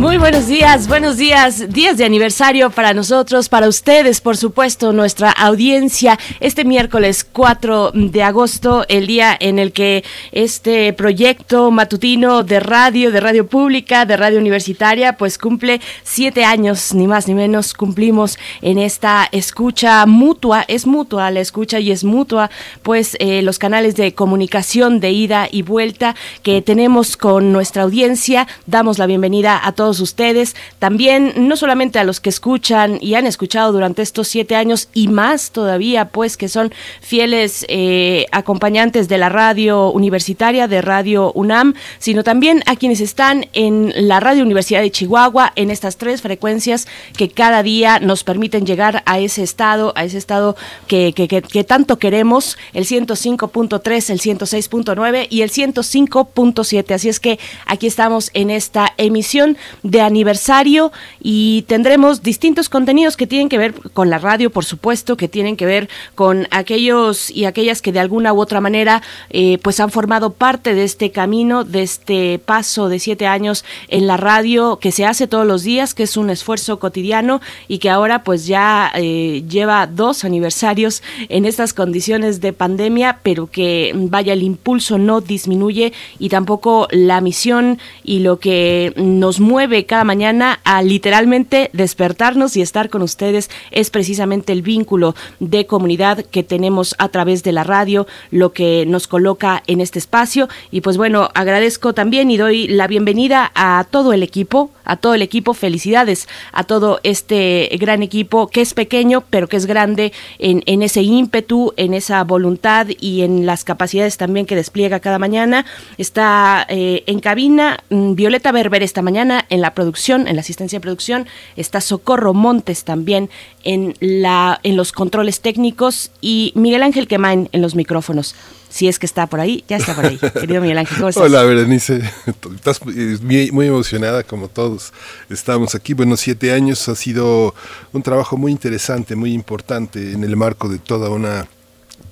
Muy buenos días, buenos días, días de aniversario para nosotros, para ustedes, por supuesto, nuestra audiencia. Este miércoles 4 de agosto, el día en el que este proyecto matutino de radio, de radio pública, de radio universitaria, pues cumple siete años, ni más ni menos, cumplimos en esta escucha mutua, es mutua la escucha y es mutua, pues eh, los canales de comunicación de ida y vuelta que tenemos con nuestra audiencia. Damos la bienvenida a todos ustedes, también no solamente a los que escuchan y han escuchado durante estos siete años y más todavía, pues que son fieles eh, acompañantes de la radio universitaria, de Radio UNAM, sino también a quienes están en la Radio Universidad de Chihuahua, en estas tres frecuencias que cada día nos permiten llegar a ese estado, a ese estado que, que, que tanto queremos, el 105.3, el 106.9 y el 105.7. Así es que aquí estamos en esta emisión de aniversario y tendremos distintos contenidos que tienen que ver con la radio, por supuesto, que tienen que ver con aquellos y aquellas que de alguna u otra manera eh, pues han formado parte de este camino, de este paso de siete años en la radio que se hace todos los días, que es un esfuerzo cotidiano y que ahora pues ya eh, lleva dos aniversarios en estas condiciones de pandemia, pero que vaya el impulso no disminuye y tampoco la misión y lo que nos mueve cada mañana a literalmente despertarnos y estar con ustedes es precisamente el vínculo de comunidad que tenemos a través de la radio, lo que nos coloca en este espacio. Y pues bueno, agradezco también y doy la bienvenida a todo el equipo, a todo el equipo, felicidades a todo este gran equipo que es pequeño, pero que es grande en, en ese ímpetu, en esa voluntad y en las capacidades también que despliega cada mañana. Está eh, en cabina mm, Violeta Berber esta mañana en la producción, en la asistencia de producción, está Socorro Montes también en, la, en los controles técnicos y Miguel Ángel Quemain en los micrófonos. Si es que está por ahí, ya está por ahí. Querido Miguel Ángel, ¿cómo estás? Hola, Berenice. Estás muy, muy emocionada como todos. Estamos aquí. Bueno, siete años ha sido un trabajo muy interesante, muy importante en el marco de toda una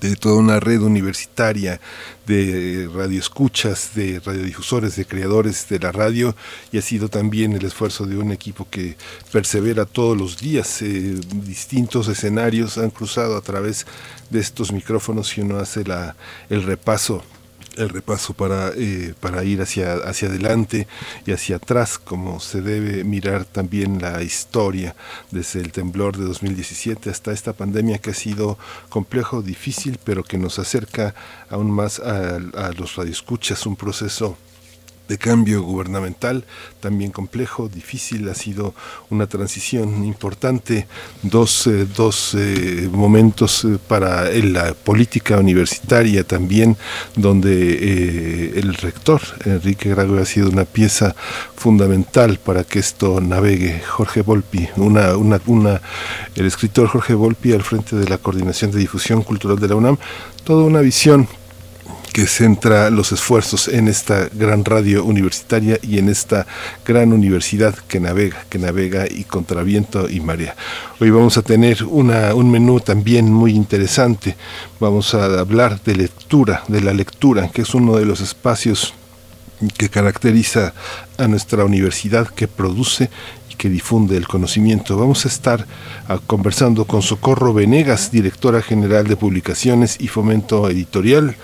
de toda una red universitaria de radioescuchas, de radiodifusores, de creadores de la radio y ha sido también el esfuerzo de un equipo que persevera todos los días. Eh, distintos escenarios han cruzado a través de estos micrófonos y uno hace la, el repaso el repaso para, eh, para ir hacia, hacia adelante y hacia atrás, como se debe mirar también la historia desde el temblor de 2017 hasta esta pandemia que ha sido complejo, difícil, pero que nos acerca aún más a, a los radioescuchas, un proceso de cambio gubernamental, también complejo, difícil, ha sido una transición importante, dos, eh, dos eh, momentos eh, para la política universitaria también, donde el rector Enrique Grago ha sido una pieza fundamental para que esto navegue. Jorge Volpi, una, una, una, el escritor Jorge Volpi al frente de la Coordinación de Difusión Cultural de la UNAM, toda una visión que centra los esfuerzos en esta gran radio universitaria y en esta gran universidad que navega, que navega y contra viento y marea. Hoy vamos a tener una, un menú también muy interesante. Vamos a hablar de lectura, de la lectura, que es uno de los espacios que caracteriza a nuestra universidad, que produce que difunde el conocimiento. Vamos a estar ah, conversando con Socorro Venegas, directora general de publicaciones y fomento editorial.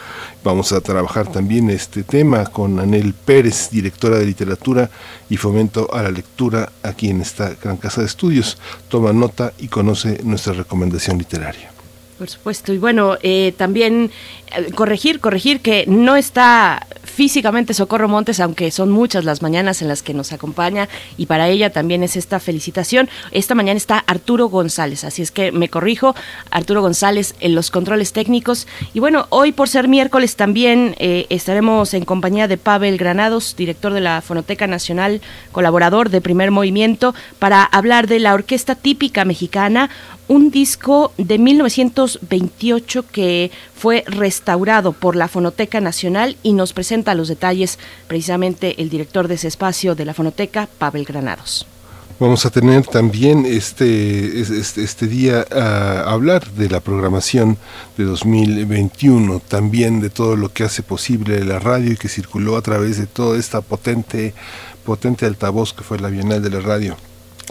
Vamos a trabajar también este tema con Anel Pérez, directora de literatura y fomento a la lectura aquí en esta gran casa de estudios. Toma nota y conoce nuestra recomendación literaria. Por supuesto, y bueno, eh, también eh, corregir, corregir que no está físicamente Socorro Montes, aunque son muchas las mañanas en las que nos acompaña y para ella también es esta felicitación. Esta mañana está Arturo González, así es que me corrijo, Arturo González en los controles técnicos. Y bueno, hoy por ser miércoles también eh, estaremos en compañía de Pavel Granados, director de la Fonoteca Nacional, colaborador de Primer Movimiento, para hablar de la orquesta típica mexicana, un disco de 1928 que fue restaurado por la Fonoteca Nacional y nos presenta los detalles precisamente el director de ese espacio de la Fonoteca, Pavel Granados. Vamos a tener también este, este, día a hablar de la programación de 2021, también de todo lo que hace posible la radio y que circuló a través de toda esta potente, potente altavoz que fue la Bienal de la Radio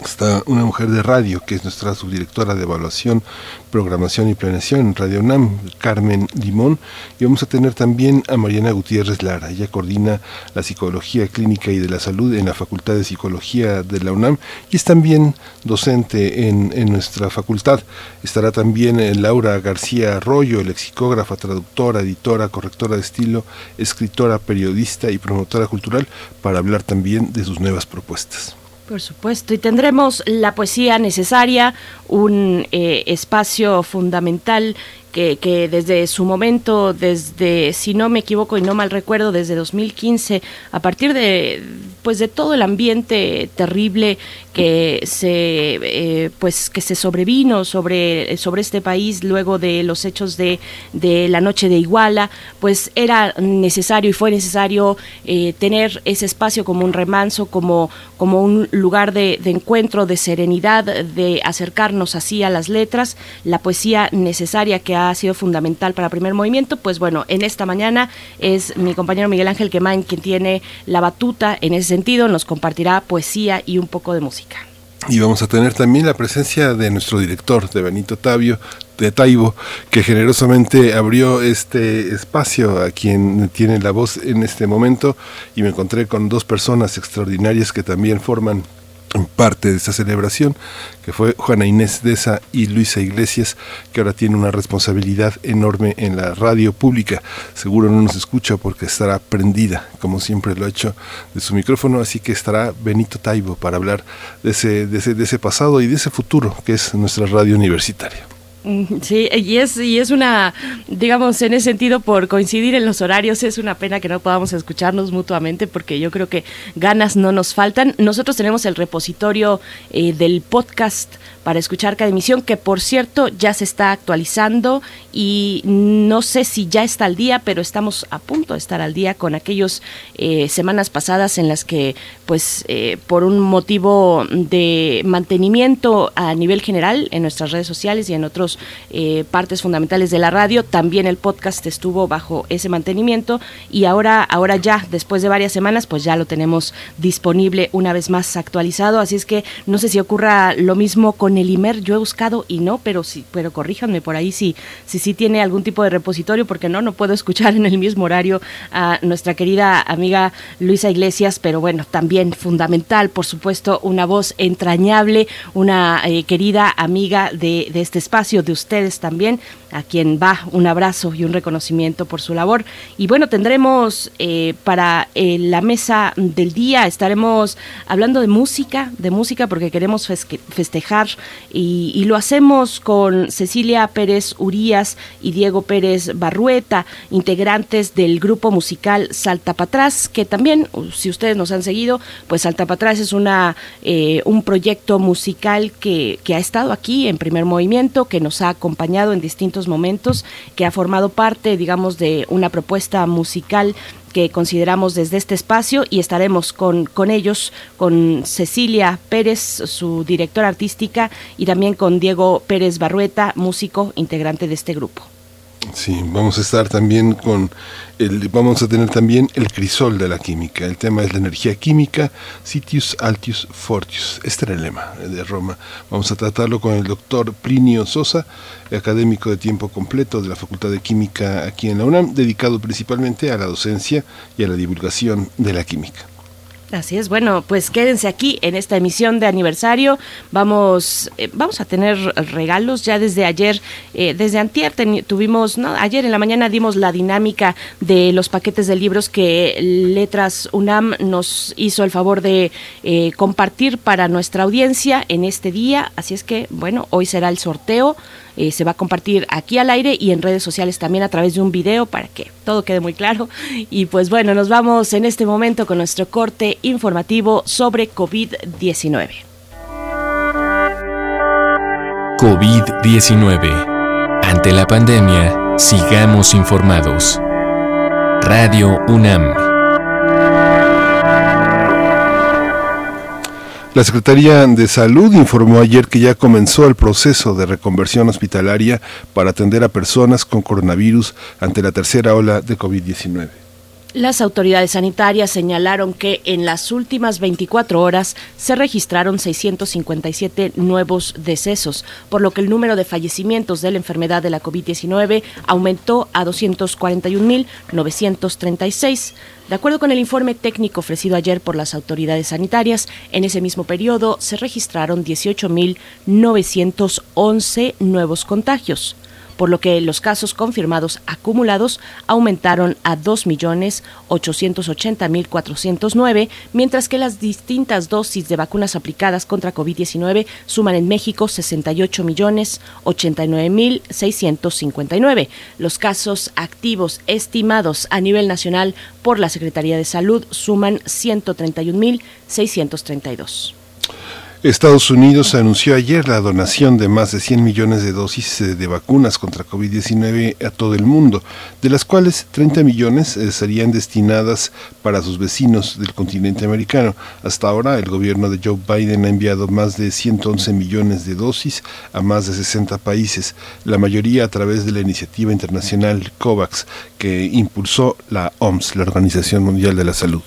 está una mujer de radio que es nuestra subdirectora de evaluación, programación y planeación en Radio UNAM, Carmen Limón, y vamos a tener también a Mariana Gutiérrez Lara. Ella coordina la psicología clínica y de la salud en la Facultad de Psicología de la UNAM y es también docente en, en nuestra facultad. Estará también eh, Laura García Arroyo, lexicógrafa, traductora, editora, correctora de estilo, escritora, periodista y promotora cultural, para hablar también de sus nuevas propuestas. Por supuesto, y tendremos la poesía necesaria, un eh, espacio fundamental que, desde su momento, desde, si no me equivoco y no mal recuerdo, desde 2015, a partir de, pues de todo el ambiente terrible que se, eh, pues que se sobrevino sobre, sobre este país luego de los hechos de, de la noche de Iguala, pues era necesario y fue necesario eh, tener ese espacio como un remanso, como, como un lugar de, de encuentro, de serenidad, de acercarnos así a las letras, la poesía necesaria que ha ha sido fundamental para primer movimiento, pues bueno, en esta mañana es mi compañero Miguel Ángel Quemain quien tiene la batuta en ese sentido, nos compartirá poesía y un poco de música. Y vamos a tener también la presencia de nuestro director, de Benito Tavio, de Taibo, que generosamente abrió este espacio a quien tiene la voz en este momento y me encontré con dos personas extraordinarias que también forman parte de esta celebración, que fue Juana Inés Deza y Luisa Iglesias, que ahora tiene una responsabilidad enorme en la radio pública. Seguro no nos escucha porque estará prendida, como siempre lo ha hecho, de su micrófono, así que estará Benito Taibo para hablar de ese, de ese, de ese pasado y de ese futuro que es nuestra radio universitaria. Sí, y es, y es una, digamos, en ese sentido, por coincidir en los horarios, es una pena que no podamos escucharnos mutuamente, porque yo creo que ganas no nos faltan. Nosotros tenemos el repositorio eh, del podcast para escuchar cada emisión, que por cierto ya se está actualizando y no sé si ya está al día, pero estamos a punto de estar al día con aquellos eh, semanas pasadas en las que, pues, eh, por un motivo de mantenimiento a nivel general en nuestras redes sociales y en otras eh, partes fundamentales de la radio, también el podcast estuvo bajo ese mantenimiento y ahora, ahora ya, después de varias semanas, pues ya lo tenemos disponible una vez más actualizado, así es que no sé si ocurra lo mismo con el IMER yo he buscado y no, pero sí, pero corríjanme por ahí si si sí tiene algún tipo de repositorio, porque no, no puedo escuchar en el mismo horario a nuestra querida amiga Luisa Iglesias, pero bueno, también fundamental, por supuesto, una voz entrañable, una eh, querida amiga de, de este espacio, de ustedes también, a quien va un abrazo y un reconocimiento por su labor. Y bueno, tendremos eh, para eh, la mesa del día, estaremos hablando de música, de música porque queremos festejar y, lo hacemos con Cecilia Pérez Urías y Diego Pérez Barrueta, integrantes del grupo musical Salta Patrás, que también, si ustedes nos han seguido, pues Salta Patrás es una, eh, un proyecto musical que ha estado aquí en primer movimiento, que nos ha acompañado en distintos momentos, que ha formado parte, digamos, de una propuesta musical que consideramos desde este espacio y estaremos con, con ellos, con Cecilia Pérez, su directora artística, y también con Diego Pérez Barrueta, músico integrante de este grupo. Sí, vamos a estar también con el, vamos a tener también el crisol de la química. El tema es la energía química, Sitius Altius Fortius. Este era el lema de Roma. Vamos a tratarlo con el doctor Plinio Sosa, académico de tiempo completo de la Facultad de Química aquí en la UNAM, dedicado principalmente a la docencia y a la divulgación de la química. Así es, bueno, pues quédense aquí en esta emisión de aniversario. Vamos, eh, vamos a tener regalos ya desde ayer, eh, desde antier tuvimos, no, ayer en la mañana dimos la dinámica de los paquetes de libros que Letras UNAM nos hizo el favor de eh, compartir para nuestra audiencia en este día. Así es que, bueno, hoy será el sorteo. Eh, se va a compartir aquí al aire y en redes sociales también a través de un video para que todo quede muy claro. Y pues bueno, nos vamos en este momento con nuestro corte informativo sobre COVID-19. COVID-19. Ante la pandemia, sigamos informados. Radio UNAM. La Secretaría de Salud informó ayer que ya comenzó el proceso de reconversión hospitalaria para atender a personas con coronavirus ante la tercera ola de COVID-19. Las autoridades sanitarias señalaron que en las últimas 24 horas se registraron 657 nuevos decesos, por lo que el número de fallecimientos de la enfermedad de la COVID-19 aumentó a 241.936. De acuerdo con el informe técnico ofrecido ayer por las autoridades sanitarias, en ese mismo periodo se registraron 18.911 nuevos contagios por lo que los casos confirmados acumulados aumentaron a 2.880.409, mientras que las distintas dosis de vacunas aplicadas contra COVID-19 suman en México 68.089.659. Los casos activos estimados a nivel nacional por la Secretaría de Salud suman 131.632. Estados Unidos anunció ayer la donación de más de 100 millones de dosis eh, de vacunas contra COVID-19 a todo el mundo, de las cuales 30 millones eh, serían destinadas para sus vecinos del continente americano. Hasta ahora, el gobierno de Joe Biden ha enviado más de 111 millones de dosis a más de 60 países, la mayoría a través de la iniciativa internacional COVAX, que impulsó la OMS, la Organización Mundial de la Salud.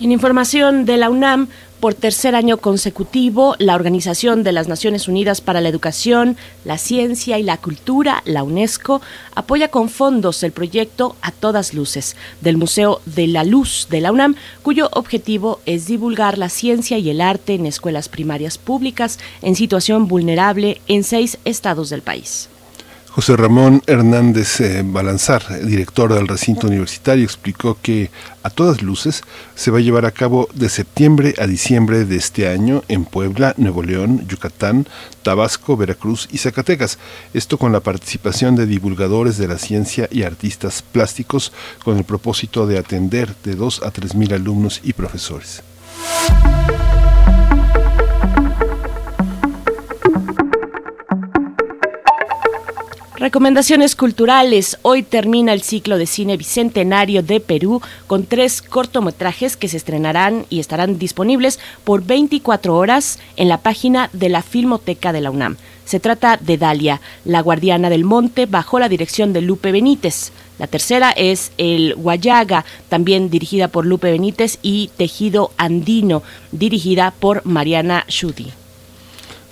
En información de la UNAM, por tercer año consecutivo, la Organización de las Naciones Unidas para la Educación, la Ciencia y la Cultura, la UNESCO, apoya con fondos el proyecto A Todas Luces del Museo de la Luz de la UNAM, cuyo objetivo es divulgar la ciencia y el arte en escuelas primarias públicas en situación vulnerable en seis estados del país. José Ramón Hernández eh, Balanzar, director del recinto universitario, explicó que a todas luces se va a llevar a cabo de septiembre a diciembre de este año en Puebla, Nuevo León, Yucatán, Tabasco, Veracruz y Zacatecas. Esto con la participación de divulgadores de la ciencia y artistas plásticos con el propósito de atender de dos a tres mil alumnos y profesores. Recomendaciones culturales. Hoy termina el ciclo de cine bicentenario de Perú con tres cortometrajes que se estrenarán y estarán disponibles por 24 horas en la página de la Filmoteca de la UNAM. Se trata de Dalia, la guardiana del monte, bajo la dirección de Lupe Benítez. La tercera es El Guayaga, también dirigida por Lupe Benítez, y Tejido Andino, dirigida por Mariana Schudi.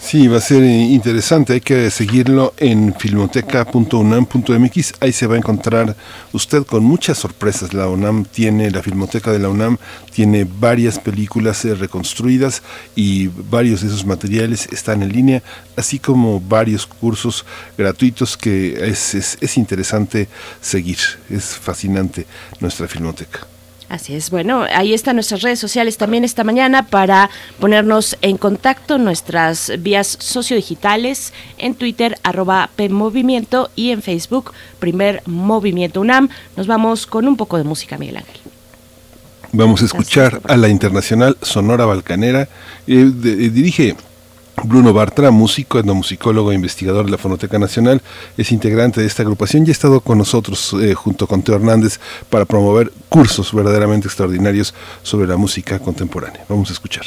Sí, va a ser eh, interesante, hay que seguirlo en filmoteca.unam.mx, ahí se va a encontrar usted con muchas sorpresas. La UNAM tiene, la Filmoteca de la UNAM tiene varias películas eh, reconstruidas y varios de esos materiales están en línea, así como varios cursos gratuitos que es, es, es interesante seguir, es fascinante nuestra Filmoteca. Así es, bueno, ahí están nuestras redes sociales también esta mañana para ponernos en contacto, nuestras vías sociodigitales en Twitter, arroba PMovimiento y en Facebook, Primer Movimiento UNAM. Nos vamos con un poco de música, Miguel Ángel. Vamos a escuchar a la internacional Sonora Balcanera. Eh, eh, dirige Bruno Bartra, músico, etnomusicólogo e investigador de la Fonoteca Nacional, es integrante de esta agrupación y ha estado con nosotros eh, junto con Teo Hernández para promover cursos verdaderamente extraordinarios sobre la música contemporánea. Vamos a escuchar.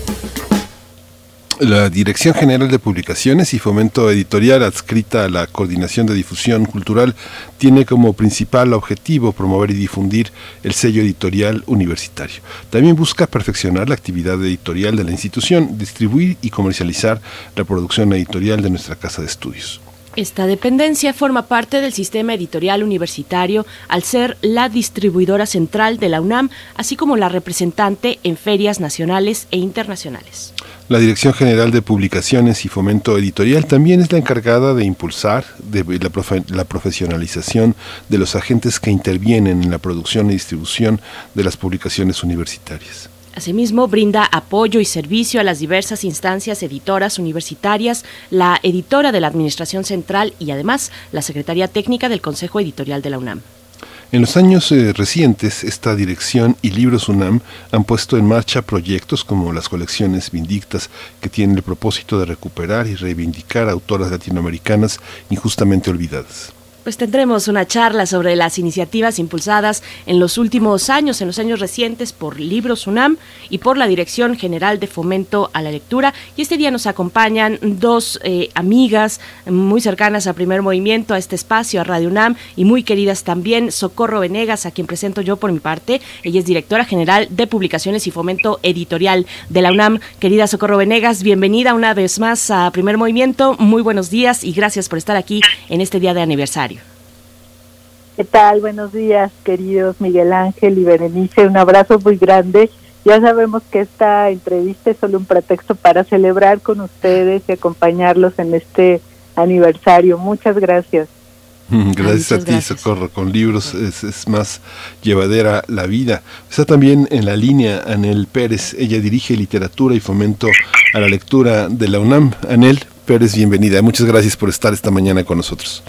La Dirección General de Publicaciones y Fomento Editorial, adscrita a la Coordinación de Difusión Cultural, tiene como principal objetivo promover y difundir el sello editorial universitario. También busca perfeccionar la actividad editorial de la institución, distribuir y comercializar la producción editorial de nuestra casa de estudios. Esta dependencia forma parte del sistema editorial universitario al ser la distribuidora central de la UNAM, así como la representante en ferias nacionales e internacionales. La Dirección General de Publicaciones y Fomento Editorial también es la encargada de impulsar la, profesionalización de los agentes que intervienen en la producción y distribución de las publicaciones universitarias. Asimismo, brinda apoyo y servicio a las diversas instancias editoras universitarias, la editora de la Administración Central y además la Secretaría Técnica del Consejo Editorial de la UNAM. En los años eh, recientes, esta dirección y Libros UNAM han puesto en marcha proyectos como las colecciones Vindictas, que tienen el propósito de recuperar y reivindicar autoras latinoamericanas injustamente olvidadas pues tendremos una charla sobre las iniciativas impulsadas en los últimos años, en los años recientes, por Libros UNAM y por la Dirección General de Fomento a la Lectura. Y este día nos acompañan dos eh, amigas muy cercanas a Primer Movimiento, a este espacio, a Radio UNAM, y muy queridas también, Socorro Venegas, a quien presento yo por mi parte. Ella es directora general de Publicaciones y Fomento Editorial de la UNAM. Querida Socorro Venegas, bienvenida una vez más a Primer Movimiento. Muy buenos días y gracias por estar aquí en este día de aniversario. ¿Qué tal? Buenos días, queridos Miguel Ángel y Berenice. Un abrazo muy grande. Ya sabemos que esta entrevista es solo un pretexto para celebrar con ustedes y acompañarlos en este aniversario. Muchas gracias. Gracias a ti, Socorro. Con libros es, es, más llevadera la vida. Está también en la línea Anel Pérez. Ella dirige literatura y fomento a la lectura de la UNAM. Anel Pérez, bienvenida. Muchas gracias por estar esta mañana con nosotros.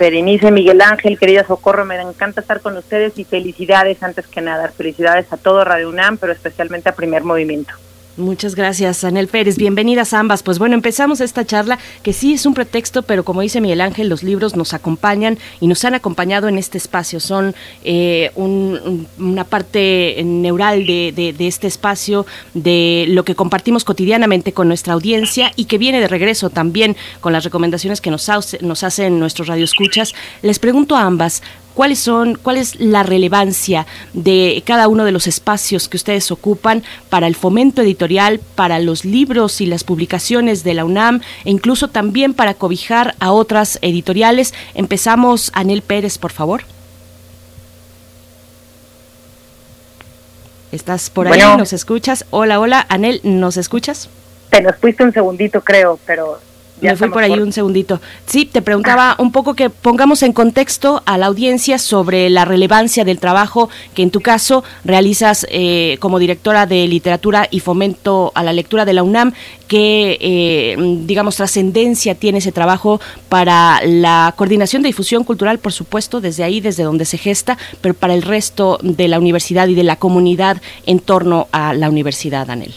Berenice, Miguel Ángel, querida Socorro, me encanta estar con ustedes y felicidades antes que nada, felicidades a todo Radio UNAM, pero especialmente a Primer Movimiento. Muchas gracias, Anel Pérez. Bienvenidas ambas. Pues bueno, empezamos esta charla que sí es un pretexto, pero como dice Miguel Ángel, los libros nos acompañan y nos han acompañado en este espacio. Son eh, una parte neural de, este espacio, de lo que compartimos cotidianamente con nuestra audiencia y que viene de regreso también con las recomendaciones que nos, nos hacen nuestros radioescuchas. Les pregunto a ambas, cuáles son, cuál es la relevancia de cada uno de los espacios que ustedes ocupan para el fomento editorial, para los libros y las publicaciones de la UNAM e incluso también para cobijar a otras editoriales. Empezamos, Anel Pérez, por favor. ¿Estás por ahí? ¿Nos escuchas? Hola, hola, Anel, ¿nos escuchas? Te nos fuiste un segundito, creo, pero me fui por ahí un segundito. Sí, te preguntaba un poco que pongamos en contexto a la audiencia sobre la relevancia del trabajo que en tu caso realizas eh, como directora de literatura y fomento a la lectura de la UNAM, qué, eh, digamos, trascendencia tiene ese trabajo para la coordinación de difusión cultural, por supuesto, desde ahí, desde donde se gesta, pero para el resto de la universidad y de la comunidad en torno a la universidad, Anel.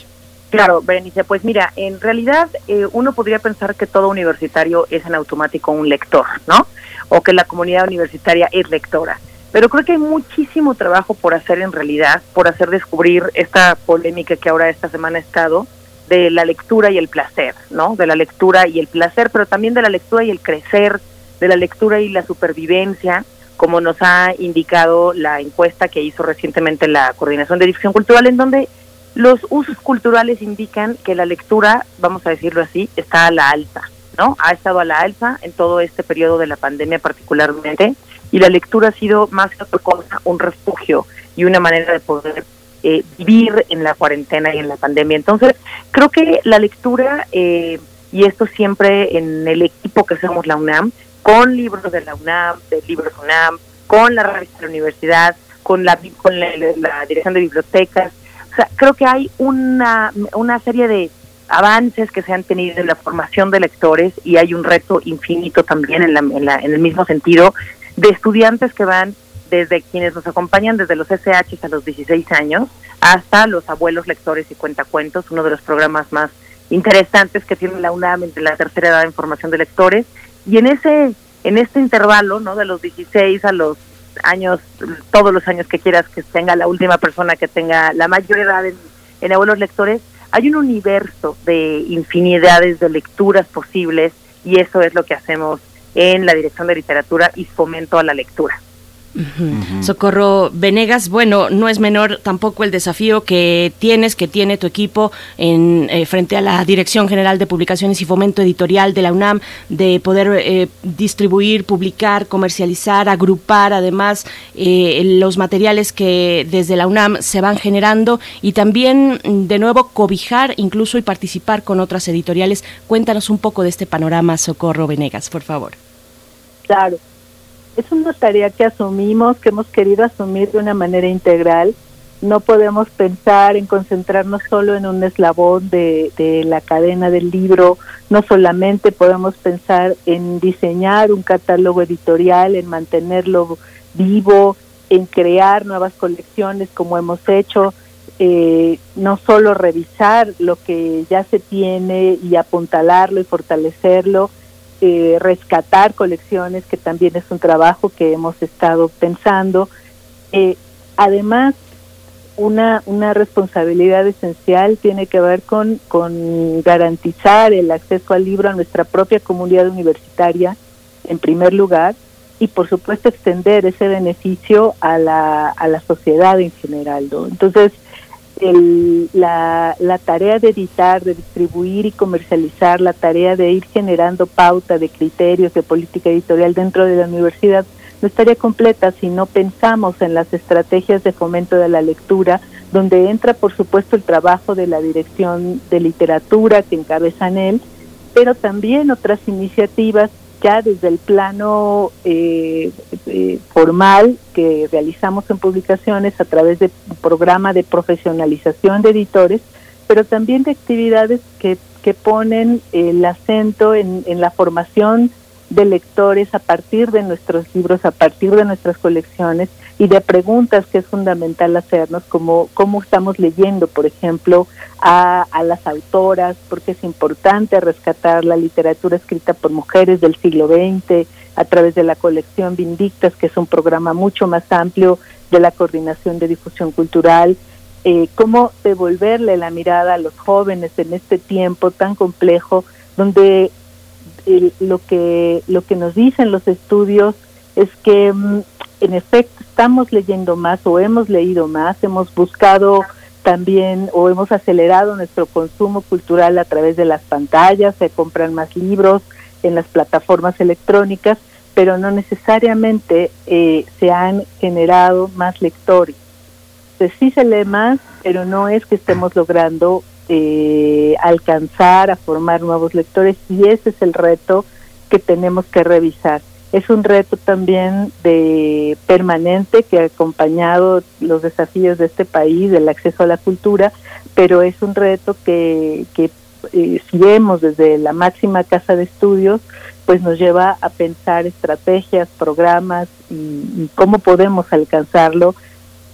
Claro, Berenice, pues mira, en realidad eh, uno podría pensar que todo universitario es en automático un lector, ¿no? O que la comunidad universitaria es lectora. Pero creo que hay muchísimo trabajo por hacer en realidad, por hacer descubrir esta polémica que ahora esta semana ha estado de la lectura y el placer, ¿no? De la lectura y el placer, pero también de la lectura y el crecer, de la lectura y la supervivencia, como nos ha indicado la encuesta que hizo recientemente la Coordinación de Difusión Cultural, en donde los usos culturales indican que la lectura, vamos a decirlo así, está a la alza, ¿no? Ha estado a la alza en todo este periodo de la pandemia particularmente y la lectura ha sido más que otra cosa un refugio y una manera de poder eh, vivir en la cuarentena y en la pandemia. Entonces, creo que la lectura, eh, y esto siempre en el equipo que somos la UNAM, con libros de la UNAM, de libros UNAM, con la revista de la universidad, con la, con la dirección de bibliotecas, o sea, creo que hay una, una serie de avances que se han tenido en la formación de lectores y hay un reto infinito también en, la, en, el mismo sentido de estudiantes que van desde quienes nos acompañan desde los SH a los 16 años hasta los abuelos lectores y cuentacuentos, uno de los programas más interesantes que tiene la UNAM entre la tercera edad en formación de lectores y en ese en este intervalo, ¿no? De los 16 a los años, todos los años que quieras que tenga la última persona que tenga la mayor edad en, en abuelos lectores, hay un universo de infinidades de lecturas posibles y eso es lo que hacemos en la Dirección de Literatura y Fomento a la Lectura. Socorro Venegas, bueno, no es menor tampoco el desafío que tienes, que tiene tu equipo en eh, frente a la Dirección General de Publicaciones y Fomento Editorial de la UNAM, de poder eh, distribuir, publicar, comercializar, agrupar además eh, los materiales que desde la UNAM se van generando y también de nuevo cobijar incluso y participar con otras editoriales. Cuéntanos un poco de este panorama, Socorro Venegas, por favor. Claro es una tarea que asumimos, que hemos querido asumir de una manera integral. No podemos pensar en concentrarnos solo en un eslabón de, la cadena del libro, no solamente podemos pensar en diseñar un catálogo editorial, en mantenerlo vivo, en crear nuevas colecciones como hemos hecho, eh, no solo revisar lo que ya se tiene y apuntalarlo y fortalecerlo, eh, rescatar colecciones, que también es un trabajo que hemos estado pensando. Eh, además, una, una responsabilidad esencial tiene que ver con, con garantizar el acceso al libro a nuestra propia comunidad universitaria, en primer lugar, y por supuesto extender ese beneficio a la, a la sociedad en general. Entonces, el, la, la, tarea de editar, de distribuir y comercializar, la tarea de ir generando pauta de criterios de política editorial dentro de la universidad no estaría completa si no pensamos en las estrategias de fomento de la lectura, donde entra por supuesto el trabajo de la dirección de literatura que encabezan él, pero también otras iniciativas ya desde el plano eh, eh, formal que realizamos en publicaciones a través de un programa de profesionalización de editores, pero también de actividades que, que ponen el acento en, en la formación de lectores a partir de nuestros libros, a partir de nuestras colecciones y de preguntas que es fundamental hacernos, como cómo estamos leyendo, por ejemplo, a, a, las autoras, porque es importante rescatar la literatura escrita por mujeres del siglo XX a través de la colección Vindictas, que es un programa mucho más amplio de la coordinación de difusión cultural, eh, cómo devolverle la mirada a los jóvenes en este tiempo tan complejo, donde eh, lo que lo que nos dicen los estudios es que mm, en efecto estamos leyendo más o hemos leído más, hemos buscado también o hemos acelerado nuestro consumo cultural a través de las pantallas, se compran más libros en las plataformas electrónicas, pero no necesariamente eh, se han generado más lectores. Entonces sí se lee más, pero no es que estemos logrando eh, alcanzar a formar nuevos lectores y ese es el reto que tenemos que revisar es un reto también de permanente que ha acompañado los desafíos de este país, del acceso a la cultura, pero es un reto que, que eh, si vemos desde la máxima casa de estudios, pues nos lleva a pensar estrategias, programas y, cómo podemos alcanzarlo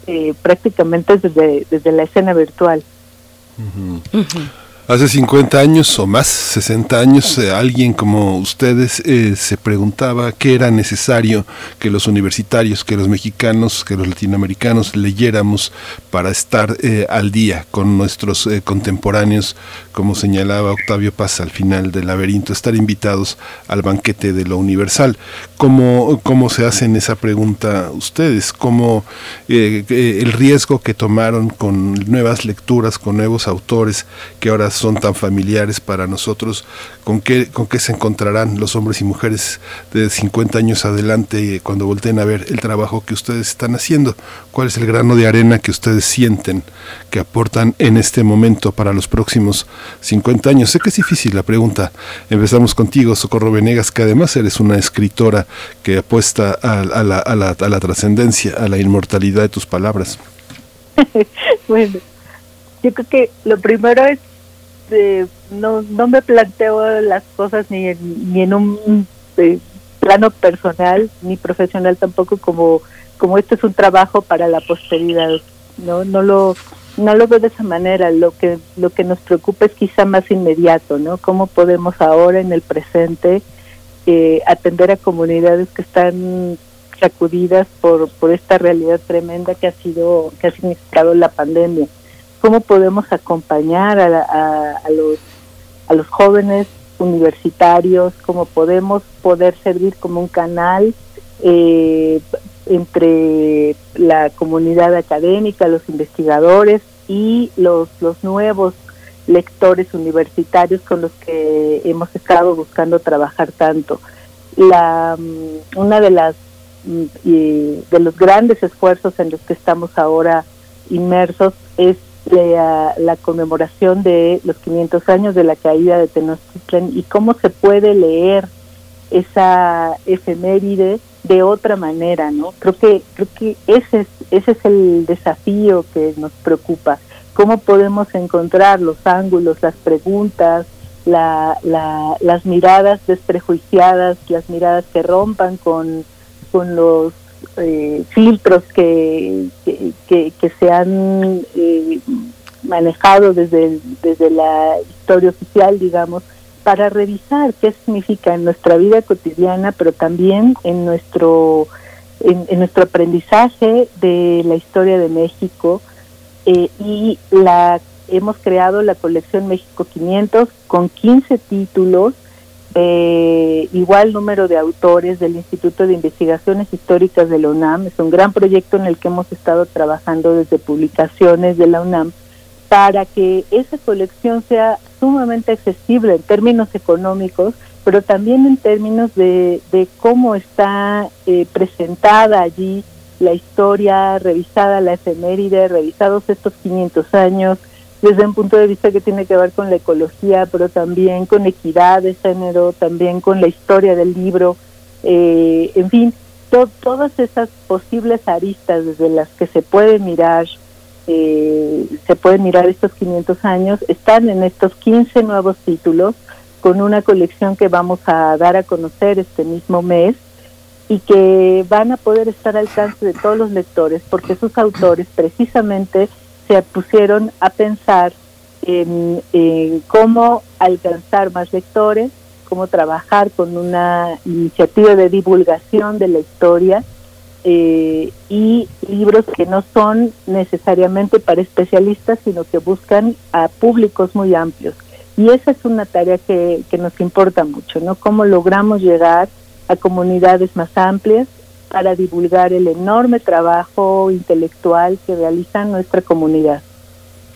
eh, prácticamente desde, desde la escena virtual. Mm-hmm. Mm-hmm. Hace 50 años o más, 60 años, eh, alguien como ustedes eh, se preguntaba qué era necesario que los universitarios, que los mexicanos, que los latinoamericanos leyéramos para estar eh, al día con nuestros contemporáneos, como señalaba Octavio Paz al final del laberinto, estar invitados al banquete de lo universal. ¿Cómo, cómo se hacen esa pregunta ustedes? ¿Cómo el riesgo que tomaron con nuevas lecturas, con nuevos autores que ahora son tan familiares para nosotros, con qué, con qué se encontrarán los hombres y mujeres de 50 años adelante cuando volteen a ver el trabajo que ustedes están haciendo, cuál es el grano de arena que ustedes sienten que aportan en este momento para los próximos 50 años. Sé que es difícil la pregunta. Empezamos contigo, Socorro Venegas, que además eres una escritora que apuesta a, la, a la, a la trascendencia, a la inmortalidad de tus palabras. bueno, yo creo que lo primero es este, no, no me planteo las cosas ni en, ni en un eh, plano personal ni profesional tampoco como como este es un trabajo para la posteridad no no lo no lo veo de esa manera. Lo que lo que nos preocupa es quizá más inmediato, ¿no? Cómo podemos ahora en el presente eh, atender a comunidades que están sacudidas por por esta realidad tremenda que ha sido que ha significado la pandemia. Cómo podemos acompañar a, a los a los jóvenes universitarios, cómo podemos poder servir como un canal eh, entre la comunidad académica, los investigadores y los, los nuevos lectores universitarios con los que hemos estado buscando trabajar tanto. La, mm, una de las mm, de los grandes esfuerzos en los que estamos ahora inmersos es la, la, conmemoración de los 500 años de la caída de Tenochtitlan y cómo se puede leer esa efeméride de otra manera, ¿no? Creo que creo que ese es ese es el desafío que nos preocupa. Cómo podemos encontrar los ángulos, las preguntas, la, la, las miradas desprejuiciadas, las miradas que rompan con, con los eh, filtros que, que, que, se han eh, manejado desde, desde la historia oficial, digamos, para revisar qué significa en nuestra vida cotidiana, pero también en nuestro en, nuestro aprendizaje de la historia de México. Eh, y la hemos creado la colección México 500 con 15 títulos eh, igual número de autores del Instituto de Investigaciones Históricas de la UNAM. Es un gran proyecto en el que hemos estado trabajando desde publicaciones de la UNAM para que esa colección sea sumamente accesible en términos económicos, pero también en términos de, de cómo está eh, presentada allí la historia, revisada la efeméride, revisados estos 500 años, desde un punto de vista que tiene que ver con la ecología, pero también con equidad de género, también con la historia del libro, eh, en fin, todas esas posibles aristas desde las que se puede mirar eh, se pueden mirar estos 500 años, están en estos 15 nuevos títulos con una colección que vamos a dar a conocer este mismo mes y que van a poder estar al alcance de todos los lectores porque sus autores precisamente se pusieron a pensar en, cómo alcanzar más lectores, cómo trabajar con una iniciativa de divulgación de la historia eh, y libros que no son necesariamente para especialistas, sino que buscan a públicos muy amplios. Y esa es una tarea que nos importa mucho, ¿no? Cómo logramos llegar a comunidades más amplias para divulgar el enorme trabajo intelectual que realiza nuestra comunidad.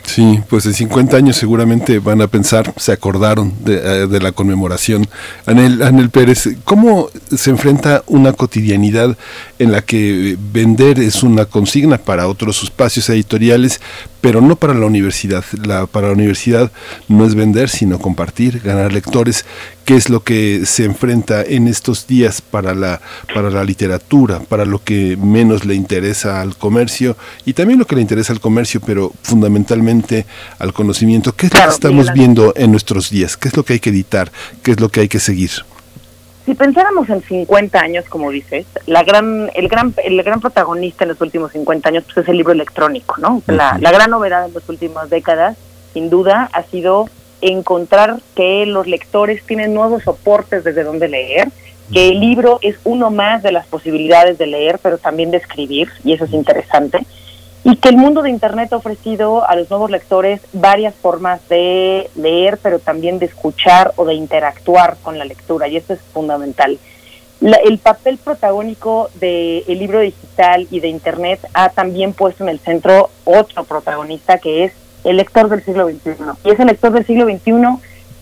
Sí, pues en 50 años seguramente van a pensar, se acordaron de, eh, la conmemoración. Anel, Anel Pérez, ¿cómo se enfrenta una cotidianidad en la que vender es una consigna para otros espacios editoriales, pero no para la universidad? La, para la universidad no es vender, sino compartir, ganar lectores qué es lo que se enfrenta en estos días para la, para la literatura, para lo que menos le interesa al comercio y también lo que le interesa al comercio, pero fundamentalmente al conocimiento. ¿Qué es lo que estamos viendo en nuestros días? ¿Qué es lo que hay que editar? ¿Qué es lo que hay que seguir? Si pensáramos en 50 años, como dices, la gran, el, gran, el gran protagonista en los últimos 50 años pues, es el libro electrónico, ¿no? la, la gran novedad en las últimas décadas, sin duda, ha sido encontrar que los lectores tienen nuevos soportes desde donde leer, que el libro es uno más de las posibilidades de leer, pero también de escribir, y eso es interesante, y que el mundo de Internet ha ofrecido a los nuevos lectores varias formas de leer, pero también de escuchar o de interactuar con la lectura, y eso es fundamental. el papel protagónico del libro digital y de Internet ha también puesto en el centro otro protagonista que es el lector del siglo XXI. Y ese lector del siglo XXI,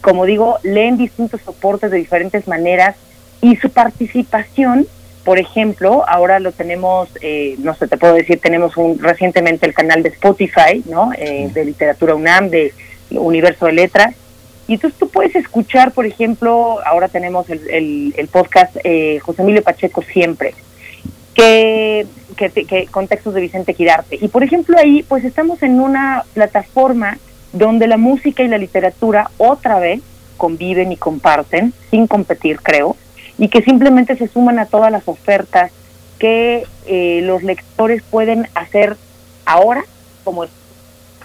como digo, lee en distintos soportes de diferentes maneras y su participación, por ejemplo, ahora lo tenemos, eh, no sé, te puedo decir, tenemos un, recientemente el canal de Spotify, ¿no? Eh, de literatura UNAM, de Universo de Letras. Y entonces tú puedes escuchar, por ejemplo, ahora tenemos el, el, podcast eh, José Emilio Pacheco Siempre, que, que, contextos de Vicente Quirarte. Y por ejemplo ahí pues estamos en una plataforma donde la música y la literatura otra vez conviven y comparten, sin competir creo, y que simplemente se suman a todas las ofertas que eh, los lectores pueden hacer ahora como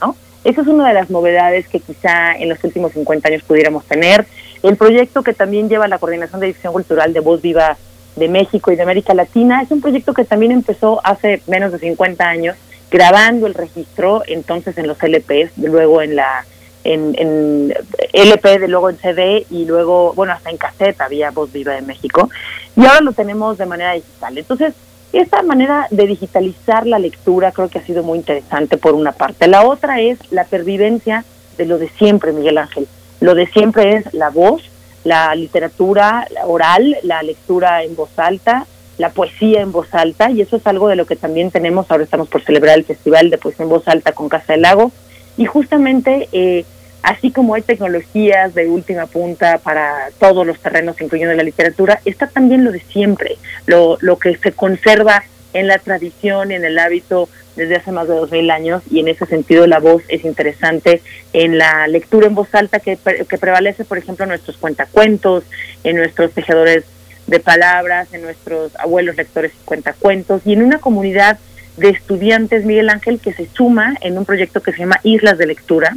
¿no? Esa es una de las novedades que quizá en los últimos 50 años pudiéramos tener. El proyecto que también lleva la Coordinación de Difusión Cultural de Voz Viva de México y de América Latina es un proyecto que también empezó hace menos de 50 años, grabando el registro entonces en los LPs, luego en la en, en LP, de luego en CD y luego, bueno, hasta en cassette había Voz Viva de México. Y ahora lo tenemos de manera digital. Entonces, esta manera de digitalizar la lectura creo que ha sido muy interesante por una parte. La otra es la pervivencia de lo de siempre, Miguel Ángel. Lo de siempre es la voz, la literatura oral, la lectura en voz alta, la poesía en voz alta, y eso es algo de lo que también tenemos, ahora estamos por celebrar el Festival de Poesía en Voz Alta con Casa del Lago, y justamente eh, así como hay tecnologías de última punta para todos los terrenos, incluyendo la literatura, está también lo de siempre, lo, lo que se conserva en la tradición, en el hábito desde hace más de dos mil años y en ese sentido la voz es interesante en la lectura en voz alta que, que prevalece, por ejemplo, en nuestros cuentacuentos, en nuestros tejedores de palabras, en nuestros abuelos lectores y cuentacuentos y en una comunidad de estudiantes, Miguel Ángel, que se suma en un proyecto que se llama Islas de Lectura,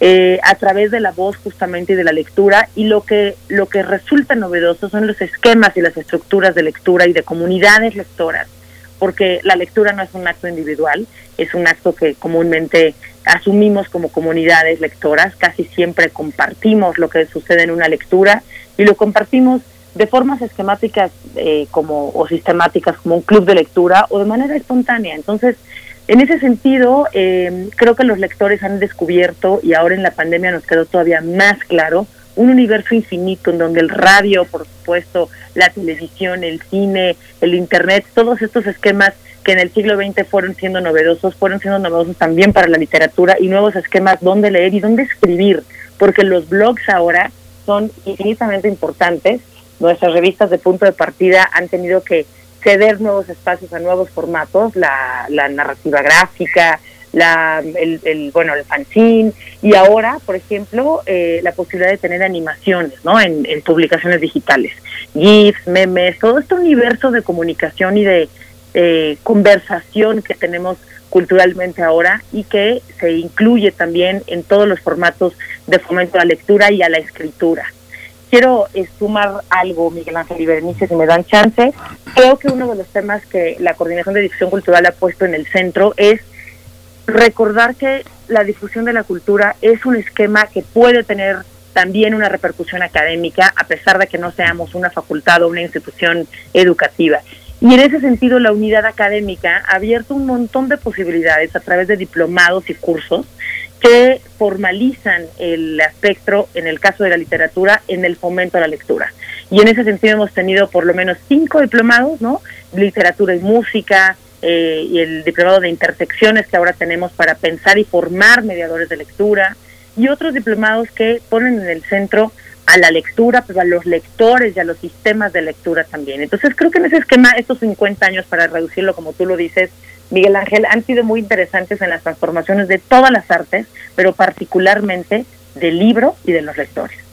eh, a través de la voz justamente y de la lectura y lo que lo que resulta novedoso son los esquemas y las estructuras de lectura y de comunidades lectoras porque la lectura no es un acto individual es un acto que comúnmente asumimos como comunidades lectoras casi siempre compartimos lo que sucede en una lectura y lo compartimos de formas esquemáticas eh, como o sistemáticas como un club de lectura o de manera espontánea. Entonces en ese sentido, eh, creo que los lectores han descubierto, y ahora en la pandemia nos quedó todavía más claro, un universo infinito en donde el radio, por supuesto, la televisión, el cine, el internet, todos estos esquemas que en el siglo XX fueron siendo novedosos, fueron siendo novedosos también para la literatura y nuevos esquemas dónde leer y dónde escribir, porque los blogs ahora son infinitamente importantes. Nuestras revistas de punto de partida han tenido que ceder nuevos espacios a nuevos formatos, la, la narrativa gráfica, la, el, bueno, el fanzine y ahora, por ejemplo, eh, la posibilidad de tener animaciones, ¿no? En, en, publicaciones digitales, GIFs, memes, todo este universo de comunicación y de eh, conversación que tenemos culturalmente ahora y que se incluye también en todos los formatos de fomento a la lectura y a la escritura quiero sumar algo, Miguel Ángel y si me dan chance. Creo que uno de los temas que la Coordinación de Difusión Cultural ha puesto en el centro es recordar que la difusión de la cultura es un esquema que puede tener también una repercusión académica, a pesar de que no seamos una facultad o una institución educativa. Y en ese sentido, la unidad académica ha abierto un montón de posibilidades a través de diplomados y cursos que formalizan el espectro, en el caso de la literatura, en el fomento a la lectura. Y en ese sentido hemos tenido por lo menos cinco diplomados, ¿no? Literatura y música, eh, y el diplomado de intersecciones que ahora tenemos para pensar y formar mediadores de lectura, y otros diplomados que ponen en el centro a la lectura, pero a los lectores y a los sistemas de lectura también. Entonces creo que en ese esquema, estos 50 años para reducirlo, como tú lo dices, Miguel Ángel, han sido muy interesantes en las transformaciones de todas las artes, pero particularmente del libro y de los lectores.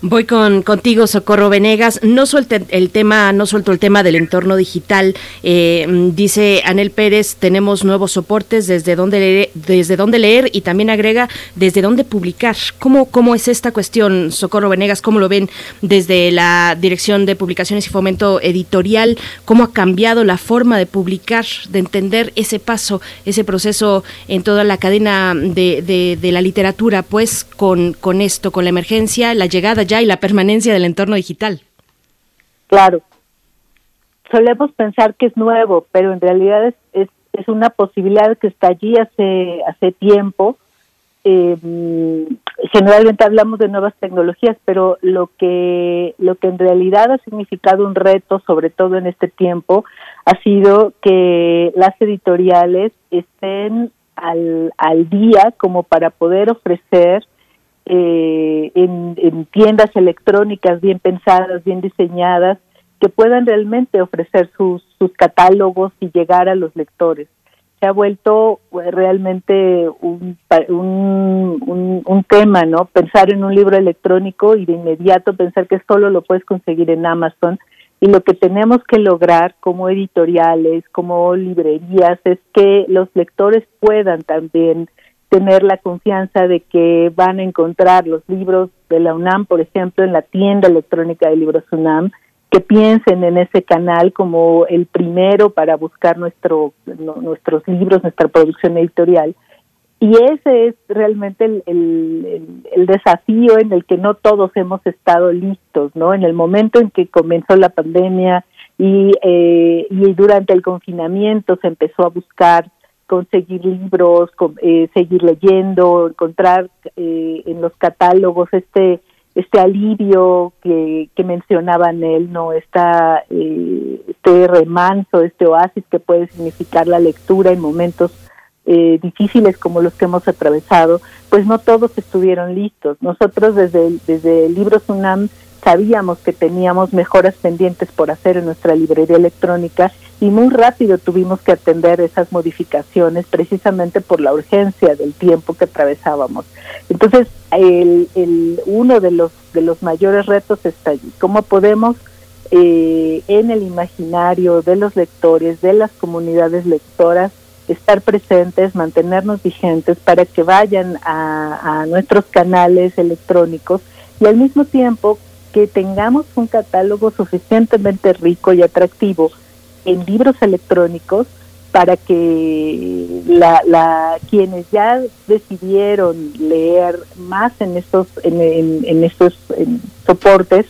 Voy con contigo, Socorro Venegas. No suelte el tema, no suelto el tema del entorno digital. Eh, dice Anel Pérez, tenemos nuevos soportes desde dónde leer, desde dónde leer y también agrega desde dónde publicar. ¿Cómo, cómo es esta cuestión, Socorro Venegas? ¿Cómo lo ven desde la Dirección de Publicaciones y Fomento Editorial? ¿Cómo ha cambiado la forma de publicar, de entender ese paso, ese proceso en toda la cadena de, de, la literatura, pues con, con esto, con la emergencia? La llegada ya y la permanencia del entorno digital. Claro. Solemos pensar que es nuevo, pero en realidad es, es, una posibilidad que está allí hace, hace tiempo. Eh, generalmente hablamos de nuevas tecnologías, pero lo que, lo que en realidad ha significado un reto, sobre todo en este tiempo, ha sido que las editoriales estén al, al día como para poder ofrecer eh, en, tiendas electrónicas bien pensadas, bien diseñadas, que puedan realmente ofrecer sus, sus catálogos y llegar a los lectores. Se ha vuelto eh, realmente un, un, un, tema, ¿no? Pensar en un libro electrónico y de inmediato pensar que solo lo puedes conseguir en Amazon. Y lo que tenemos que lograr como editoriales, como librerías, es que los lectores puedan también tener la confianza de que van a encontrar los libros de la UNAM, por ejemplo, en la tienda electrónica de libros UNAM, que piensen en ese canal como el primero para buscar nuestro, nuestros libros, nuestra producción editorial. Y ese es realmente el, desafío en el que no todos hemos estado listos, ¿no? En el momento en que comenzó la pandemia y, eh, y durante el confinamiento se empezó a buscar conseguir libros, eh, seguir leyendo, encontrar eh, en los catálogos este este alivio que, que mencionaban él, no Esta, eh, este remanso, este oasis que puede significar la lectura en momentos eh, difíciles como los que hemos atravesado, pues no todos estuvieron listos. Nosotros desde, desde Libros UNAM sabíamos que teníamos mejoras pendientes por hacer en nuestra librería electrónica y muy rápido tuvimos que atender esas modificaciones precisamente por la urgencia del tiempo que atravesábamos. Entonces, el, el, uno de los, de los mayores retos está allí, cómo podemos eh, en el imaginario de los lectores, de las comunidades lectoras, estar presentes, mantenernos vigentes para que vayan a, a nuestros canales electrónicos y al mismo tiempo que tengamos un catálogo suficientemente rico y atractivo en libros electrónicos para que la, la quienes ya decidieron leer más en estos en, en, estos soportes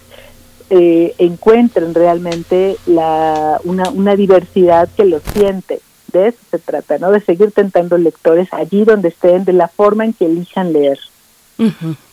eh, encuentren realmente la una, una diversidad que lo siente. De eso se trata no de seguir tentando lectores allí donde estén de la forma en que elijan leer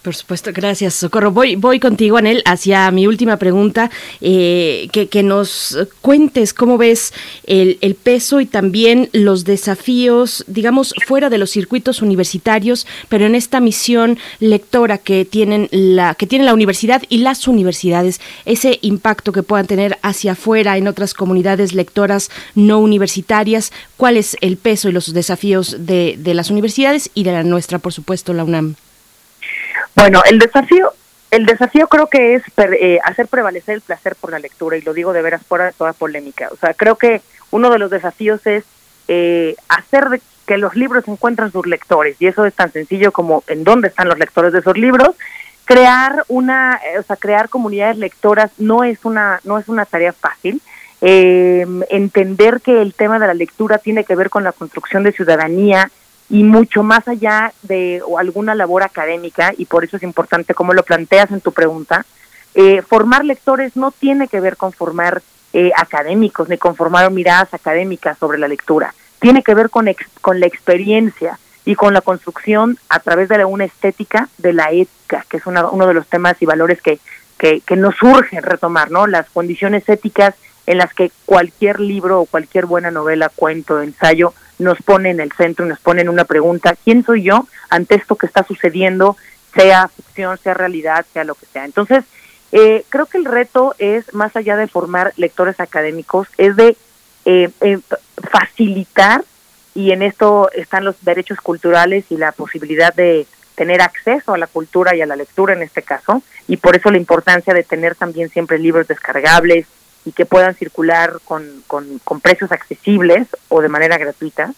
por supuesto, gracias, Socorro. Voy, voy contigo, Anel, hacia mi última pregunta, eh, que, que, nos cuentes cómo ves el, el, peso y también los desafíos, digamos, fuera de los circuitos universitarios, pero en esta misión lectora que tienen la, que tiene la universidad y las universidades, ese impacto que puedan tener hacia afuera en otras comunidades lectoras no universitarias, cuál es el peso y los desafíos de, de las universidades y de la nuestra, por supuesto, la UNAM. Bueno, el desafío, el desafío creo que es eh, hacer prevalecer el placer por la lectura y lo digo de veras fuera de toda polémica. O sea, creo que uno de los desafíos es eh, hacer que los libros encuentren sus lectores y eso es tan sencillo como en dónde están los lectores de esos libros. Crear una, eh, o sea, crear comunidades lectoras no es una, no es una tarea fácil. entender que el tema de la lectura tiene que ver con la construcción de ciudadanía, y mucho más allá de alguna labor académica, y por eso es importante como lo planteas en tu pregunta, eh, formar lectores no tiene que ver con formar eh, académicos ni con formar miradas académicas sobre la lectura, tiene que ver con, con la experiencia y con la construcción a través de una estética de la ética, que es uno de los temas y valores que, que, que nos urge retomar, ¿no? Las condiciones éticas en las que cualquier libro o cualquier buena novela, cuento, ensayo, nos pone en el centro y nos pone en una pregunta, ¿quién soy yo ante esto que está sucediendo, sea ficción, sea realidad, sea lo que sea? Entonces, eh, creo que el reto es, más allá de formar lectores académicos, es de eh, eh, facilitar, y en esto están los derechos culturales y la posibilidad de tener acceso a la cultura y a la lectura en este caso, y por eso la importancia de tener también siempre libros descargables, y que puedan circular con, con, precios accesibles o de manera gratuita.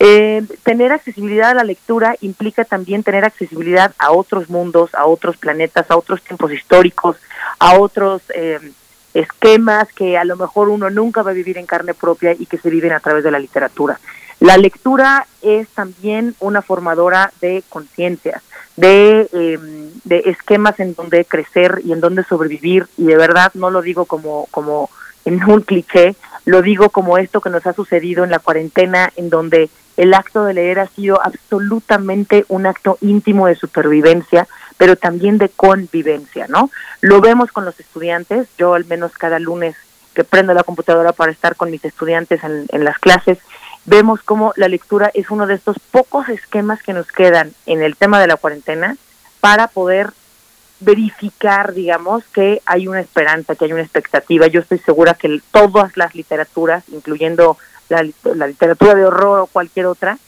Eh, tener accesibilidad a la lectura implica también tener accesibilidad a otros mundos, a otros planetas, a otros tiempos históricos, a otros eh, esquemas que a lo mejor uno nunca va a vivir en carne propia y que se viven a través de la literatura. La lectura es también una formadora de conciencias, de, em, de esquemas en donde crecer y en donde sobrevivir, y de verdad no lo digo como, como en un cliché, lo digo como esto que nos ha sucedido en la cuarentena, en donde el acto de leer ha sido absolutamente un acto íntimo de supervivencia, pero también de convivencia, ¿no? Lo vemos con los estudiantes, yo al menos cada lunes que prendo la computadora para estar con mis estudiantes en, en las clases, vemos cómo la lectura es uno de estos pocos esquemas que nos quedan en el tema de la cuarentena para poder verificar, digamos, que hay una esperanza, que hay una expectativa. Yo estoy segura que todas las literaturas, incluyendo la, literatura de horror o cualquier otra,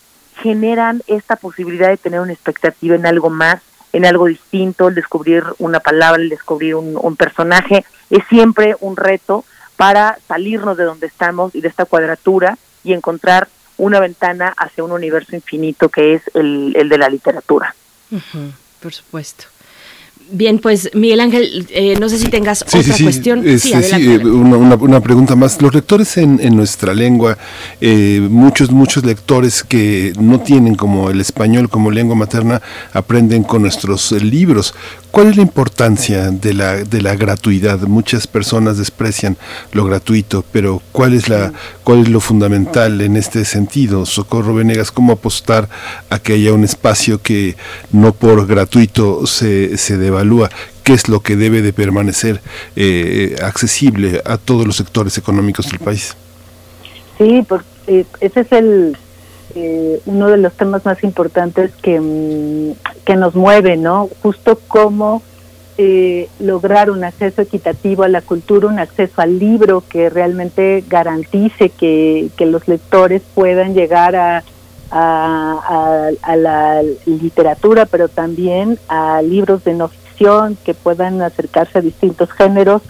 generan esta posibilidad de tener una expectativa en algo más, en algo distinto, el descubrir una palabra, el descubrir un, un personaje. Es siempre un reto para salirnos de donde estamos y de esta cuadratura y encontrar una ventana hacia un universo infinito que es el, el de la literatura. por supuesto. Bien, pues Miguel Ángel, eh, no sé si tengas otra cuestión. sí, sí, una, una, pregunta más. Los lectores en, en nuestra lengua, eh, muchos, muchos lectores que no tienen como el español como lengua materna, aprenden con nuestros libros. ¿Cuál es la importancia de la, de la gratuidad? Muchas personas desprecian lo gratuito, pero ¿cuál es, la, ¿cuál es lo fundamental en este sentido? Socorro Venegas, ¿cómo apostar a que haya un espacio que no por gratuito se, se devalúa? ¿Qué es lo que debe de permanecer eh, accesible a todos los sectores económicos del país? Sí, eh, ese es el eh, uno de los temas más importantes que, mm, que nos mueve, ¿no? Justo cómo eh, lograr un acceso equitativo a la cultura, un acceso al libro que realmente garantice que, que los lectores puedan llegar a, a, a, la literatura, pero también a libros de no ficción que puedan acercarse a distintos géneros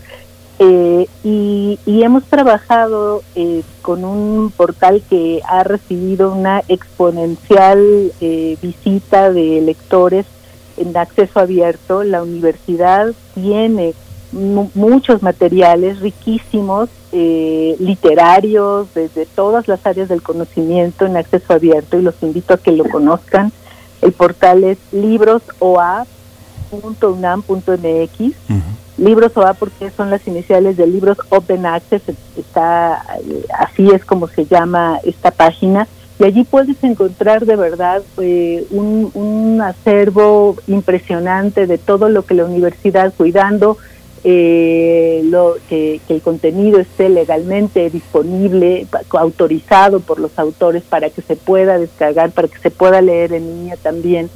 eh, y, hemos trabajado eh, con un portal que ha recibido una exponencial eh, visita de lectores en acceso abierto. La universidad tiene muchos materiales riquísimos, literarios, desde todas las áreas del conocimiento en acceso abierto y los invito a que lo conozcan. El portal es librosoa.unam.mx. Libros OA porque son las iniciales de Libros Open Access, está eh, así es como se llama esta página y allí puedes encontrar de verdad eh, un, acervo impresionante de todo lo que la universidad cuidando eh, lo que, que, el contenido esté legalmente disponible, autorizado por los autores para que se pueda descargar, para que se pueda leer en línea también.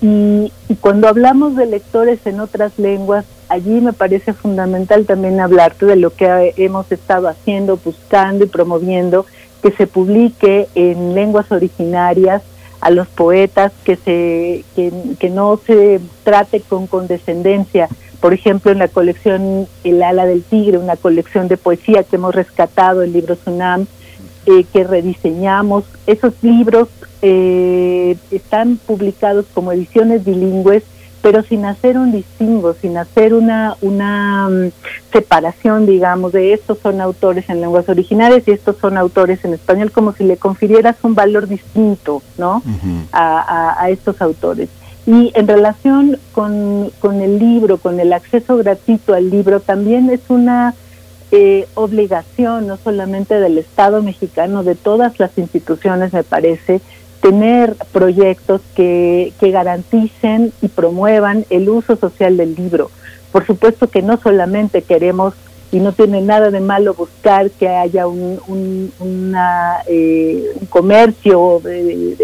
Y, cuando hablamos de lectores en otras lenguas, allí me parece fundamental también hablarte de lo que hemos estado haciendo, buscando y promoviendo, que se publique en lenguas originarias a los poetas, que, se, que, no se trate con condescendencia. Por ejemplo, en la colección El ala del tigre, una colección de poesía que hemos rescatado en Libros UNAM, eh, que rediseñamos. Esos libros eh, están publicados como ediciones bilingües, pero sin hacer un distingo, sin hacer una, una mm, separación, digamos, de estos son autores en lenguas originales y estos son autores en español, como si le confirieras un valor distinto, ¿no? a, a, estos autores. Y en relación con, con el libro, con el acceso gratuito al libro, también es una eh, obligación no solamente del Estado mexicano, de todas las instituciones, me parece, tener proyectos que, que garanticen y promuevan el uso social del libro. Por supuesto que no solamente queremos y no tiene nada de malo buscar que haya un, un, una, eh, comercio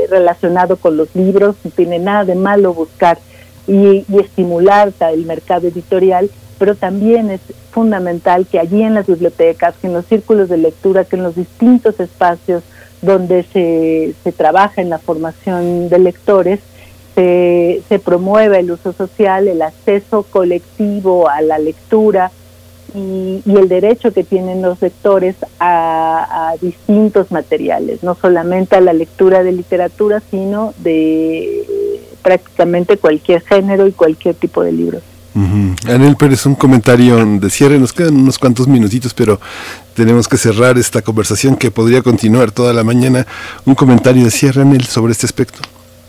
relacionado con los libros, no tiene nada de malo buscar y, y estimular el mercado editorial, pero también es fundamental que allí en las bibliotecas, que en los círculos de lectura, que en los distintos espacios donde se, se trabaja en la formación de lectores, se, se promueva el uso social, el acceso colectivo a la lectura y, y el derecho que tienen los lectores a, a, distintos materiales, no solamente a la lectura de literatura, sino de prácticamente cualquier género y cualquier tipo de libros. Anel Pérez, un comentario de cierre. Nos quedan unos cuantos minutitos, pero tenemos que cerrar esta conversación que podría continuar toda la mañana. Un comentario de cierre, Anel, sobre este aspecto.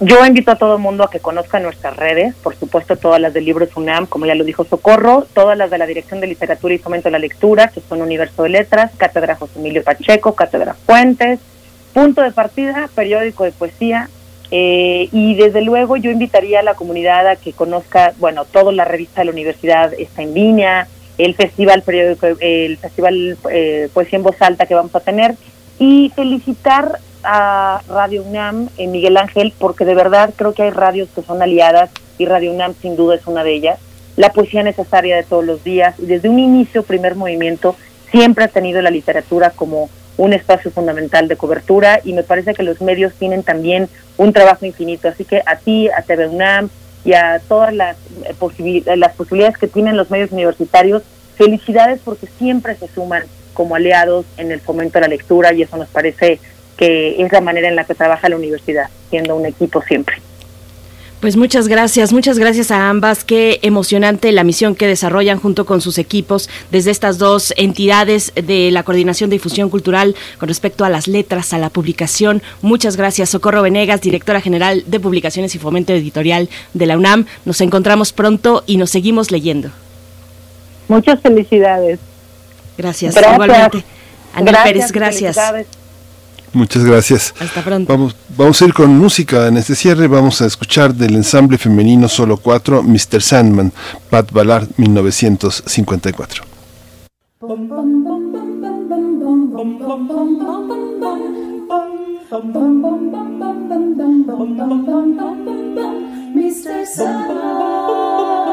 Yo invito a todo mundo a que conozca nuestras redes, por supuesto todas las de Libros UNAM, como ya lo dijo Socorro, todas las de la Dirección de Literatura y Fomento de la Lectura, que son Universo de Letras, Cátedra José Emilio Pacheco, Cátedra Fuentes, Punto de Partida, Periódico de Poesía, eh, y desde luego yo invitaría a la comunidad a que conozca, bueno, toda la revista de la universidad está en línea, el festival periódico, el festival eh, Poesía en Voz Alta que vamos a tener y felicitar a Radio UNAM, en Miguel Ángel, porque de verdad creo que hay radios que son aliadas y Radio UNAM sin duda es una de ellas. La poesía necesaria de todos los días y desde un inicio, primer movimiento, siempre ha tenido la literatura como un espacio fundamental de cobertura y me parece que los medios tienen también un trabajo infinito. Así que a ti, a TV UNAM y a todas las, eh, las posibilidades que tienen los medios universitarios, felicidades porque siempre se suman como aliados en el fomento de la lectura y eso nos parece que es la manera en la que trabaja la universidad, siendo un equipo siempre. Pues muchas gracias, muchas gracias a ambas. Qué emocionante la misión que desarrollan junto con sus equipos desde estas dos entidades de la Coordinación de Difusión Cultural con respecto a las letras, a la publicación. Muchas gracias, Socorro Venegas, directora general de Publicaciones y Fomento Editorial de la UNAM. Nos encontramos pronto y nos seguimos leyendo. Muchas felicidades. Gracias, igualmente. Ana Pérez, gracias. Muchas gracias. Hasta pronto. Vamos, vamos a ir con música en este cierre. Vamos a escuchar del ensamble femenino Solo 4, Mr. Sandman, Pat Ballard, 1954. Mr. Sandman,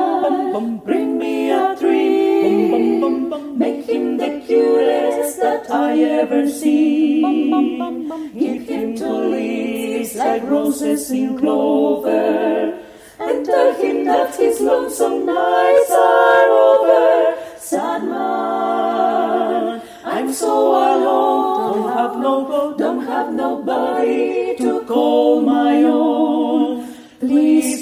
bring me a dream, make him the cutest that I ever see. Give him two leaves like roses in clover, and tell him that his lonesome nights are over. Sandman, I'm so alone, don't have no, don't have nobody to call my own. Please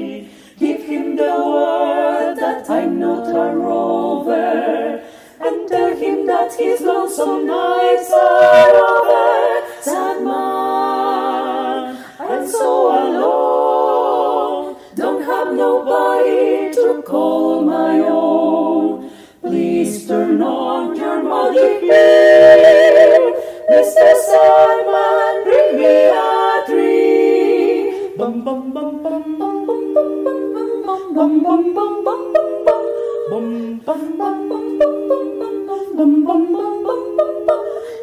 The word that I'm not a rover, and tell him that his lonesome nights are over. Sandman, I'm so alone, don't have nobody to call my own. Please turn on your magic beam, Mr. Sandman, bring me a dream. Bum bum bum bum bum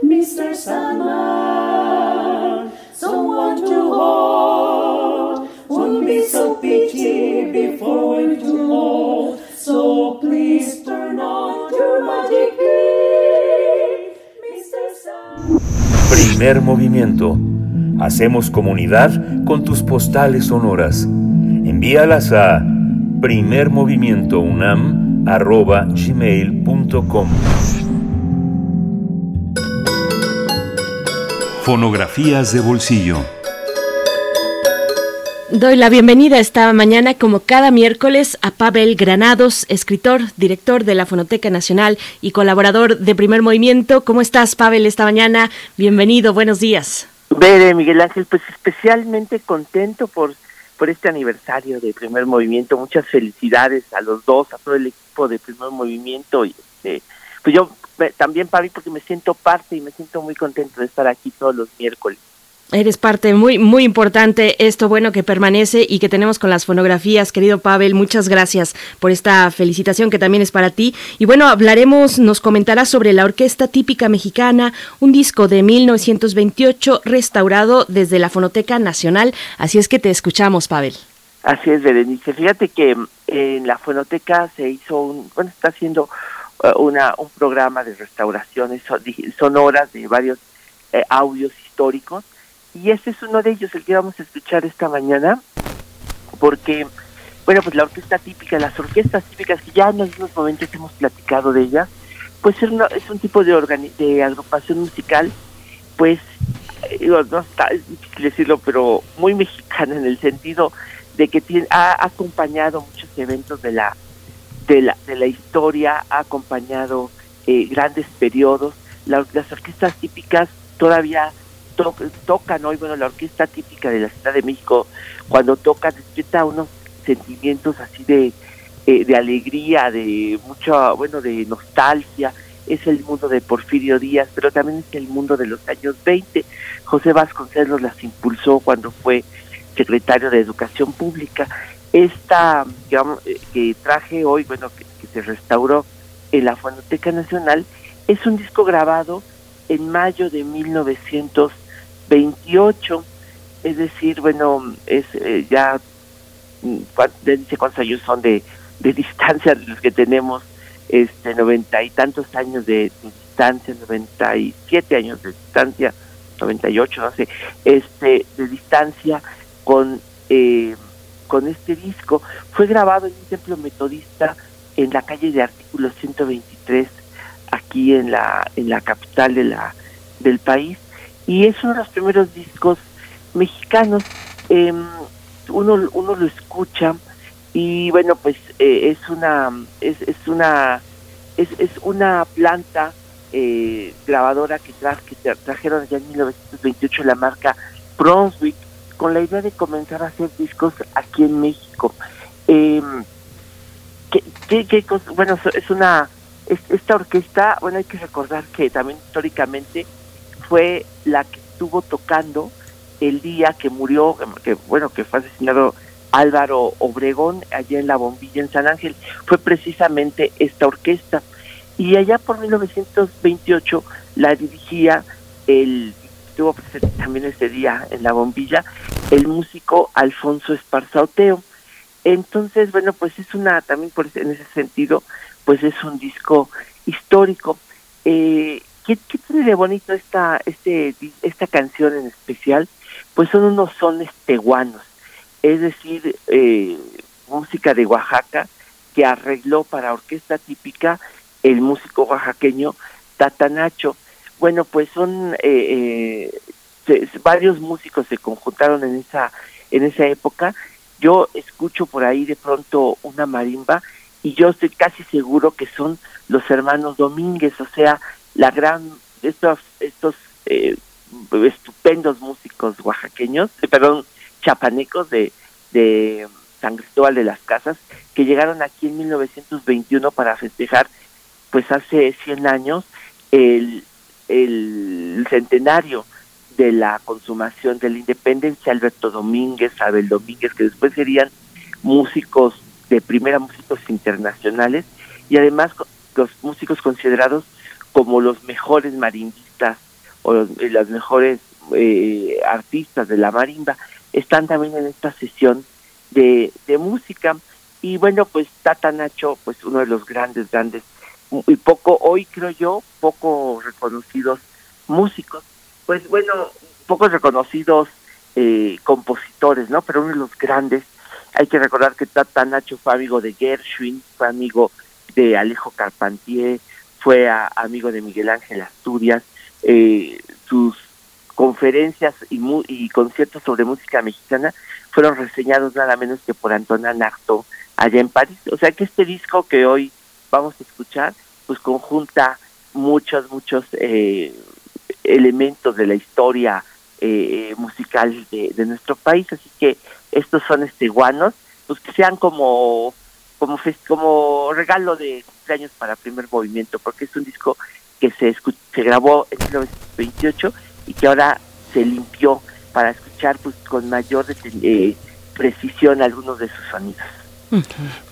Mr. Sandman, someone to hold, won't be so pitchy before we're too old. So please turn on your magic beam, Mr. Sandman. Primer movimiento. Hacemos comunidad con tus postales sonoras. Envíalas a primermovimientounam.gmail.com Fonografías de bolsillo. Doy la bienvenida esta mañana, como cada miércoles, a Pavel Granados, escritor, director de la Fonoteca Nacional y colaborador de Primer Movimiento. ¿Cómo estás, Pavel, esta mañana? Bienvenido, buenos días. Bere, Miguel Ángel, pues especialmente contento por, por este aniversario de Primer Movimiento. Muchas felicidades a los dos, a todo el equipo de Primer Movimiento. Y, este, pues yo eh, también, Pavel, porque me siento parte y me siento muy contento de estar aquí todos los miércoles. Eres parte muy muy importante esto bueno que permanece y que tenemos con las fonografías, querido Pavel. Muchas gracias por esta felicitación que también es para ti. Y bueno, hablaremos, nos comentarás sobre la Orquesta Típica Mexicana, un disco de 1928 restaurado desde la Fonoteca Nacional. Así es que te escuchamos, Pavel. Así es, Berenice. Fíjate que en la Fonoteca se hizo un, bueno, está haciendo uh, una, un programa de restauraciones sonoras de varios eh, audios históricos y este es uno de ellos, el que vamos a escuchar esta mañana, porque, bueno, pues la orquesta típica, las orquestas típicas, que ya en algunos momentos hemos platicado de ellas, pues es un tipo de, de agrupación musical, pues, eh, no está, es difícil decirlo, pero muy mexicana en el sentido de que tiene, ha acompañado muchos eventos de la, de la, de la historia, ha acompañado eh, grandes periodos. La, las orquestas típicas todavía to, tocan hoy, bueno, la orquesta típica de la Ciudad de México, cuando toca, despierta unos sentimientos así de, eh, de alegría, de mucha, bueno, de nostalgia. Es el mundo de Porfirio Díaz, pero también es el mundo de los años 20. José Vasconcelos las impulsó cuando fue secretario de Educación Pública. Esta, digamos, que traje hoy, bueno, que, que se restauró en la Fonoteca Nacional, es un disco grabado en mayo de 1928. es decir, bueno, es eh, ya, mm, ¿cuán- de- dice cuántos años son de, de distancia los que tenemos, este, noventa y tantos años de, de distancia, noventa y siete años de distancia, noventa y ocho, no sé, este, de distancia con, eh, con este disco. Fue grabado en un templo metodista en la calle de Artículo 123, aquí en la, en la capital de la, del país, y es uno de los primeros discos mexicanos. em, uno, uno lo escucha y bueno, pues eh, es una, es, es una, es, es una planta eh, grabadora que, tra- que tra- trajeron ya en 1928 la marca Brunswick con la idea de comenzar a hacer discos aquí en México. Em, ¿qué, qué, qué cos- bueno, es una, es- esta orquesta, bueno, hay que recordar que también históricamente fue la que estuvo tocando el día que murió, que bueno, que fue asesinado Álvaro Obregón allá en la bombilla en San Ángel, fue precisamente esta orquesta. Y allá por 1928 la dirigía el, estuvo presente también ese día en la bombilla, el músico Alfonso Esparzaoteo. Entonces, bueno, pues es una, también por en ese sentido, pues es un disco histórico. Eh, ¿qué, tiene de bonito esta, este, esta canción en especial? Pues son unos sones tehuanos, es decir, eh, música de Oaxaca que arregló para orquesta típica el músico oaxaqueño Tatanacho. Bueno, pues son eh, eh, varios músicos se conjuntaron en esa en esa época. Yo escucho por ahí de pronto una marimba y yo estoy casi seguro que son los hermanos Domínguez, o sea, la gran estos estos eh, estupendos músicos oaxaqueños, eh, perdón, chapanecos de de San Cristóbal de las Casas que llegaron aquí en 1921 para festejar pues hace 100 años el, el centenario de la consumación de la independencia, Alberto Domínguez, Abel Domínguez, que después serían músicos de primera, músicos internacionales, y además los músicos considerados como los mejores marimbistas o los, eh, las mejores eh, artistas de la marimba, están también en esta sesión de, de música. Y bueno, pues Tata Nacho, pues uno de los grandes, grandes y poco, hoy creo yo, poco reconocidos músicos, pues bueno, pocos reconocidos eh, compositores, ¿no? Pero uno de los grandes, hay que recordar que Tata Nacho fue amigo de Gershwin, fue amigo de Alejo Carpentier, fue a- amigo de Miguel Ángel Asturias, eh, sus conferencias y, mu- y conciertos sobre música mexicana fueron reseñados nada menos que por Antonin Artaud allá en París. O sea que este disco que hoy vamos a escuchar, pues conjunta muchos, muchos eh, elementos de la historia eh, musical de, de nuestro país. Así que estos son esteguanos, pues que sean como como como regalo de cumpleaños para primer movimiento, porque es un disco que se se grabó en 1928 y que ahora se limpió para escuchar pues con mayor eh, precisión algunos de sus sonidos.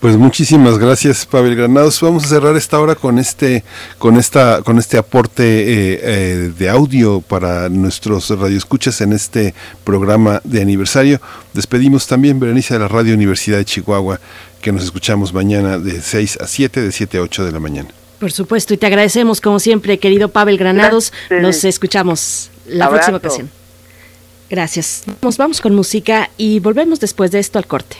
Pues muchísimas gracias, Pavel Granados. Vamos a cerrar esta hora con este, con esta, con este aporte eh, eh, de audio para nuestros radioescuchas en este programa de aniversario. Despedimos también Berenice de la Radio Universidad de Chihuahua, que nos escuchamos mañana de 6 a 7, de 7 a 8 de la mañana. Por supuesto, y te agradecemos como siempre, querido Pavel Granados. Gracias. Nos escuchamos la Abrazo. próxima ocasión. Gracias. Nos vamos con música y volvemos después de esto al corte.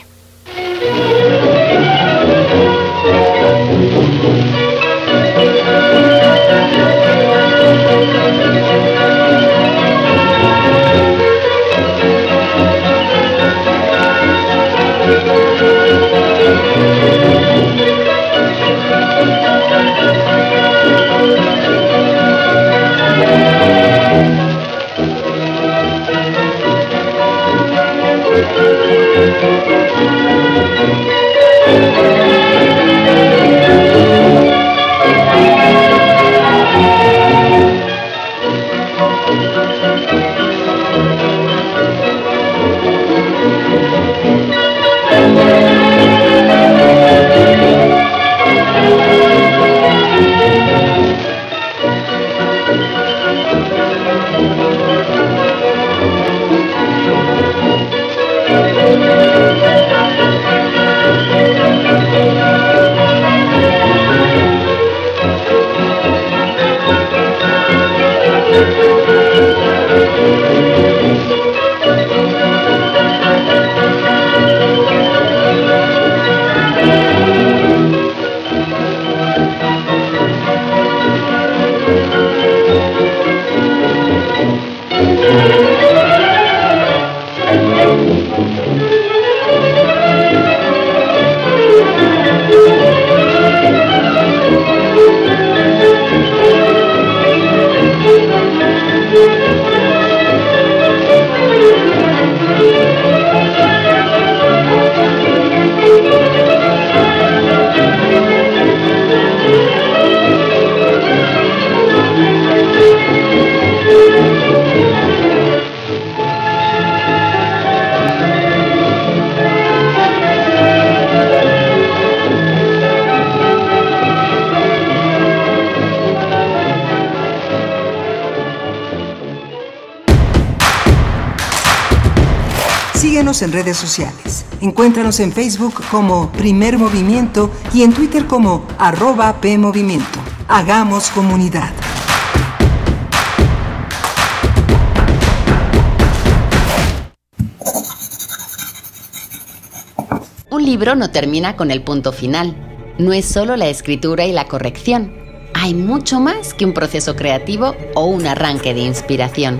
En redes sociales. Encuéntranos en Facebook como Primer Movimiento y en Twitter como arroba PMovimiento. Hagamos comunidad. Un libro no termina con el punto final. No es solo la escritura y la corrección. Hay mucho más que un proceso creativo o un arranque de inspiración.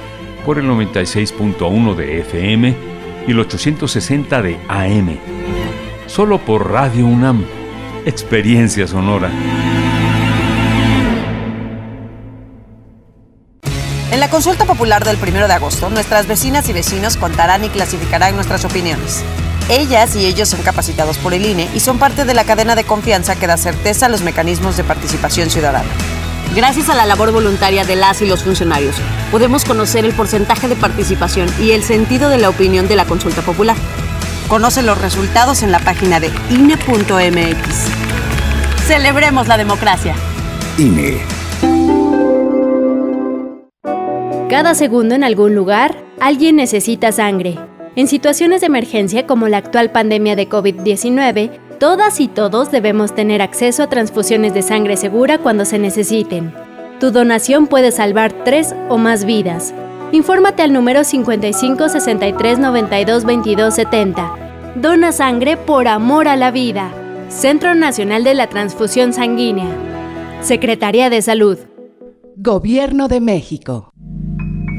por el 96.1 de FM y el 860 de AM. Solo por Radio UNAM. Experiencia sonora. En la consulta popular del 1 de agosto, nuestras vecinas y vecinos contarán y clasificarán nuestras opiniones. Ellas y ellos son capacitados por el INE y son parte de la cadena de confianza que da certeza a los mecanismos de participación ciudadana. Gracias a la labor voluntaria de las y los funcionarios, podemos conocer el porcentaje de participación y el sentido de la opinión de la consulta popular. Conoce los resultados en la página de INE.mx. Celebremos la democracia. INE. Cada segundo en algún lugar, alguien necesita sangre. En situaciones de emergencia como la actual pandemia de COVID-19, todas y todos debemos tener acceso a transfusiones de sangre segura cuando se necesiten. Tu donación puede salvar tres o más vidas. Infórmate al número 55 63 92 22 70. Dona sangre por amor a la vida. Centro Nacional de la Transfusión Sanguínea. Secretaría de Salud. Gobierno de México.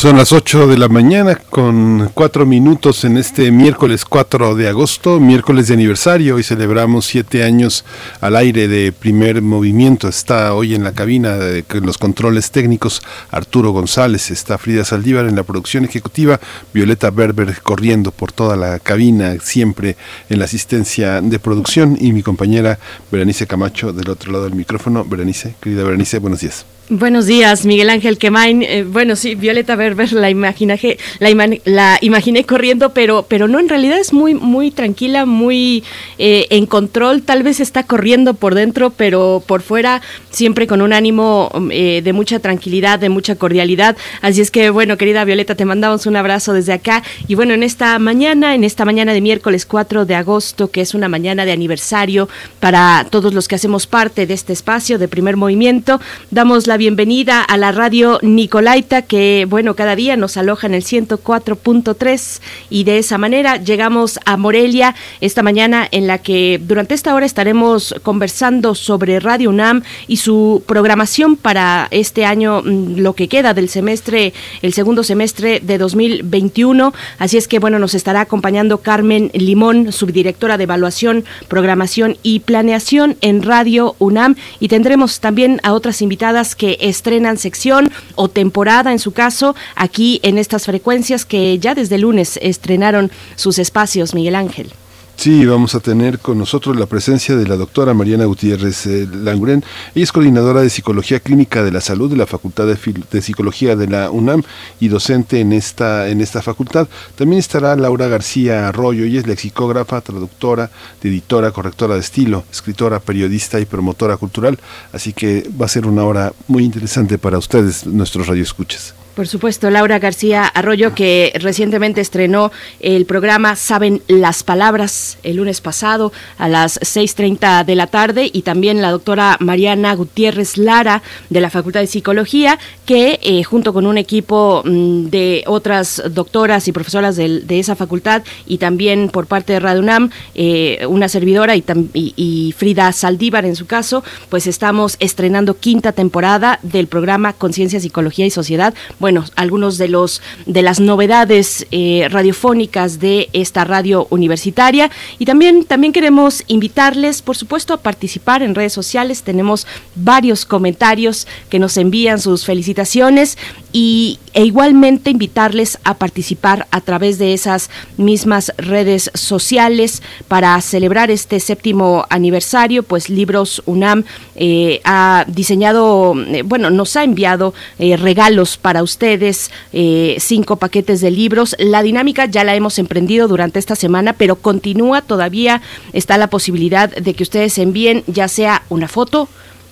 Son las 8 de la mañana con cuatro minutos en este miércoles 4 de agosto, miércoles de aniversario. Hoy celebramos siete años al aire de primer movimiento. Está hoy en la cabina de los controles técnicos Arturo González, está Frida Saldívar en la producción ejecutiva, Violeta Berber corriendo por toda la cabina, siempre en la asistencia de producción y mi compañera Berenice Camacho del otro lado del micrófono. Berenice, querida Berenice, buenos días. Buenos días, Miguel Ángel Quemain. Eh, bueno, sí, Violeta Berber la imaginé, la, la, imaginé corriendo, pero, pero no, en realidad es muy, muy tranquila, muy eh, en control. Tal vez está corriendo por dentro, pero por fuera siempre con un ánimo eh, de mucha tranquilidad, de mucha cordialidad. Así es que, bueno, querida Violeta, te mandamos un abrazo desde acá. Y bueno, en esta mañana, en esta mañana de miércoles 4 de agosto, que es una mañana de aniversario para todos los que hacemos parte de este espacio de primer movimiento, damos la bienvenida a la radio Nicolaita, que bueno, cada día nos aloja en el 104.3 y de esa manera llegamos a Morelia esta mañana en la que durante esta hora estaremos conversando sobre Radio UNAM y su programación para este año, mm, lo que queda del semestre, el segundo semestre de 2021. Así es que bueno, nos estará acompañando Carmen Limón, subdirectora de evaluación, programación y planeación en Radio UNAM y tendremos también a otras invitadas que estrenan sección o temporada en su caso aquí en estas frecuencias que ya desde lunes estrenaron sus espacios, Miguel Ángel. Sí, vamos a tener con nosotros la presencia de la doctora Mariana Gutiérrez eh, Languren. Ella es coordinadora de Psicología Clínica de la Salud de la Facultad de, Psicología de la UNAM y docente en esta, en esta facultad. También estará Laura García Arroyo. Ella es lexicógrafa, traductora, editora, correctora de estilo, escritora, periodista y promotora cultural. Así que va a ser una hora muy interesante para ustedes, nuestros radioescuchas. Por supuesto, Laura García Arroyo, que recientemente estrenó el programa Saben las Palabras el lunes pasado a las 6.30 de la tarde, y también la doctora Mariana Gutiérrez Lara de la Facultad de Psicología, que eh, junto con un equipo mm, de otras doctoras y profesoras de, esa facultad, y también por parte de Radio UNAM, eh, una servidora y, y Frida Saldívar en su caso, pues estamos estrenando quinta temporada del programa Conciencia, Psicología y Sociedad. Bueno, algunos de los de las novedades eh, radiofónicas de esta radio universitaria y también también queremos invitarles, por supuesto, a participar en redes sociales. Tenemos varios comentarios que nos envían sus felicitaciones y e igualmente invitarles a participar a través de esas mismas redes sociales para celebrar este séptimo aniversario. Pues Libros UNAM eh, ha diseñado, eh, bueno, nos ha enviado regalos para ustedes ustedes eh, cinco paquetes de libros. La dinámica ya la hemos emprendido durante esta semana, pero continúa todavía. Está la posibilidad de que ustedes envíen ya sea una foto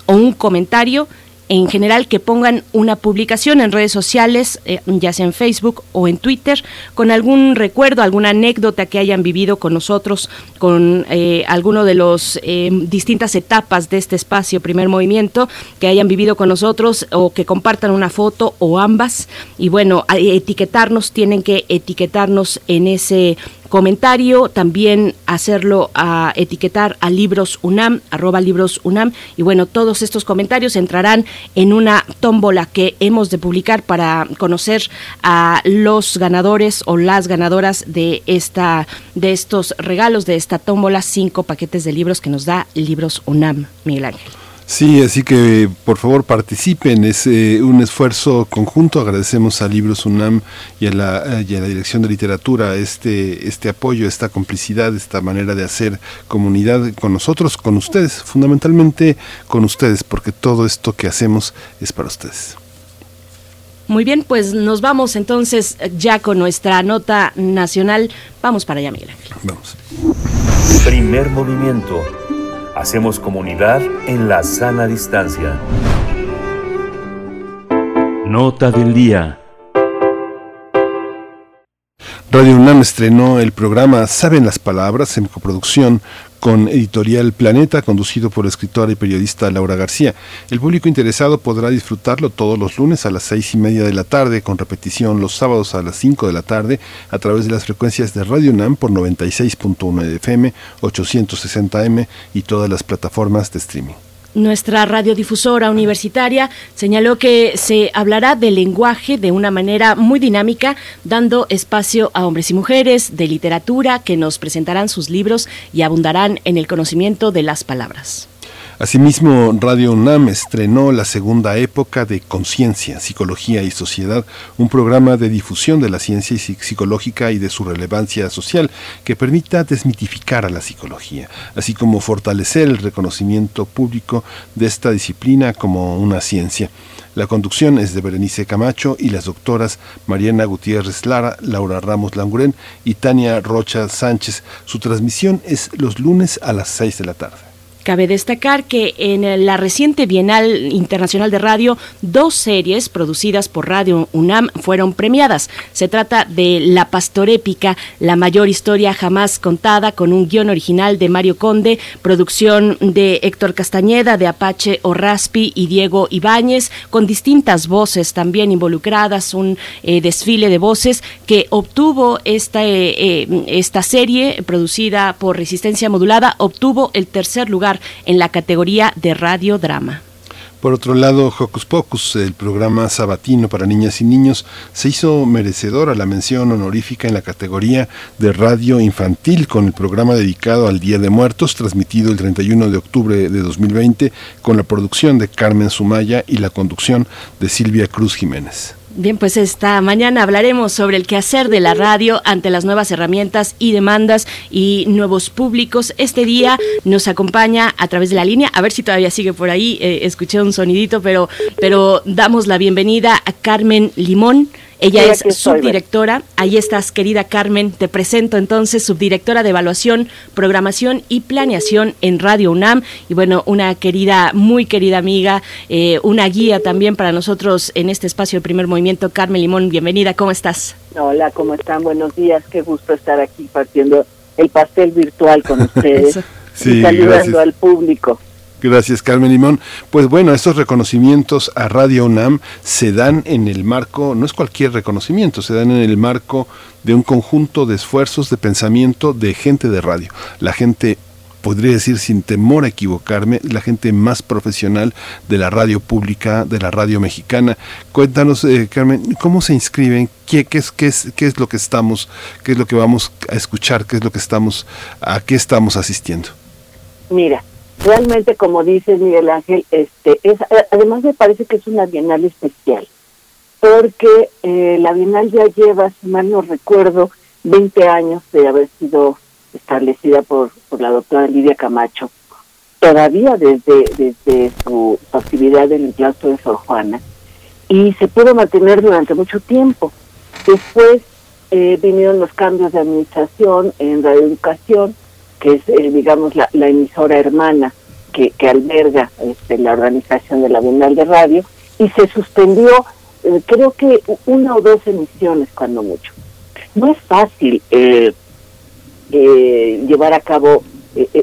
o un comentario en general que pongan una publicación en redes sociales, eh, ya sea en Facebook o en Twitter, con algún recuerdo, alguna anécdota que hayan vivido con nosotros, con eh, alguno de los eh, distintas etapas de este espacio, primer movimiento, que hayan vivido con nosotros o que compartan una foto o ambas. Y bueno, etiquetarnos, tienen que etiquetarnos en ese comentario, también hacerlo a etiquetar a Libros UNAM, arroba Libros UNAM, y bueno, todos estos comentarios entrarán en una tómbola que hemos de publicar para conocer a los ganadores o las ganadoras de esta, de estos regalos, de esta tómbola, cinco paquetes de libros que nos da Libros UNAM, Miguel Ángel. Sí, así que por favor participen, es eh, un esfuerzo conjunto, agradecemos a Libros UNAM y a, la, la Dirección de Literatura este, este apoyo, esta complicidad, esta manera de hacer comunidad con nosotros, con ustedes, fundamentalmente con ustedes, porque todo esto que hacemos es para ustedes. Muy bien, pues nos vamos entonces ya con nuestra nota nacional. Vamos para allá, Miguel Ángel. Vamos. Primer movimiento Hacemos comunidad en la sana distancia. Nota del día. Radio UNAM estrenó el programa Saben las Palabras en coproducción con Editorial Planeta, conducido por la escritora y periodista Laura García. El público interesado podrá disfrutarlo todos los lunes a las seis y media de la tarde, con repetición los sábados a las cinco de la tarde, a través de las frecuencias de Radio UNAM por 96.1 de FM, 860M y todas las plataformas de streaming. Nuestra radiodifusora universitaria, señaló que se hablará del lenguaje de una manera muy dinámica, dando espacio a hombres y mujeres de literatura que nos presentarán sus libros y abundarán en el conocimiento de las palabras. Asimismo, Radio UNAM estrenó la segunda época de Conciencia, Psicología y Sociedad, un programa de difusión de la ciencia psicológica y de su relevancia social que permita desmitificar a la psicología, así como fortalecer el reconocimiento público de esta disciplina como una ciencia. La conducción es de Berenice Camacho y las doctoras Mariana Gutiérrez Lara, Laura Ramos Languren y Tania Rocha Sánchez. Su transmisión es los lunes a las 6 de la tarde. Cabe destacar que en la reciente Bienal Internacional de Radio, dos series producidas por Radio UNAM fueron premiadas. Se trata de La Pastorépica, la mayor historia jamás contada, con un guion original de Mario Conde, producción de Héctor Castañeda, de Apache Orraspi y Diego Ibáñez, con distintas voces también involucradas, un eh, desfile de voces que obtuvo esta, eh, eh, esta serie producida por Resistencia Modulada, obtuvo el tercer lugar en la categoría de radiodrama. Por otro lado, Hocus Pocus, el programa sabatino para niñas y niños, se hizo merecedor a la mención honorífica en la categoría de radio infantil con el programa dedicado al Día de Muertos, transmitido el 31 de octubre de 2020, con la producción de Carmen Sumaya y la conducción de Silvia Cruz Jiménez. Bien, pues esta mañana hablaremos sobre el quehacer de la radio ante las nuevas herramientas y demandas y nuevos públicos. Este día nos acompaña a través de la línea, a ver si todavía sigue por ahí, eh, escuché un sonidito, pero, pero damos la bienvenida a Carmen Limón. Ella es subdirectora. Ahí estás, querida Carmen. Te presento entonces, subdirectora de evaluación, programación y planeación en Radio UNAM. Y bueno, una querida, muy querida amiga, eh, una guía también para nosotros en este espacio de primer movimiento. Carmen Limón, bienvenida. ¿Cómo estás? Hola, ¿cómo están? Buenos días. Qué gusto estar aquí partiendo el pastel virtual con ustedes. y saludando al público. Gracias, Carmen Limón. Pues bueno, estos reconocimientos a Radio UNAM se dan en el marco, no es cualquier reconocimiento, se dan en el marco de un conjunto de esfuerzos de pensamiento de gente de radio. La gente podría decir sin temor a equivocarme, la gente más profesional de la radio pública, de la radio mexicana. Cuéntanos, eh, Carmen, ¿cómo se inscriben? ¿Qué, qué, es, qué, es, ¿Qué es lo que estamos, qué es lo que vamos a escuchar? ¿Qué es lo que estamos, a qué estamos asistiendo? Mira, realmente como dice Miguel Ángel este es además me parece que es una bienal especial porque eh, la bienal ya lleva si mal no recuerdo 20 años de haber sido establecida por, por la doctora Lidia Camacho. Todavía desde desde su, actividad en el claustro de Sor Juana. Y se pudo mantener durante mucho tiempo. Después eh, vinieron los cambios de administración en radioeducación que es, eh, digamos, la, emisora hermana que, que alberga este, la organización de la Bienal de Radio, y se suspendió, eh, creo que una o dos emisiones, cuando mucho. No es fácil eh, llevar a cabo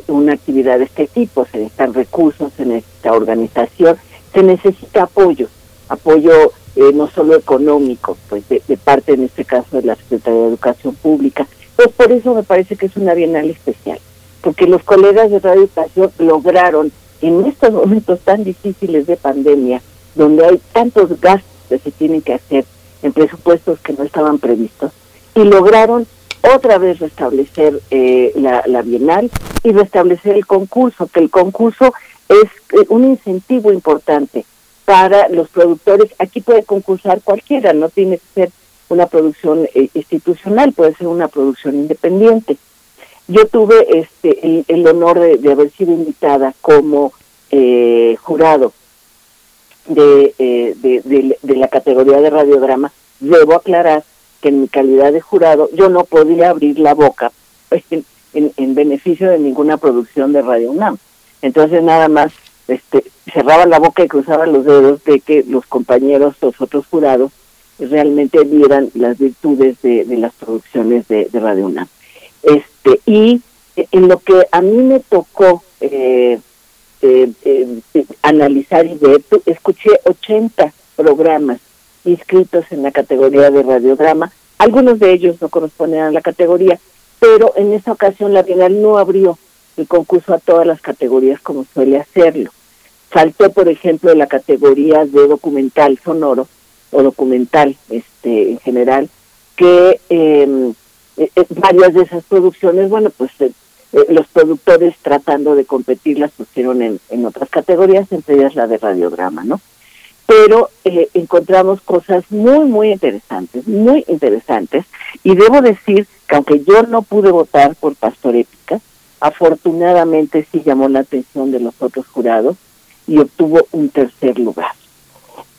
una actividad de este tipo, se necesitan recursos, se necesita organización, se necesita apoyo, apoyo no solo económico, pues de, parte en este caso de la Secretaría de Educación Pública, pues por eso me parece que es una bienal especial, porque los colegas de Radio Educación lograron en estos momentos tan difíciles de pandemia, donde hay tantos gastos que se tienen que hacer en presupuestos que no estaban previstos, y lograron otra vez restablecer eh, la, la bienal y restablecer el concurso, que el concurso es eh, un incentivo importante para los productores. Aquí puede concursar cualquiera, no tiene que ser una producción eh, institucional, puede ser una producción independiente. Yo tuve este el, honor de, haber sido invitada como eh, jurado eh, de, de, la categoría de radiodrama. Debo aclarar que en mi calidad de jurado yo no podía abrir la boca en, en, beneficio de ninguna producción de Radio UNAM. Entonces nada más este, cerraba la boca y cruzaba los dedos de que los compañeros, los otros jurados, realmente vieran las virtudes de, las producciones de, Radio UNAM. Este, y en lo que a mí me tocó eh, eh, eh, analizar y ver, escuché 80 programas inscritos en la categoría de radiodrama. Algunos de ellos no corresponden a la categoría, pero en esta ocasión la Bienal no abrió el concurso a todas las categorías como suele hacerlo. Faltó, por ejemplo, la categoría de documental sonoro o documental este en general, que em, eh, eh, varias de esas producciones, bueno, pues eh, los productores tratando de competir las pusieron en, otras categorías, entre ellas la de radiodrama, ¿no? Pero encontramos cosas muy, muy interesantes, muy interesantes, y debo decir que aunque yo no pude votar por Pastor Épica, afortunadamente sí llamó la atención de los otros jurados y obtuvo un tercer lugar.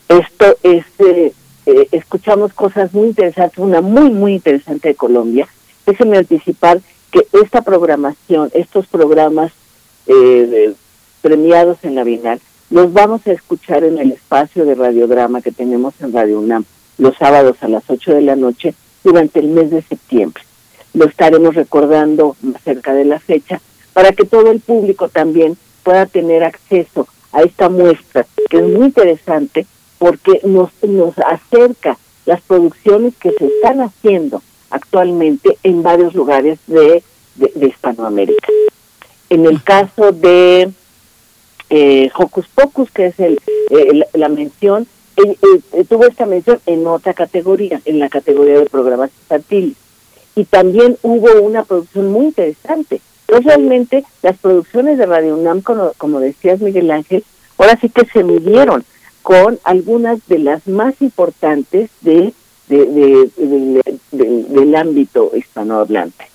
Esto es, eh, eh, escuchamos cosas muy interesantes, una muy, muy interesante de Colombia. Déjenme anticipar que esta programación, estos programas eh, premiados en la Bienal, los vamos a escuchar en el espacio de radiodrama que tenemos en Radio UNAM los sábados a las 8 de la noche durante el mes de septiembre. Lo estaremos recordando cerca de la fecha para que todo el público también pueda tener acceso a esta muestra, que es muy interesante porque nos, nos acerca las producciones que se están haciendo actualmente en varios lugares de, de, Hispanoamérica. En el caso de eh, Hocus Pocus, que es el, eh, la, mención, eh, tuvo esta mención en otra categoría, en la categoría de programas infantiles. Y también hubo una producción muy interesante. Entonces, realmente, las producciones de Radio UNAM, como, como decías Miguel Ángel, ahora sí que se midieron con algunas de las más importantes de, del ámbito hispanohablante.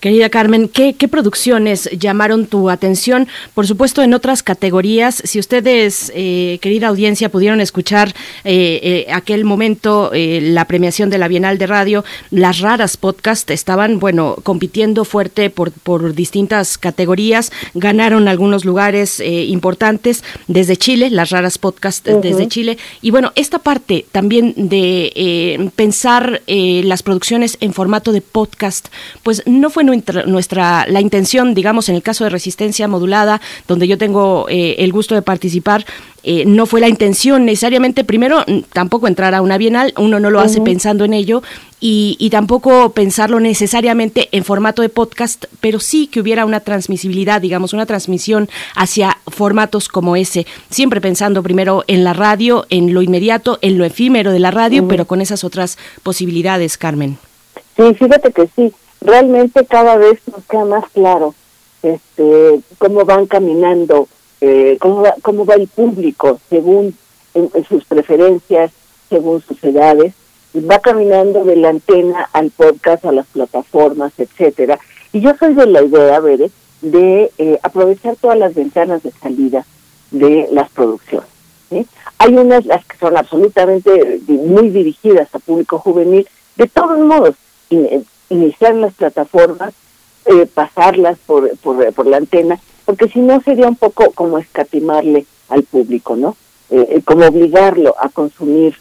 Querida Carmen, ¿qué, producciones llamaron tu atención? Por supuesto, en otras categorías, si ustedes, eh, querida audiencia, pudieron escuchar eh, eh, aquel momento, la premiación de la Bienal de Radio, las raras podcast estaban, bueno, compitiendo fuerte por, por distintas categorías, ganaron algunos lugares importantes desde Chile, las raras podcast desde Chile. Y bueno, esta parte también de pensar las producciones en formato de podcast, pues no fue nuestra, la intención, digamos, en el caso de resistencia modulada, donde yo tengo eh, el gusto de participar, eh, no fue la intención necesariamente, primero, tampoco entrar a una bienal, uno no lo hace pensando en ello, y, y, tampoco pensarlo necesariamente en formato de podcast, pero sí que hubiera una transmisibilidad, digamos, una transmisión hacia formatos como ese, siempre pensando primero en la radio, en lo inmediato, en lo efímero de la radio, pero con esas otras posibilidades, Carmen. Sí, fíjate que sí realmente cada vez nos queda más claro este cómo van caminando, eh, cómo, va, cómo va el público según sus preferencias, según sus edades, va caminando de la antena al podcast, a las plataformas, etcétera. Y yo soy de la idea, Bere, de eh, aprovechar todas las ventanas de salida de las producciones. Hay unas las que son absolutamente muy dirigidas a público juvenil, de todos modos, iniciar las plataformas, eh, pasarlas por, por, por, la antena, porque si no sería un poco como escatimarle al público, ¿no? Eh, eh, como obligarlo a consumir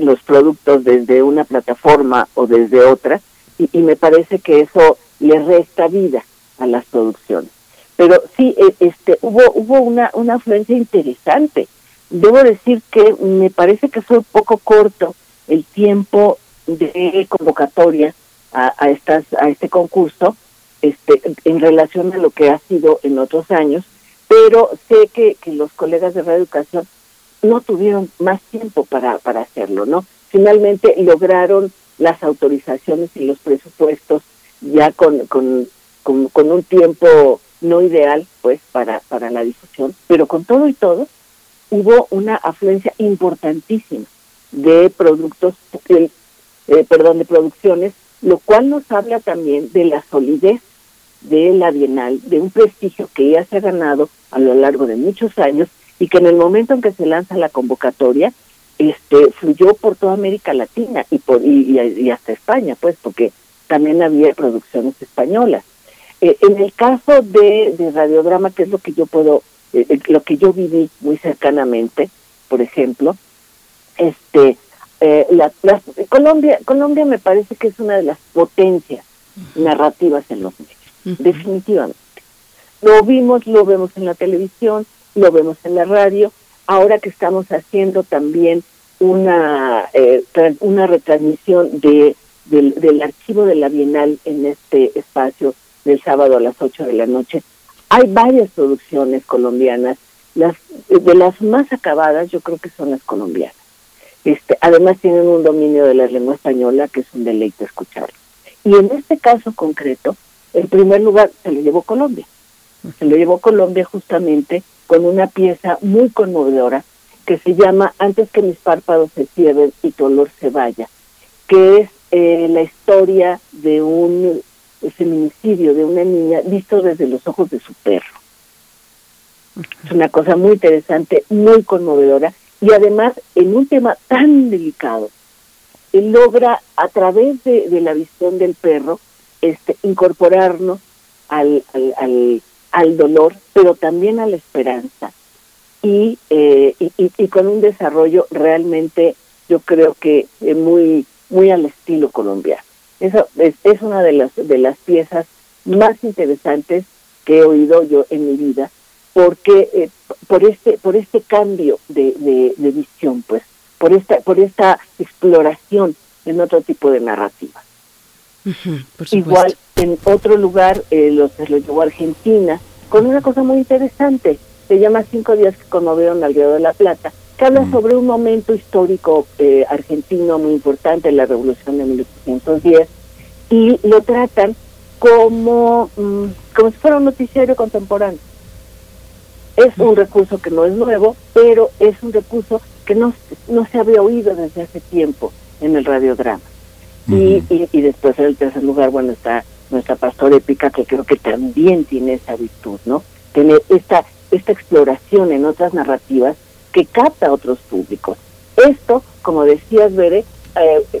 los productos desde una plataforma o desde otra, y, me parece que eso le resta vida a las producciones. Pero sí, este, hubo, hubo una, una afluencia interesante. Debo decir que me parece que fue un poco corto el tiempo de convocatoria a, estas, a este concurso este, en relación a lo que ha sido en otros años, pero sé que, que los colegas de reeducación no tuvieron más tiempo para, para hacerlo, ¿no? Finalmente lograron las autorizaciones y los presupuestos ya con, con un tiempo no ideal, pues, para, para la difusión, pero con todo y todo, hubo una afluencia importantísima de productos, eh, perdón, de producciones lo cual nos habla también de la solidez de la Bienal, de un prestigio que ya se ha ganado a lo largo de muchos años y que en el momento en que se lanza la convocatoria, este fluyó por toda América Latina y por y, hasta España, pues, porque también había producciones españolas. Eh, en el caso de, de, radiodrama, que es lo que yo puedo, eh, eh, lo que yo viví muy cercanamente, por ejemplo, este eh, la, Colombia Colombia me parece que es una de las potencias narrativas en los medios, definitivamente. Lo vimos, lo vemos en la televisión, lo vemos en la radio, ahora que estamos haciendo también una, eh, una retransmisión de, del, del archivo de la Bienal en este espacio del sábado a las 8 de la noche. Hay varias producciones colombianas las de las más acabadas yo creo que son las colombianas. Este, además tienen un dominio de la lengua española que es un deleite escucharlo. Y en este caso concreto, en primer lugar se lo llevó Colombia. Se lo llevó Colombia justamente con una pieza muy conmovedora que se llama Antes que mis párpados se cierren y tu olor se vaya, que es eh, la historia de un feminicidio de una niña visto desde los ojos de su perro. Es una cosa muy interesante, muy conmovedora y además en un tema tan delicado, él logra a través de, de la visión del perro este, incorporarnos al, al, al, al dolor, pero también a la esperanza y, eh, y, y, y con un desarrollo realmente yo creo que eh, muy muy al estilo colombiano. Eso es, es una de las de las piezas más interesantes que he oído yo en mi vida porque eh, por este por este cambio de, de, de, visión pues por esta por esta exploración en otro tipo de narrativa. Uh -huh, igual en otro lugar eh, lo, se lo llevó a Argentina con una cosa muy interesante se llama cinco días que conmovieron al Río de la Plata que habla mm. sobre un momento histórico eh, argentino muy importante la revolución de 1810 y lo tratan como mm, como si fuera un noticiario contemporáneo es un recurso que no es nuevo, pero es un recurso que no, no se había oído desde hace tiempo en el radiodrama. Uh -huh. y, y, y, después en el tercer lugar, bueno, está nuestra pastora épica, que creo que también tiene esa virtud, ¿no? Tiene esta, esta exploración en otras narrativas que capta a otros públicos. Esto, como decías, Bere, eh,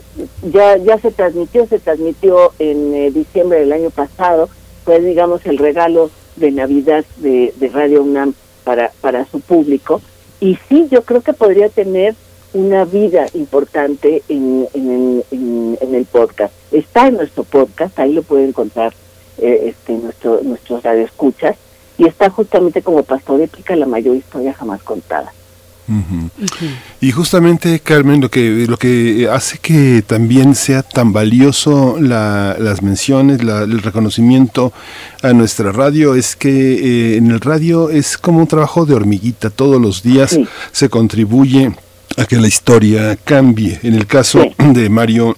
ya, ya se transmitió, se transmitió en eh, diciembre del año pasado, fue, digamos, el regalo de Navidad de, de Radio UNAM para, para su público. Y sí, yo creo que podría tener una vida importante en, en, en, en el podcast. Está en nuestro podcast, ahí lo pueden encontrar eh, este, nuestro, nuestros radioescuchas, y está justamente como Pastor Épica, la mayor historia jamás contada. Uh -huh. Uh -huh. Y justamente, Carmen, lo que, lo que hace que también sea tan valioso la, las menciones, la, el reconocimiento a nuestra radio es que eh, en el radio es como un trabajo de hormiguita, todos los días sí. se contribuye a que la historia cambie. En el caso sí. de Mario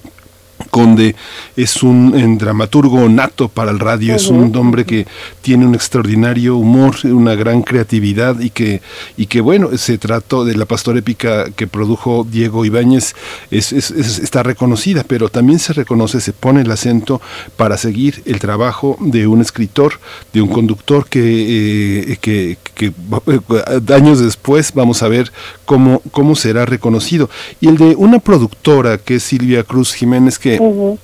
Conde es un, un, dramaturgo nato para el radio, uh -huh. es un hombre que tiene un extraordinario humor, una gran creatividad y que, y que bueno, se trató de la pastora épica que produjo Diego Ibáñez, es, es, es, está reconocida, pero también se reconoce, se pone el acento para seguir el trabajo de un escritor, de un conductor que, eh, que, que eh, años después vamos a ver cómo, cómo será reconocido. Y el de una productora que es Silvia Cruz Jiménez, que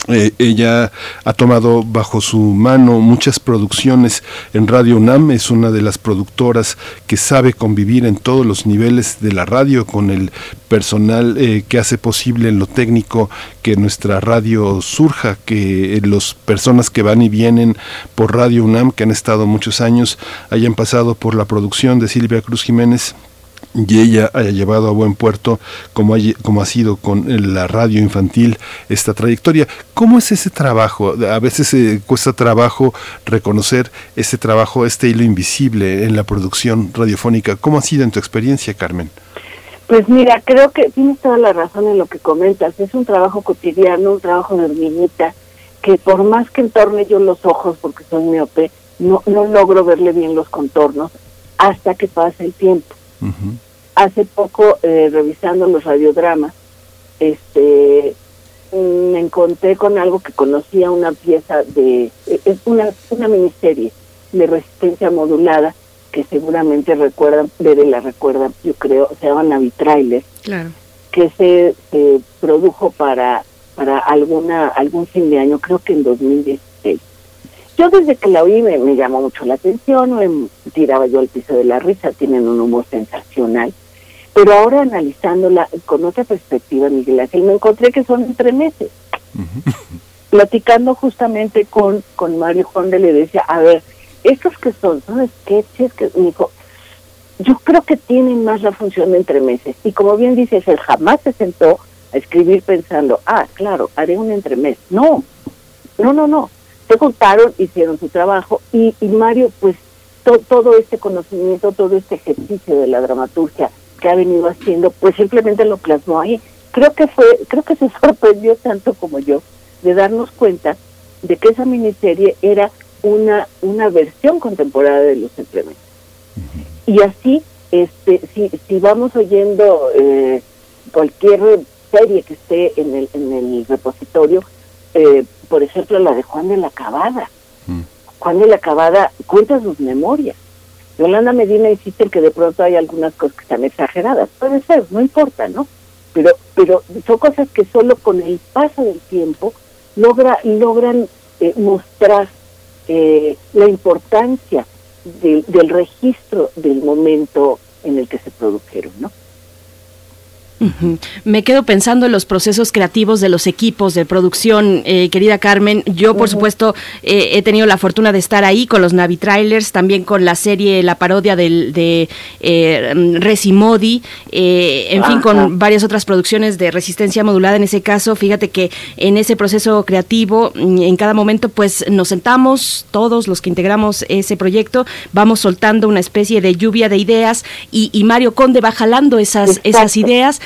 eh, ella ha tomado bajo su mano muchas producciones en Radio UNAM, es una de las productoras que sabe convivir en todos los niveles de la radio con el personal eh, que hace posible en lo técnico que nuestra radio surja, que las personas que van y vienen por Radio UNAM, que han estado muchos años, hayan pasado por la producción de Silvia Cruz Jiménez, y ella haya llevado a buen puerto como ha, como ha sido con la radio infantil esta trayectoria. ¿Cómo es ese trabajo? A veces eh, cuesta trabajo reconocer ese trabajo, este hilo invisible en la producción radiofónica. ¿Cómo ha sido en tu experiencia, Carmen? Pues mira, creo que tienes toda la razón en lo que comentas. Es un trabajo cotidiano, un trabajo de hormiguita, que por más que entorne yo los ojos, porque soy miope, no, no logro verle bien los contornos hasta que pasa el tiempo. Uh -huh. Hace poco, eh, revisando los radiodramas, este, mm, me encontré con algo que conocía una pieza de, es una, una miniserie de resistencia modulada que seguramente recuerdan, Bebe la recuerda, yo creo, se llama Navitrailer, claro. que se, se produjo para, para alguna, algún fin de año, creo que en 2016 yo desde que la oí me, me, llamó mucho la atención, me tiraba yo al piso de la risa, tienen un humor sensacional, pero ahora analizándola con otra perspectiva, Miguel Ángel, me encontré que son entre meses. Uh -huh. Platicando justamente con, con Mario Honde le decía, a ver, estos que son, son sketches que me dijo, yo creo que tienen más la función de entre meses. Y como bien dices, él jamás se sentó a escribir pensando, ah, claro, haré un entremés. No, no, no, no se juntaron, hicieron su trabajo y, y Mario pues todo este conocimiento, todo este ejercicio de la dramaturgia que ha venido haciendo, pues simplemente lo plasmó ahí. Creo que fue, creo que se sorprendió tanto como yo de darnos cuenta de que esa miniserie era una, una versión contemporánea de los implementos. Y así, este, si, si vamos oyendo eh, cualquier serie que esté en el, en el repositorio, eh, por ejemplo la de Juan de la Cabada. Juan de la Cabada cuenta sus memorias. Yolanda Medina insiste en que de pronto hay algunas cosas que están exageradas. Puede ser, no importa, ¿no? Pero, pero son cosas que solo con el paso del tiempo logra, logran eh, mostrar eh, la importancia de- del registro del momento en el que se produjeron, ¿no? Me quedo pensando en los procesos creativos de los equipos de producción, eh, querida Carmen. Yo, por supuesto, eh, he tenido la fortuna de estar ahí con los Navi Trailers, también con la serie, la parodia del, de eh, Resimodi, eh, en fin, con varias otras producciones de resistencia modulada. En ese caso, fíjate que en ese proceso creativo, mm, en cada momento, pues nos sentamos, todos los que integramos ese proyecto, vamos soltando una especie de lluvia de ideas y, y Mario Conde va jalando esas, esas ideas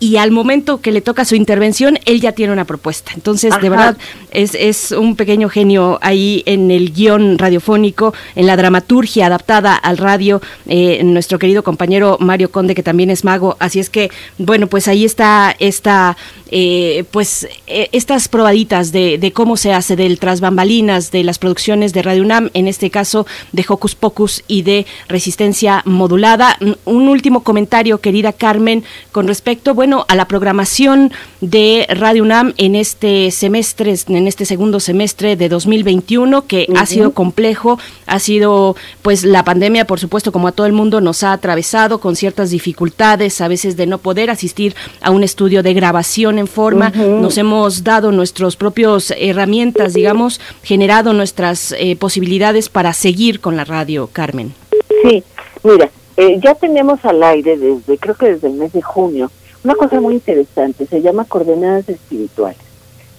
y al momento que le toca su intervención, él ya tiene una propuesta. Entonces, Ajá. de verdad, es, es un pequeño genio ahí en el guion radiofónico, en la dramaturgia adaptada al radio, eh, nuestro querido compañero Mario Conde, que también es mago. Así es que, bueno, pues ahí está esta, eh, pues, eh, estas probaditas de, de cómo se hace, del tras bambalinas, de las producciones de Radio UNAM, en este caso de Hocus Pocus y de Resistencia Modulada. Un- Un último comentario, querida Carmen, con respecto, bueno, a la programación de Radio UNAM en este semestre, en este segundo semestre de 2021, que ha sido complejo, ha sido, pues, la pandemia, por supuesto, como a todo el mundo, nos ha atravesado con ciertas dificultades, a veces de no poder asistir a un estudio de grabación en forma. Nos hemos dado nuestros propios herramientas, digamos, generado nuestras eh, posibilidades para seguir con la radio, Carmen. Sí, mira, eh, ya tenemos al aire desde, creo que desde el mes de junio, una cosa muy interesante, se llama Coordenadas Espirituales.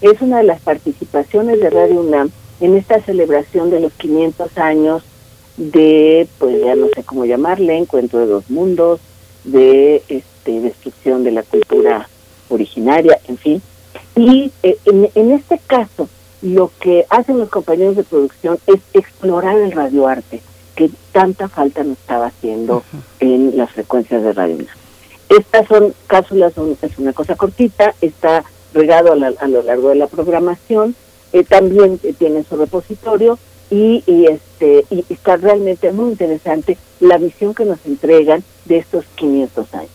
Es una de las participaciones de Radio UNAM en esta celebración de los 500 años de, pues ya no sé cómo llamarle, encuentro de dos mundos, de este, destrucción de la cultura originaria, en fin. Y eh, en, en este caso, lo que hacen los compañeros de producción es explorar el radioarte, que tanta falta nos estaba haciendo en las frecuencias de Radio UNAM. Estas son cápsulas, son- es una cosa cortita, está regado a, la- a lo largo de la programación, eh, también tiene su repositorio y, este está realmente muy interesante la visión que nos entregan de estos 500 años.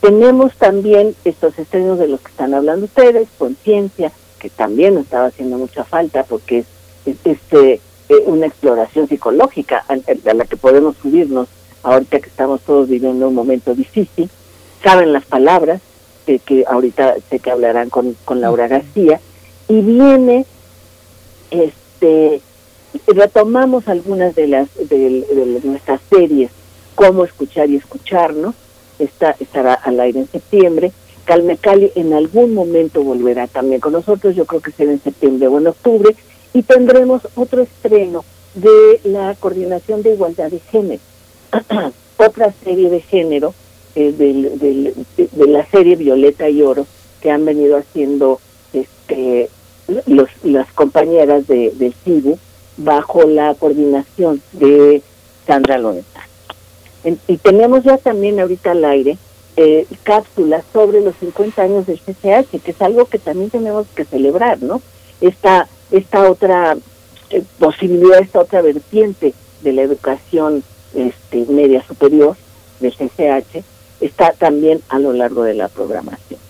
Tenemos también estos estrenos de los que están hablando ustedes, Conciencia, que también nos estaba haciendo mucha falta porque es, es, este eh, una exploración psicológica a la que podemos subirnos ahorita que estamos todos viviendo un momento difícil. Saben las palabras, eh, que ahorita sé que hablarán con, con Laura García, y viene, este, retomamos algunas de las de, de nuestras series, cómo escuchar y escucharnos, está, estará al aire en septiembre. Calme Cali en algún momento volverá también con nosotros, yo creo que será en septiembre o en octubre, y tendremos otro estreno de la Coordinación de Igualdad de Género, otra serie de género eh, del- de, la serie Violeta y Oro que han venido haciendo este, los, las compañeras de, del CIBU bajo la coordinación de Sandra Lorenzana. En- y tenemos ya también ahorita al aire eh, cápsulas sobre los 50 años del CCH, que es algo que también tenemos que celebrar, ¿no? Esta, esta otra eh, posibilidad, esta otra vertiente de la educación este, media superior del CCH está también a lo largo de la programación.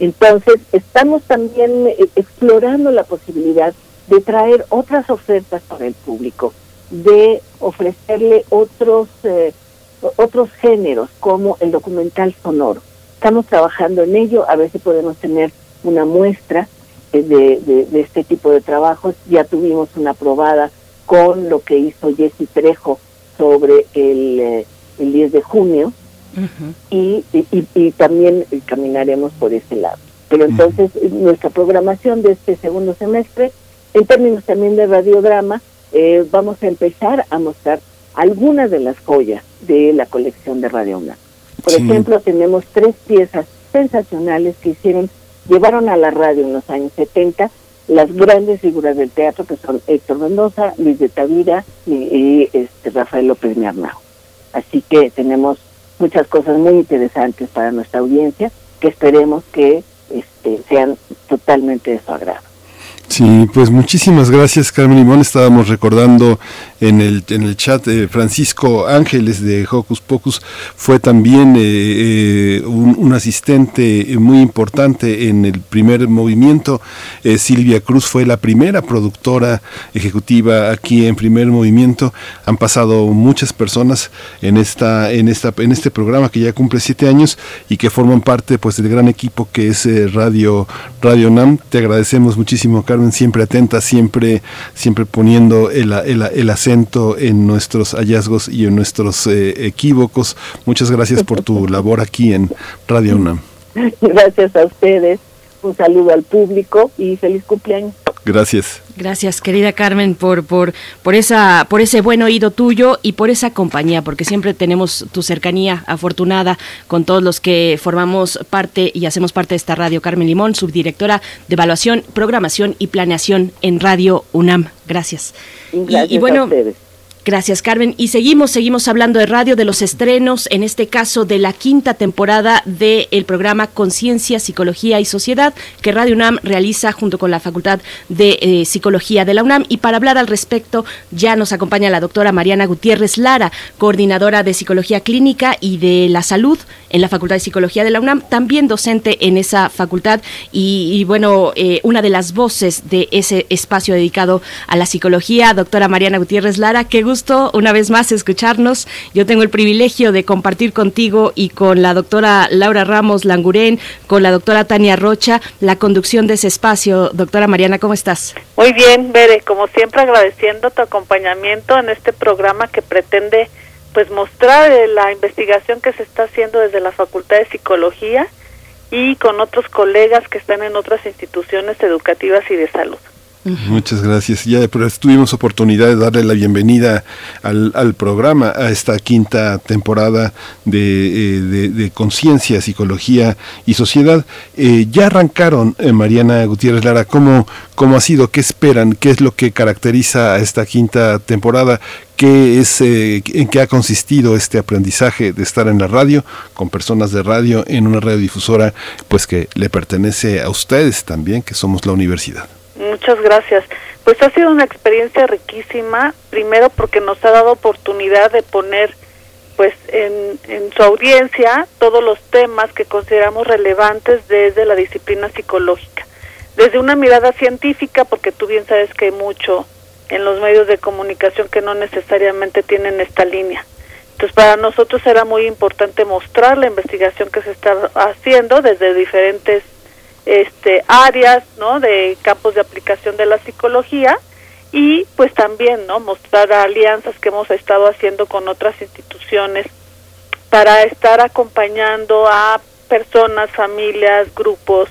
Entonces, estamos también eh, explorando la posibilidad de traer otras ofertas para el público, de ofrecerle otros eh, otros géneros como el documental sonoro. Estamos trabajando en ello, a ver si podemos tener una muestra eh, de, de- de este tipo de trabajos. Ya tuvimos una probada con lo que hizo Jesse Trejo sobre el, eh, el 10 de junio y, y, y- y también eh, caminaremos por ese lado. Pero entonces eh, nuestra programación de este segundo semestre, en términos también de radiodrama, eh, vamos a empezar a mostrar algunas de las joyas de la colección de Radio UNAM. Por Sí. ejemplo, tenemos tres piezas sensacionales que hicieron, llevaron a la radio en los años 70 las grandes figuras del teatro que son Héctor Mendoza, Luis de Tavira y, y, este, Rafael López Miarnau. Así que tenemos muchas cosas muy interesantes para nuestra audiencia que esperemos que este, sean totalmente de su agrado. Sí, pues muchísimas gracias Carmen Limón. Estábamos recordando en el, en el chat eh, Francisco Ángeles de Hocus Pocus fue también eh, eh, un, un asistente muy importante en el primer movimiento. Silvia Cruz fue la primera productora ejecutiva aquí en primer movimiento. Han pasado muchas personas en esta en esta en este programa que ya cumple siete años y que forman parte pues del gran equipo que es Radio Radio Nam. Te agradecemos muchísimo Carmen, siempre atenta, siempre siempre poniendo el, el, el acento en nuestros hallazgos y en nuestros eh, equívocos. Muchas gracias por tu labor aquí en Radio UNAM. Gracias a ustedes, un saludo al público y feliz cumpleaños. Gracias. Gracias, querida Carmen, por, por, por, esa, por ese buen oído tuyo y por esa compañía, porque siempre tenemos tu cercanía afortunada con todos los que formamos parte y hacemos parte de esta radio. Carmen Limón, subdirectora de Evaluación, Programación y Planeación en Radio UNAM. Gracias. Y- bueno, a ustedes. Gracias, Carmen. Y seguimos, seguimos hablando de radio, de los estrenos, en este caso de la quinta temporada del programa Conciencia, Psicología y Sociedad, que Radio UNAM realiza junto con la Facultad de eh, Psicología de la UNAM. Y para hablar al respecto, ya nos acompaña la doctora Mariana Gutiérrez Lara, coordinadora de Psicología Clínica y de la Salud en la Facultad de Psicología de la UNAM, también docente en esa facultad y, bueno, eh, una de las voces de ese espacio dedicado a la psicología, doctora Mariana Gutiérrez Lara, qué gusto una vez más escucharnos. Yo tengo el privilegio de compartir contigo y con la doctora Laura Ramos Langurén, con la doctora Tania Rocha, la conducción de ese espacio. Doctora Mariana, ¿cómo estás? Muy bien, Bere, como siempre agradeciendo tu acompañamiento en este programa que pretende pues mostrar eh, la investigación que se está haciendo desde la Facultad de Psicología y con otros colegas que están en otras instituciones educativas y de salud. Muchas gracias. Ya tuvimos oportunidad de darle la bienvenida al, al programa, a esta quinta temporada de, eh, Conciencia, Psicología y Sociedad. Eh, ya arrancaron, eh, Mariana Gutiérrez Lara, ¿cómo, ¿cómo ha sido? ¿Qué esperan? ¿Qué es lo que caracteriza a esta quinta temporada? ¿Qué es, eh, ¿En qué ha consistido este aprendizaje de estar en la radio, con personas de radio, en una radiodifusora, pues que le pertenece a ustedes también, que somos la universidad? Muchas gracias. Pues ha sido una experiencia riquísima, primero porque nos ha dado oportunidad de poner pues en, en su audiencia todos los temas que consideramos relevantes desde la disciplina psicológica. Desde una mirada científica, porque tú bien sabes que hay mucho en los medios de comunicación que no necesariamente tienen esta línea. Entonces, para nosotros era muy importante mostrar la investigación que se está haciendo desde diferentes este, áreas, ¿no? De campos de aplicación de la psicología y pues también, ¿no? Mostrar alianzas que hemos estado haciendo con otras instituciones para estar acompañando a personas, familias, grupos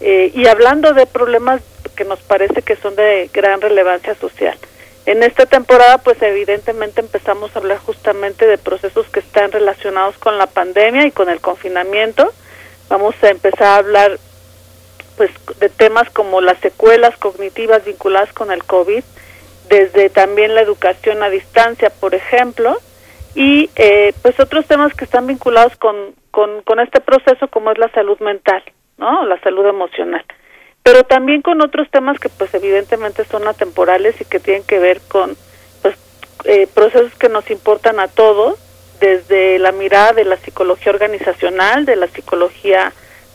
eh, y hablando de problemas que nos parece que son de gran relevancia social. En esta temporada, pues evidentemente empezamos a hablar justamente de procesos que están relacionados con la pandemia y con el confinamiento. Vamos a empezar a hablar pues de temas como las secuelas cognitivas vinculadas con el COVID, desde también la educación a distancia, por ejemplo, y eh, pues otros temas que están vinculados con, con, este proceso como es la salud mental, ¿no? La salud emocional. Pero también con otros temas que pues evidentemente son atemporales y que tienen que ver con pues eh, procesos que nos importan a todos, desde la mirada de la psicología organizacional, de la psicología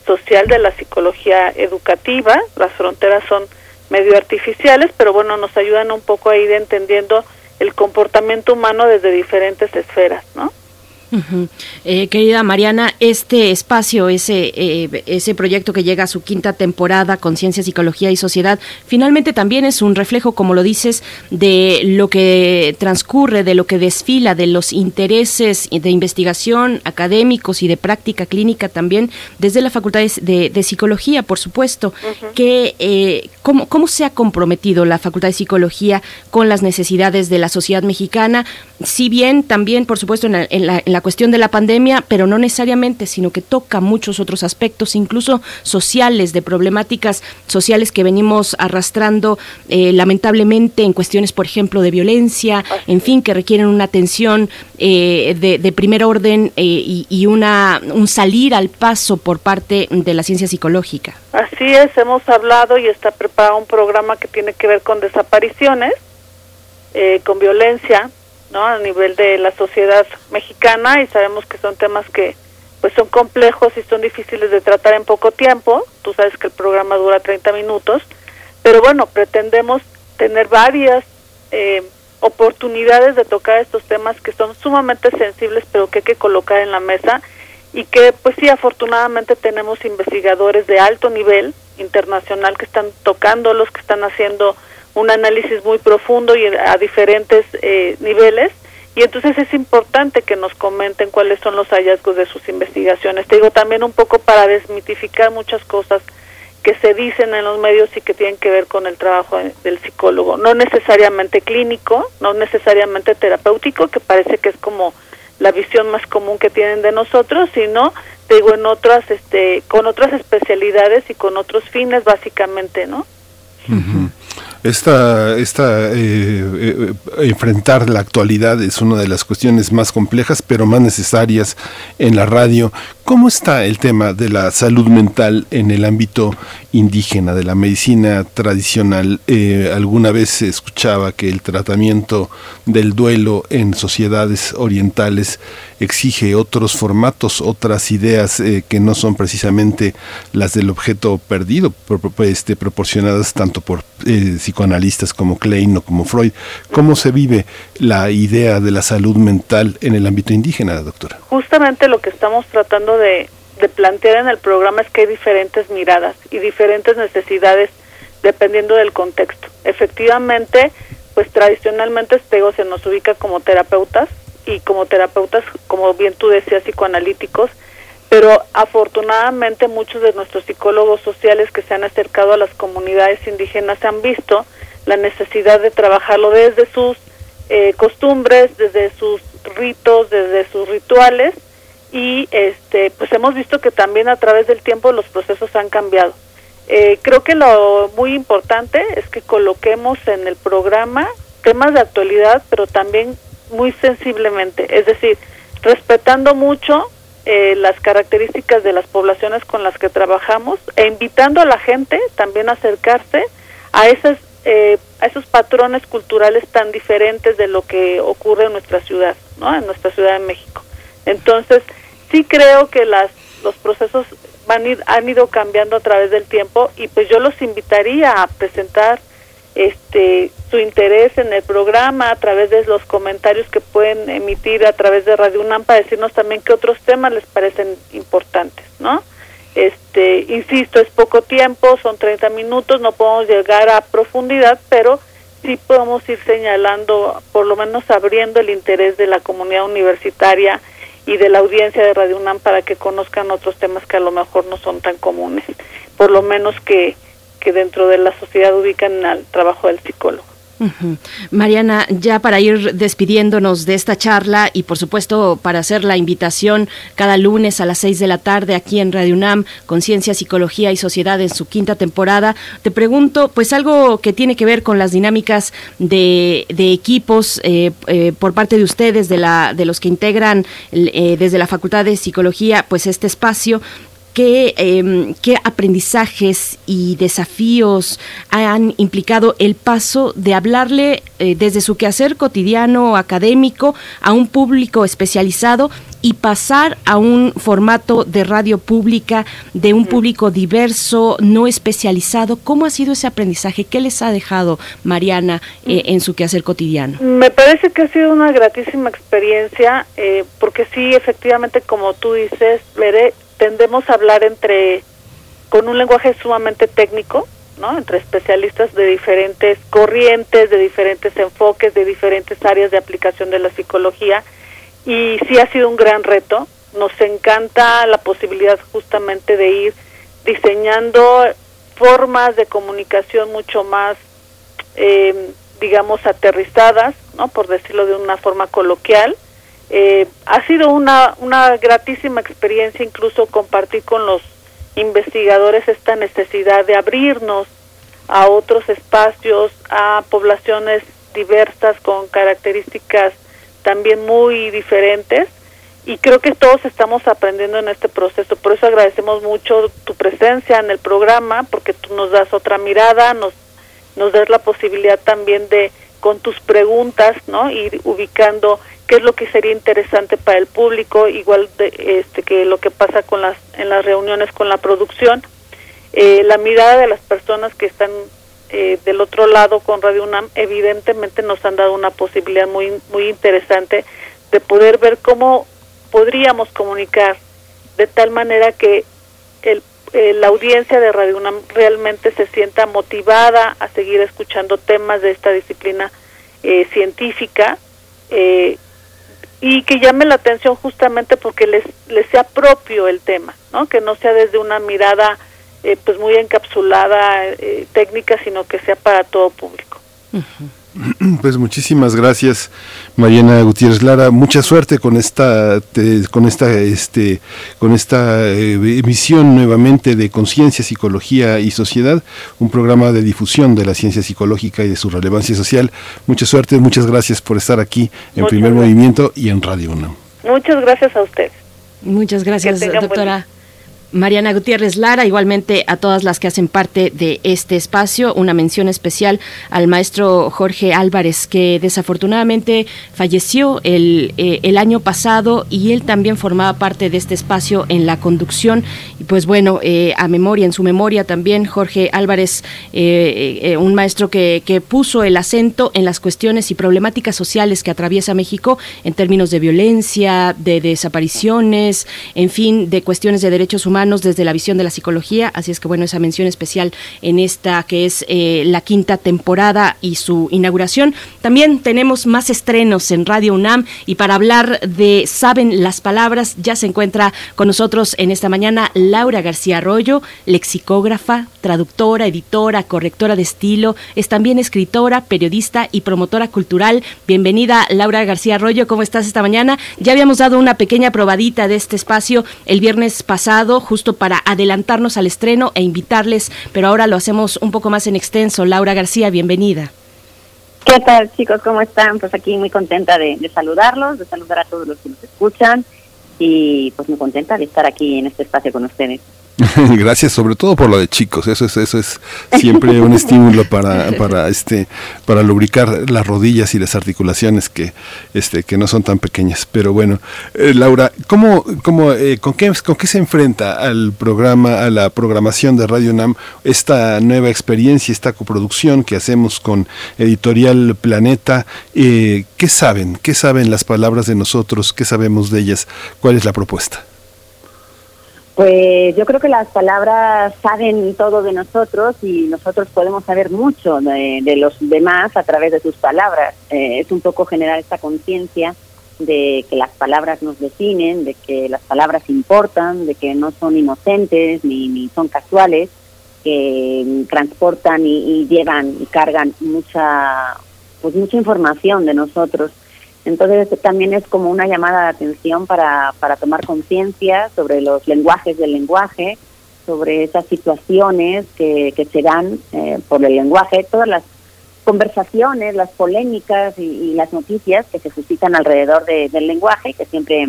social, de la psicología educativa. Las fronteras son medio artificiales, pero bueno, nos ayudan un poco a ir entendiendo el comportamiento humano desde diferentes esferas, ¿no? Eh, querida Mariana, este espacio, ese, eh, ese proyecto que llega a su quinta temporada, Conciencia, Psicología y Sociedad, finalmente también es un reflejo, como lo dices, de lo que transcurre, de lo que desfila, de los intereses de investigación académicos y de práctica clínica también desde la Facultad de, Psicología, por supuesto. que, eh, ¿cómo, ¿Cómo se ha comprometido la Facultad de Psicología con las necesidades de la sociedad mexicana? Si bien también, por supuesto, en la, en la- en la cuestión de la pandemia, pero no necesariamente, sino que toca muchos otros aspectos, incluso sociales, de problemáticas sociales que venimos arrastrando eh, lamentablemente en cuestiones, por ejemplo, de violencia, en fin, que requieren una atención eh, de, de primer orden eh, y, y una, un salir al paso por parte de la ciencia psicológica. Así es, hemos hablado y está preparado un programa que tiene que ver con desapariciones, eh, con violencia, ¿no? A nivel de la sociedad mexicana y sabemos que son temas que pues son complejos y son difíciles de tratar en poco tiempo. Tú sabes que el programa dura 30 minutos, pero bueno, pretendemos tener varias eh, oportunidades de tocar estos temas que son sumamente sensibles, pero que hay que colocar en la mesa y que pues sí afortunadamente tenemos investigadores de alto nivel internacional que están tocándolos, que están haciendo un análisis muy profundo y a diferentes eh, niveles y entonces es importante que nos comenten cuáles son los hallazgos de sus investigaciones. Te digo también un poco para desmitificar muchas cosas que se dicen en los medios y que tienen que ver con el trabajo de- del psicólogo, no necesariamente clínico, no necesariamente terapéutico, que parece que es como la visión más común que tienen de nosotros, sino te digo en otras este con otras especialidades y con otros fines básicamente, ¿no? Esta, esta eh, eh, enfrentar la actualidad es una de las cuestiones más complejas, pero más necesarias en la radio. ¿Cómo está el tema de la salud mental en el ámbito indígena, de la medicina tradicional? Eh, alguna vez se escuchaba que el tratamiento del duelo en sociedades orientales exige otros formatos, otras ideas eh, que no son precisamente las del objeto perdido, este, proporcionadas tanto por eh, psicoanalistas como Klein o como Freud. ¿Cómo se vive la idea de la salud mental en el ámbito indígena, doctora? Justamente lo que estamos tratando de, plantear en el programa es que hay diferentes miradas y diferentes necesidades dependiendo del contexto. Efectivamente, pues tradicionalmente Stego se nos ubica como terapeutas y como terapeutas, como bien tú decías, psicoanalíticos, pero afortunadamente muchos de nuestros psicólogos sociales que se han acercado a las comunidades indígenas han visto la necesidad de trabajarlo desde sus eh, costumbres, desde sus ritos, desde sus rituales y este pues hemos visto que también a través del tiempo los procesos han cambiado. Eh, creo que lo muy importante es que coloquemos en el programa temas de actualidad, pero también muy sensiblemente, es decir, respetando mucho eh, las características de las poblaciones con las que trabajamos e invitando a la gente también a acercarse a esas eh, a esos patrones culturales tan diferentes de lo que ocurre en nuestra ciudad, ¿no? En nuestra ciudad de México. Entonces, sí creo que las los procesos van ir- han ido cambiando a través del tiempo y pues yo los invitaría a presentar este su interés en el programa a través de los comentarios que pueden emitir a través de Radio UNAM para decirnos también qué otros temas les parecen importantes, ¿no? Este, insisto, es poco tiempo, son 30 minutos, no podemos llegar a profundidad, pero sí podemos ir señalando, por lo menos abriendo el interés de la comunidad universitaria y de la audiencia de Radio UNAM para que conozcan otros temas que a lo mejor no son tan comunes, por lo menos que, que dentro de la sociedad ubican al trabajo del psicólogo. Mariana, ya para ir despidiéndonos de esta charla y por supuesto para hacer la invitación cada lunes a las seis de la tarde aquí en Radio UNAM, Conciencia, Psicología y Sociedad en su quinta temporada, te pregunto pues algo que tiene que ver con las dinámicas de, equipos eh, eh, por parte de ustedes, de, la, de los que integran eh, desde la Facultad de Psicología pues este espacio. Qué, em, qué aprendizajes y desafíos han implicado el paso de hablarle eh, desde su quehacer cotidiano académico a un público especializado y pasar a un formato de radio pública, de un público diverso, no especializado. ¿Cómo ha sido ese aprendizaje? ¿Qué les ha dejado Mariana eh, en su quehacer cotidiano? Me parece que ha sido una gratísima experiencia, eh, porque sí, efectivamente, como tú dices, Veré, tendemos a hablar entre con un lenguaje sumamente técnico, ¿no? Entre especialistas de diferentes corrientes, de diferentes enfoques, de diferentes áreas de aplicación de la psicología y sí ha sido un gran reto. Nos encanta la posibilidad justamente de ir diseñando formas de comunicación mucho más, eh, digamos, aterrizadas, ¿no? por decirlo de una forma coloquial. Eh, ha sido una, una gratísima experiencia incluso compartir con los investigadores esta necesidad de abrirnos a otros espacios, a poblaciones diversas con características también muy diferentes y creo que todos estamos aprendiendo en este proceso. Por eso agradecemos mucho tu presencia en el programa, porque tú nos das otra mirada, nos, nos das la posibilidad también de, con tus preguntas, ¿no? Ir ubicando qué es lo que sería interesante para el público, igual de, este, que lo que pasa con las, en las reuniones con la producción. Eh, la mirada de las personas que están eh, del otro lado con Radio UNAM evidentemente nos han dado una posibilidad muy muy interesante de poder ver cómo podríamos comunicar de tal manera que el, eh, la audiencia de Radio UNAM realmente se sienta motivada a seguir escuchando temas de esta disciplina eh, científica y que llame la atención justamente porque les, les sea propio el tema, ¿no? que no sea desde una mirada eh, pues muy encapsulada eh, técnica, sino que sea para todo público. Pues muchísimas gracias, Mariana Gutiérrez Lara. Mucha suerte con esta, con esta, este, con esta eh, emisión nuevamente de Conciencia, Psicología y Sociedad, un programa de difusión de la ciencia psicológica y de su relevancia social. Mucha suerte, muchas gracias por estar aquí en Primer Movimiento y en Radio 1. Muchas gracias a usted. Muchas gracias, doctora. Mariana Gutiérrez Lara, igualmente a todas las que hacen parte de este espacio, una mención especial al maestro Jorge Álvarez, que desafortunadamente falleció el, eh, año pasado y él también formaba parte de este espacio en la conducción. Y pues bueno, eh, a memoria, en su memoria también, Jorge Álvarez, eh, un maestro que puso el acento en las cuestiones y problemáticas sociales que atraviesa México en términos de violencia, de desapariciones, en fin, de cuestiones de derechos humanos desde la visión de la psicología, así es que bueno, esa mención especial en esta que es eh, la quinta temporada y su inauguración. También tenemos más estrenos en Radio UNAM y para hablar de Saben las Palabras ya se encuentra con nosotros en esta mañana Laura García Arroyo, lexicógrafa, traductora, editora, correctora de estilo, es también escritora, periodista y promotora cultural. Bienvenida Laura García Arroyo, ¿cómo estás esta mañana? Ya habíamos dado una pequeña probadita de este espacio el viernes pasado justo para adelantarnos al estreno e invitarles, pero ahora lo hacemos un poco más en extenso. Laura García, bienvenida. ¿Qué tal chicos? ¿Cómo están? Pues aquí muy contenta de, de saludarlos, de saludar a todos los que nos escuchan y pues muy contenta de estar aquí en este espacio con ustedes. Gracias, sobre todo por lo de chicos. Eso es, eso es siempre un estímulo para, para este, para lubricar las rodillas y las articulaciones que, este, que no son tan pequeñas. Pero bueno, eh, Laura, ¿cómo, cómo, eh, con qué, con qué se enfrenta al programa, a la programación de Radio Nam esta nueva experiencia, esta coproducción que hacemos con Editorial Planeta? Eh, ¿Qué saben? ¿Qué saben las palabras de nosotros? ¿Qué sabemos de ellas? ¿Cuál es la propuesta? Pues yo creo que las palabras saben todo de nosotros y nosotros podemos saber mucho de, los demás a través de sus palabras. Eh, es un poco generar esta conciencia de que las palabras nos definen, de que las palabras importan, de que no son inocentes ni, son casuales, que transportan y, y llevan y cargan mucha, pues mucha información de nosotros. Entonces también es como una llamada de atención para, para tomar conciencia sobre los lenguajes del lenguaje, sobre esas situaciones que, que se dan eh, por el lenguaje, todas las conversaciones, las polémicas y, y, las noticias que se suscitan alrededor de, del lenguaje, que siempre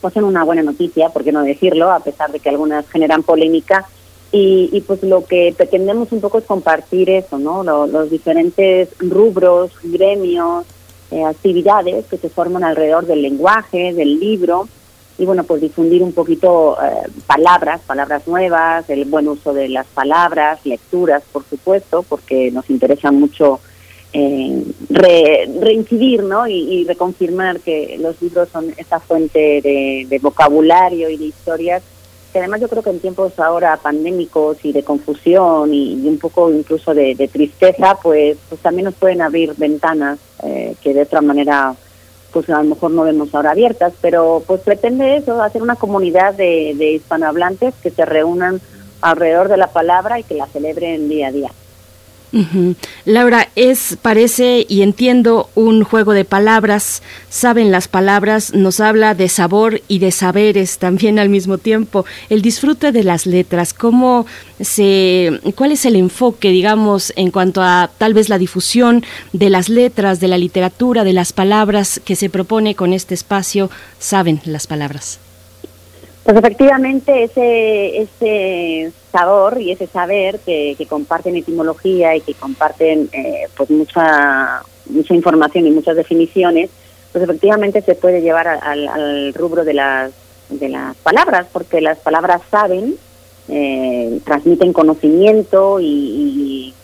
pues son una buena noticia, por qué no decirlo, a pesar de que algunas generan polémica. Y, y pues lo que pretendemos un poco es compartir eso, ¿no? Lo- los diferentes rubros, gremios, eh, actividades que se forman alrededor del lenguaje, del libro, y bueno, pues difundir un poquito eh, palabras, palabras nuevas, el buen uso de las palabras, lecturas, por supuesto, porque nos interesa mucho eh, re- reincidir ¿no? y, reconfirmar que los libros son esa fuente de vocabulario y de historias que además yo creo que en tiempos ahora pandémicos y de confusión y, un poco incluso de, de tristeza, pues, pues también nos pueden abrir ventanas eh, que de otra manera pues a lo mejor no vemos ahora abiertas, pero pues pretende eso, hacer una comunidad de, de hispanohablantes que se reúnan alrededor de la palabra y que la celebren día a día. Ujú. Laura, es, parece y entiendo un juego de palabras, saben las palabras, nos habla de sabor y de saberes también al mismo tiempo. El disfrute de las letras, cómo se, cuál es el enfoque, digamos, en cuanto a tal vez la difusión de las letras, de la literatura, de las palabras que se propone con este espacio, saben las palabras. Pues efectivamente ese, ese sabor y ese saber que, que comparten etimología y que comparten eh, pues mucha mucha información y muchas definiciones, pues efectivamente se puede llevar al, rubro de las de las palabras, porque las palabras saben, eh, transmiten conocimiento y, y,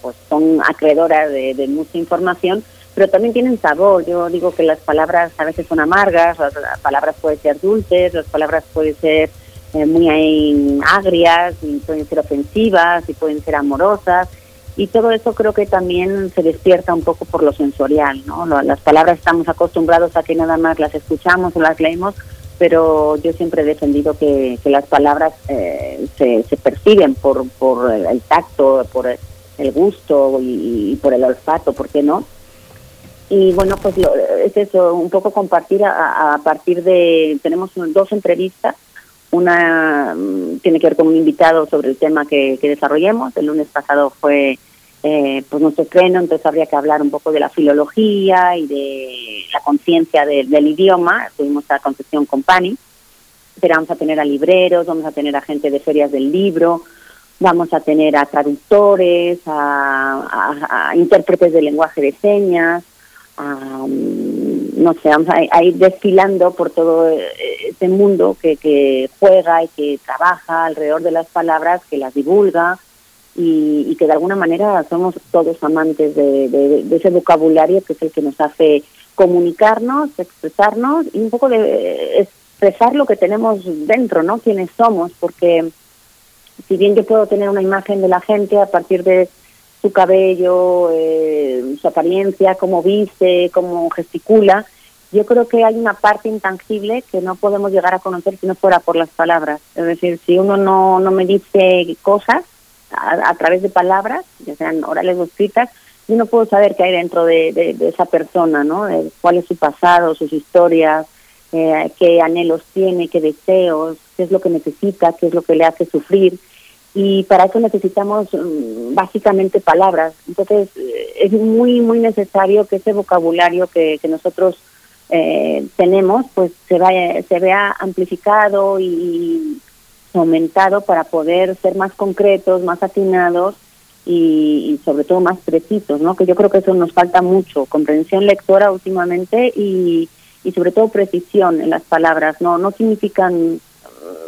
pues son acreedoras de mucha información, pero también tienen sabor. Yo digo que las palabras a veces son amargas, las, palabras pueden ser dulces, las palabras pueden ser eh, muy agrias, y pueden ser ofensivas y pueden ser amorosas. Y todo eso creo que también se despierta un poco por lo sensorial, ¿no? Las palabras estamos acostumbrados a que nada más las escuchamos o las leemos, pero yo siempre he defendido que, las palabras eh, se, se perciben por, por el, tacto, por el, el gusto y, y por el olfato, ¿por qué no? Y bueno, pues lo- es eso, un poco compartir a, a partir de, tenemos dos entrevistas, una mm, tiene que ver con un invitado sobre el tema que, que desarrollemos, el lunes pasado fue eh, pues nuestro estreno, entonces habría que hablar un poco de la filología y de la conciencia de- del idioma, tuvimos a Concepción Company, pero vamos a tener a libreros, vamos a tener a gente de ferias del libro, vamos a tener a traductores, a- a intérpretes de lenguaje de señas, no sé, vamos a, ir desfilando por todo eh, este mundo que, que juega y que trabaja alrededor de las palabras, que las divulga y, que de alguna manera somos todos amantes de, de- ese vocabulario que es el que nos hace comunicarnos, expresarnos y un poco de expresar lo que tenemos dentro, ¿no? Quiénes somos, porque si bien yo puedo tener una imagen de la gente a partir de su cabello, eh, su apariencia, cómo viste, cómo gesticula, yo creo que hay una parte intangible que no podemos llegar a conocer si no fuera por las palabras. Es decir, si uno no, no me dice cosas a, través de palabras, ya sean orales o escritas, yo no puedo saber qué hay dentro de, de- de esa persona, ¿no? Eh, cuál es su pasado, sus historias, eh, qué anhelos tiene, qué deseos, qué es lo que necesita, qué es lo que le hace sufrir. Y para eso necesitamos mm, básicamente palabras. Entonces, eh, es muy, muy necesario que ese vocabulario que, nosotros eh, tenemos, pues se, vaya, se vea amplificado y aumentado para poder ser más concretos, más atinados y, y sobre todo más precisos, ¿no? Que yo creo que eso nos falta mucho, comprensión lectora últimamente y, y sobre todo precisión en las palabras, no no significan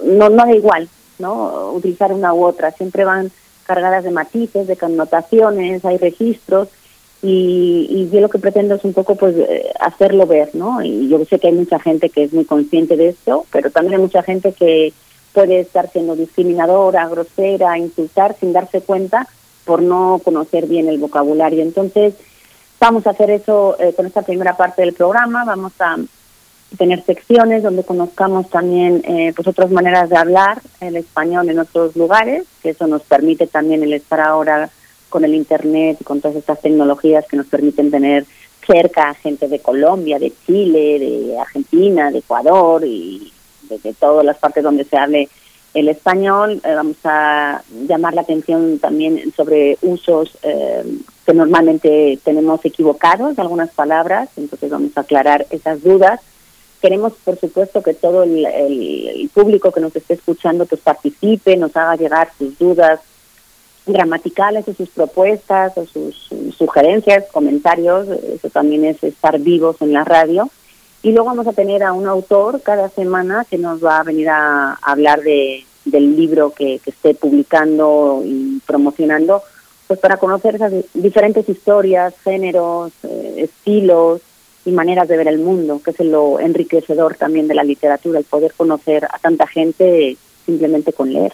no no da igual, ¿no? Utilizar una u otra, siempre van cargadas de matices, de connotaciones, hay registros y, y yo lo que pretendo es un poco pues eh, hacerlo ver, ¿no? Y yo sé que hay mucha gente que es muy consciente de esto, pero también hay mucha gente que puede estar siendo discriminadora, grosera, insultar sin darse cuenta por no conocer bien el vocabulario. Entonces, vamos a hacer eso eh, con esta primera parte del programa, vamos a tener secciones donde conozcamos también eh, pues otras maneras de hablar el español en otros lugares, que eso nos permite también el estar ahora con el internet y con todas estas tecnologías que nos permiten tener cerca a gente de Colombia, de Chile, de Argentina, de Ecuador y de, todas las partes donde se hable el español. Eh, vamos a llamar la atención también sobre usos eh, que normalmente tenemos equivocados de algunas palabras, entonces vamos a aclarar esas dudas queremos, por supuesto, que todo el, el público que nos esté escuchando pues participe, nos haga llegar sus dudas, gramaticales o sus propuestas o sus sugerencias, comentarios, eso también es estar vivos en la radio. Y luego vamos a tener a un autor cada semana que nos va a venir a, hablar de, del libro que, que, esté publicando y promocionando, pues para conocer esas diferentes historias, géneros, eh, estilos y maneras de ver el mundo, que es lo enriquecedor también de la literatura, el poder conocer a tanta gente simplemente con leer.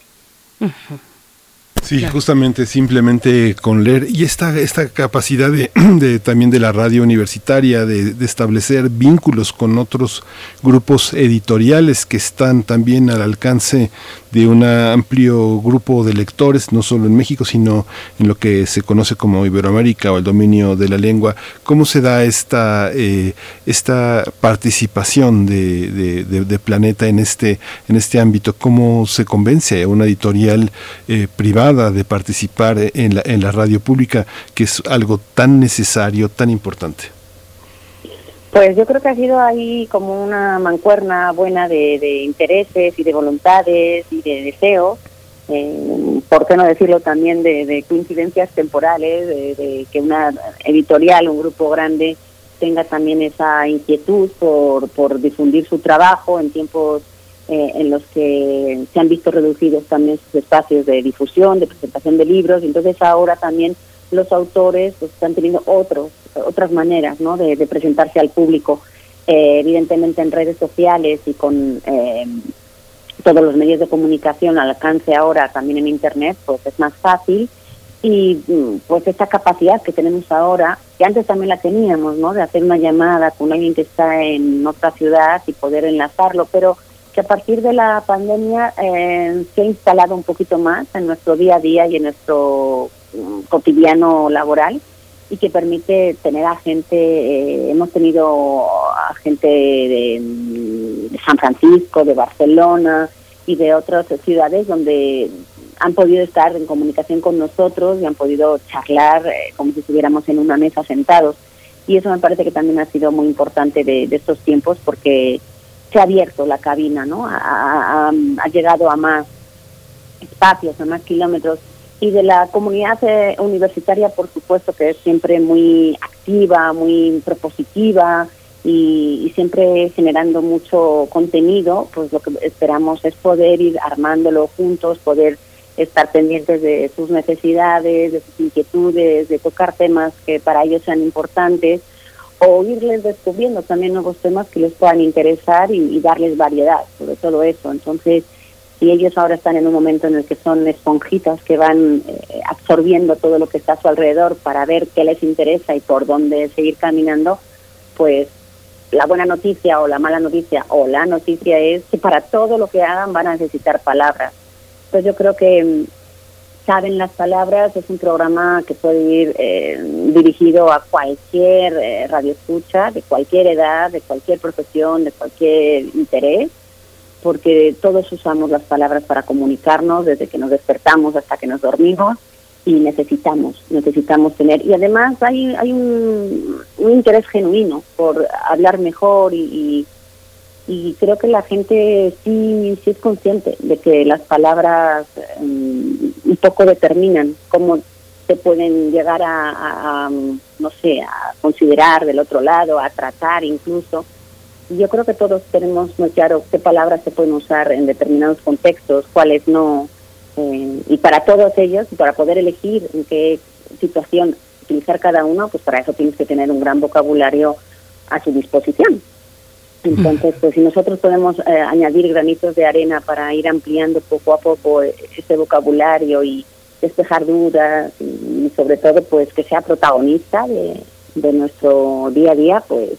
Sí, justamente, simplemente con leer. Y esta, esta capacidad de, de también de la radio universitaria, de, de, establecer vínculos con otros grupos editoriales que están también al alcance de un amplio grupo de lectores, no solo en México, sino en lo que se conoce como Iberoamérica o el dominio de la lengua. ¿Cómo se da esta, eh, esta participación de, de, de, Planeta en este, en este ámbito? ¿Cómo se convence a una editorial eh, privada? de participar en la, en la radio pública, que es algo tan necesario, tan importante? Pues yo creo que ha sido ahí como una mancuerna buena de, de intereses y de voluntades y de deseos, eh, por qué no decirlo también de, de coincidencias temporales, de, que una editorial, un grupo grande, tenga también esa inquietud por, por difundir su trabajo en tiempos eh, en los que se han visto reducidos también sus espacios de difusión, de presentación de libros, entonces ahora también los autores pues, están teniendo otros, otras maneras ¿no? de, presentarse al público, eh, evidentemente en redes sociales y con eh, todos los medios de comunicación al alcance ahora también en Internet, pues es más fácil y mm, pues esta capacidad que tenemos ahora, que antes también la teníamos, ¿no? De hacer una llamada con alguien que está en otra ciudad y poder enlazarlo, pero que a partir de la pandemia eh, se ha instalado un poquito más en nuestro día a día y en nuestro cotidiano laboral y que permite tener a gente, eh, hemos tenido a gente de, de, San Francisco, de Barcelona y de otras ciudades donde han podido estar en comunicación con nosotros y han podido charlar eh, como si estuviéramos en una mesa sentados. Y eso me parece que también ha sido muy importante de, de estos tiempos porque se ha abierto la cabina, ¿no? Ha, llegado a más espacios, a más kilómetros. Y de la comunidad eh, universitaria, por supuesto, que es siempre muy activa, muy propositiva y, siempre generando mucho contenido, pues lo que esperamos es poder ir armándolo juntos, poder estar pendientes de sus necesidades, de sus inquietudes, de tocar temas que para ellos sean importantes o irles descubriendo también nuevos temas que les puedan interesar y, darles variedad sobre todo eso. Entonces, si ellos ahora están en un momento en el que son esponjitas que van eh, absorbiendo todo lo que está a su alrededor para ver qué les interesa y por dónde seguir caminando, pues la buena noticia o la mala noticia o la noticia es que para todo lo que hagan van a necesitar palabras. Entonces yo creo que mm, saben las palabras, es un programa que puede ir eh, dirigido a cualquier eh, radioescucha, de cualquier edad, de cualquier profesión, de cualquier interés, porque todos usamos las palabras para comunicarnos desde que nos despertamos hasta que nos dormimos y necesitamos, necesitamos tener. Y además hay, hay un, interés genuino por hablar mejor y, y y creo que la gente sí sí es consciente de que las palabras um, un poco determinan cómo se pueden llegar a, a, no sé a considerar del otro lado a tratar incluso yo creo que todos tenemos muy claro qué palabras se pueden usar en determinados contextos cuáles no eh, y para todos ellos para poder elegir en qué situación utilizar cada uno pues para eso tienes que tener un gran vocabulario a su disposición. Entonces, pues si nosotros podemos eh, añadir granitos de arena para ir ampliando poco a poco ese vocabulario y despejar dudas y, sobre todo pues que sea protagonista de, de nuestro día a día, pues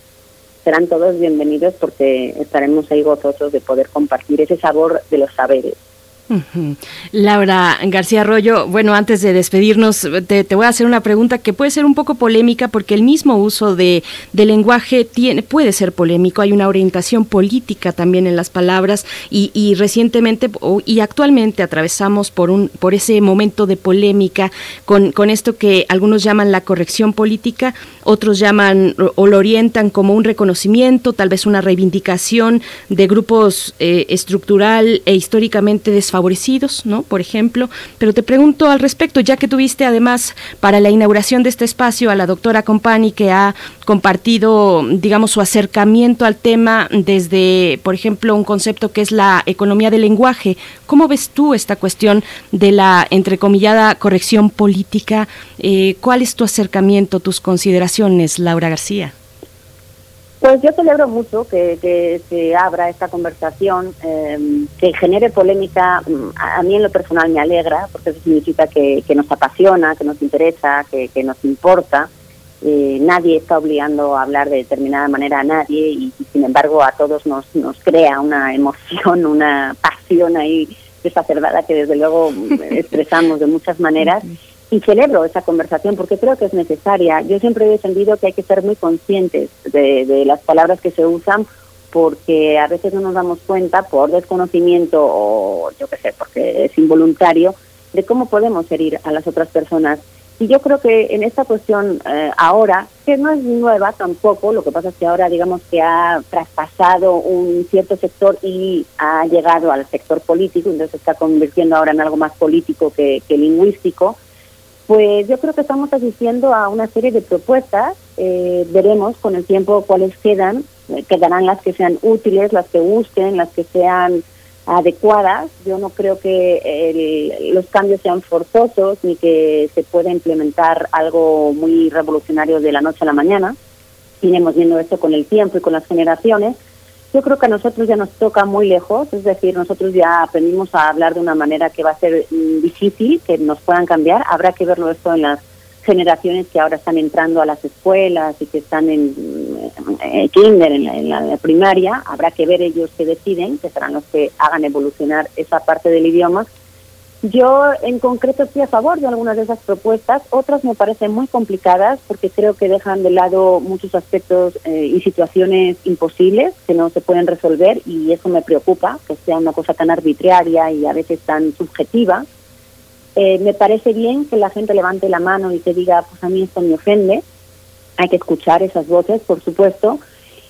serán todos bienvenidos porque estaremos ahí gozosos de poder compartir ese sabor de los saberes Laura García Arroyo, bueno, antes de despedirnos, te, voy a hacer una pregunta que puede ser un poco polémica porque el mismo uso de, lenguaje tiene, puede ser polémico. Hay una orientación política también en las palabras y, recientemente y actualmente atravesamos por, un, por ese momento de polémica con, esto que algunos llaman la corrección política, otros llaman o lo orientan como un reconocimiento, tal vez una reivindicación de grupos eh, estructural e históricamente desfavorecidos favorecidos, ¿no? Por ejemplo, pero te pregunto al respecto, ya que tuviste además para la inauguración de este espacio a la doctora Compani que ha compartido, digamos, su acercamiento al tema desde, por ejemplo, un concepto que es la economía del lenguaje. ¿Cómo ves tú esta cuestión de la entrecomillada corrección política? Eh, ¿Cuál es tu acercamiento, tus consideraciones, Laura García? Pues yo celebro mucho que, se abra esta conversación, em, que genere polémica. A mí en lo personal me alegra, porque eso significa que, nos apasiona, que nos interesa, que, nos importa. Eh, nadie está obligando a hablar de determinada manera a nadie y, sin embargo a todos nos, nos crea una emoción, una pasión ahí exacerbada que desde luego expresamos de muchas maneras y celebro esa conversación porque creo que es necesaria. Yo siempre he defendido que hay que ser muy conscientes de, las palabras que se usan porque a veces no nos damos cuenta por desconocimiento o yo qué sé, porque es involuntario, de cómo podemos herir a las otras personas. Y yo creo que en esta cuestión eh, ahora, que no es nueva tampoco, lo que pasa es que ahora digamos que ha traspasado un cierto sector y ha llegado al sector político, entonces se está convirtiendo ahora en algo más político que lingüístico, pues yo creo que estamos asistiendo a una serie de propuestas. Eh, veremos con el tiempo cuáles quedan. Eh, quedarán las que sean útiles, las que gusten, las que sean adecuadas. Yo no creo que los cambios sean forzosos ni que se pueda implementar algo muy revolucionario de la noche a la mañana. Iremos viendo esto con el tiempo y con las generaciones yo creo que a nosotros ya nos toca muy lejos, es decir, nosotros ya aprendimos a hablar de una manera que va a ser mm, difícil, que nos puedan cambiar. Habrá que verlo esto en las generaciones que ahora están entrando a las escuelas y que están en, mm, kinder, en la, primaria. Habrá que ver ellos qué deciden, que serán los que hagan evolucionar esa parte del idioma yo en concreto estoy a favor de algunas de esas propuestas, otras me parecen muy complicadas porque creo que dejan de lado muchos aspectos eh, y situaciones imposibles que no se pueden resolver y eso me preocupa, que sea una cosa tan arbitraria y a veces tan subjetiva. Eh, me parece bien que la gente levante la mano y te diga, pues a mí esto me ofende, hay que escuchar esas voces, por supuesto,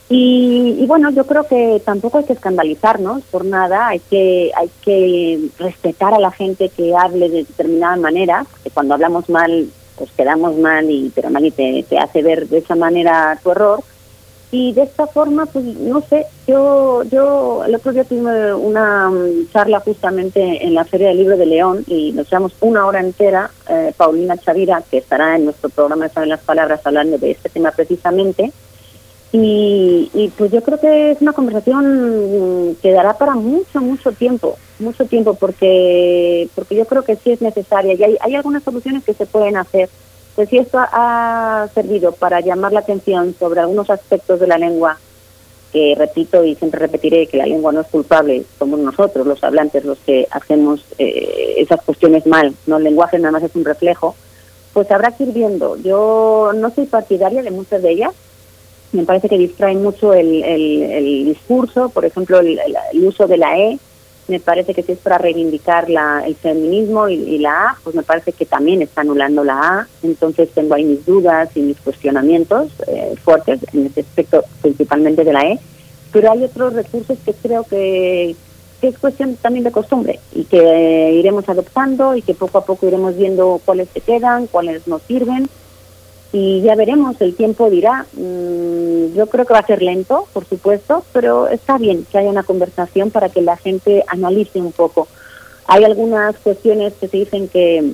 y, bueno, yo creo que tampoco hay que escandalizarnos por nada, hay que, hay que respetar a la gente que hable de determinada manera, porque cuando hablamos mal, pues quedamos mal, y pero nadie te, te hace ver de esa manera tu error. Y de esta forma, pues no sé, yo, yo el otro día tuve una mm, charla justamente en la Feria del Libro de León y nos llevamos una hora entera, eh, Paulina Chavira, que estará en nuestro programa Saben las Palabras hablando de este tema precisamente, y, y, pues yo creo que es una conversación que dará para mucho, mucho tiempo, mucho tiempo, porque porque yo creo que sí es necesaria y hay, hay algunas soluciones que se pueden hacer. Pues si esto ha servido para llamar la atención sobre algunos aspectos de la lengua, que repito y siempre repetiré que la lengua no es culpable, somos nosotros, los hablantes, los que hacemos eh, esas cuestiones mal, no el lenguaje nada más es un reflejo, pues habrá que ir viendo. Yo no soy partidaria de muchas de ellas, me parece que distraen mucho el, el, discurso, por ejemplo, el, uso de la E, me parece que si es para reivindicar la, el feminismo y, la A, pues me parece que también está anulando la A, entonces tengo ahí mis dudas y mis cuestionamientos eh, fuertes en este aspecto, principalmente de la E, pero hay otros recursos que creo que, que es cuestión también de costumbre y que iremos adoptando y que poco a poco iremos viendo cuáles se quedan, cuáles nos sirven y ya veremos, el tiempo dirá. Mm, yo creo que va a ser lento, por supuesto, pero está bien que haya una conversación para que la gente analice un poco. Hay algunas cuestiones que se dicen que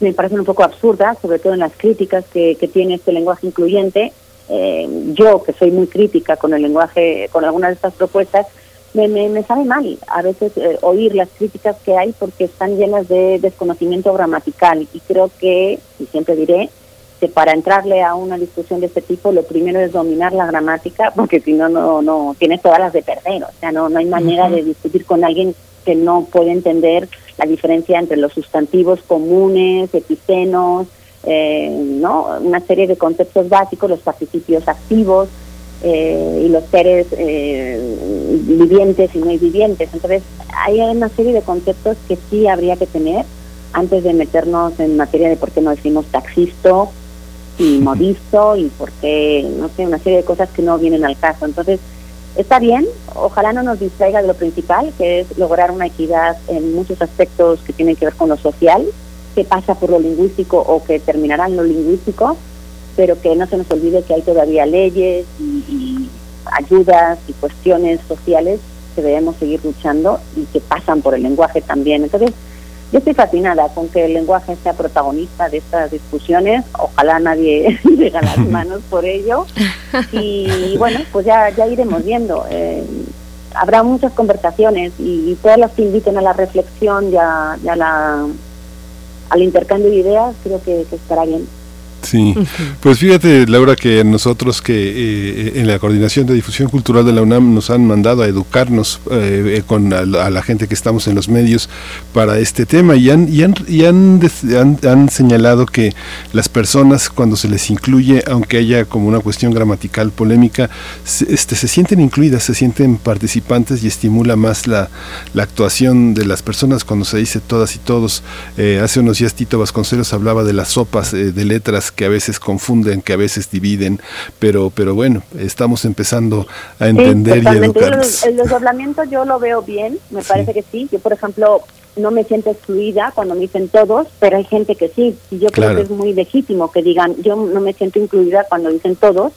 me parecen un poco absurdas, sobre todo en las críticas que, tiene este lenguaje incluyente. Eh, yo, que soy muy crítica con el lenguaje, con algunas de estas propuestas, me, me, sabe mal a veces eh, oír las críticas que hay porque están llenas de desconocimiento gramatical y creo que, y siempre diré, que para entrarle a una discusión de este tipo lo primero es dominar la gramática porque si no no no tienes todas las de perder o sea no no hay manera de discutir con alguien que no puede entender la diferencia entre los sustantivos comunes, epicenos, eh, ¿no? Una serie de conceptos básicos, los participios activos eh, y los seres eh, vivientes y no vivientes. Entonces, hay una serie de conceptos que sí habría que tener antes de meternos en materia de por qué no decimos taxisto y modisto y por qué, no sé, una serie de cosas que no vienen al caso. Entonces, está bien, ojalá no nos distraiga de lo principal, que es lograr una equidad en muchos aspectos que tienen que ver con lo social, que pasa por lo lingüístico o que terminará en lo lingüístico, pero que no se nos olvide que hay todavía leyes y ayudas y cuestiones sociales que debemos seguir luchando y que pasan por el lenguaje también. Entonces, yo estoy fascinada con que el lenguaje sea protagonista de estas discusiones. Ojalá nadie llegue a las manos por ello. Y bueno, pues ya, ya iremos viendo. Eh, habrá muchas conversaciones y, y todas las que inviten a la reflexión y, a, y a la, al intercambio de ideas, creo que, que estará bien. Sí, pues fíjate Laura que nosotros que eh, en la coordinación de difusión cultural de la UNAM nos han mandado a educarnos eh, eh, con a, a la gente que estamos en los medios para este tema. Y han y han, y han- han señalado que las personas cuando se les incluye, aunque haya como una cuestión gramatical polémica, se, este, se sienten incluidas, se sienten participantes y estimula más la, la actuación de las personas cuando se dice todas y todos. Eh, hace unos días Tito Vasconcelos hablaba de las sopas eh, de letras que a veces confunden, que a veces dividen, pero, pero bueno, estamos empezando a entender y a educarnos. El, el desdoblamiento yo lo veo bien, me parece que sí. Yo, por ejemplo, no me siento excluida cuando me dicen todos, pero hay gente que sí. Y yo creo que es muy legítimo que digan, yo no me siento incluida cuando dicen todos.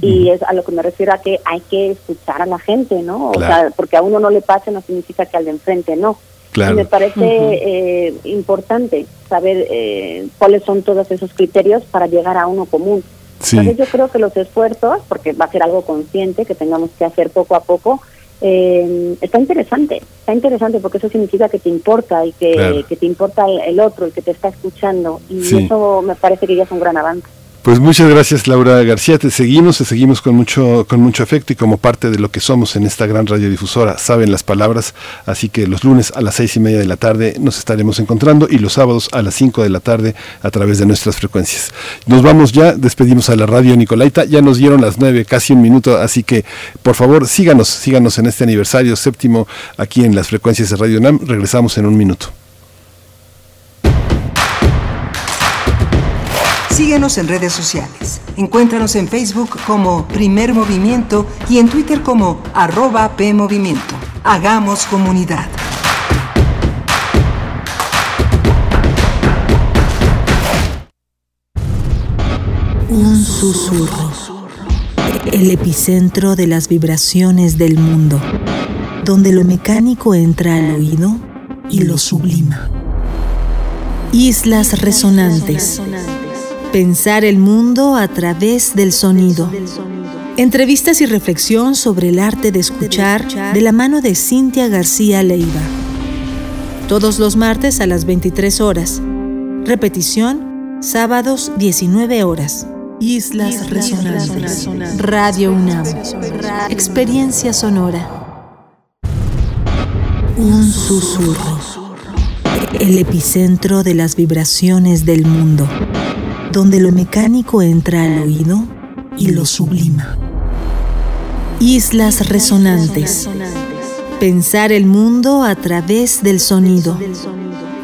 Y es a lo que me refiero a que hay que escuchar a la gente, ¿no? O sea, porque a uno no le pase no significa que al de enfrente no. Claro. Y me parece eh, importante saber eh, cuáles son todos esos criterios para llegar a uno común. Sí. Entonces yo creo que los esfuerzos, porque va a ser algo consciente que tengamos que hacer poco a poco, eh, está interesante, está interesante porque eso significa que te importa y que, Claro. que te importa el, el otro, el que te está escuchando y Sí. eso me parece que ya es un gran avance. Pues muchas gracias Laura García, te seguimos, te seguimos con mucho, con mucho afecto y como parte de lo que somos en esta gran radiodifusora, saben las palabras, así que los lunes a las seis y media de la tarde nos estaremos encontrando y los sábados a las cinco de la tarde a través de nuestras frecuencias. Nos vamos ya, despedimos a la radio Nicolaita, ya nos dieron las nueve, casi un minuto, así que por favor síganos, síganos en este aniversario séptimo aquí en las frecuencias de Radio NAM, regresamos en un minuto. Síguenos en redes sociales. Encuéntranos en Facebook como Primer Movimiento y en Twitter como arroba PMovimiento. Hagamos comunidad. Un susurro. El epicentro de las vibraciones del mundo, donde lo mecánico entra al oído y lo sublima. Islas resonantes. Pensar el mundo a través del sonido. Entrevistas y reflexión sobre el arte de escuchar de la mano de Cintia García Leiva. Todos los martes a las 23 horas. Repetición, sábados 19 horas. Islas Resonantes. Radio UNAM. Experiencia sonora. Un susurro. El epicentro de las vibraciones del mundo, donde lo mecánico entra al oído y lo sublima. Islas Resonantes. Pensar el mundo a través del sonido.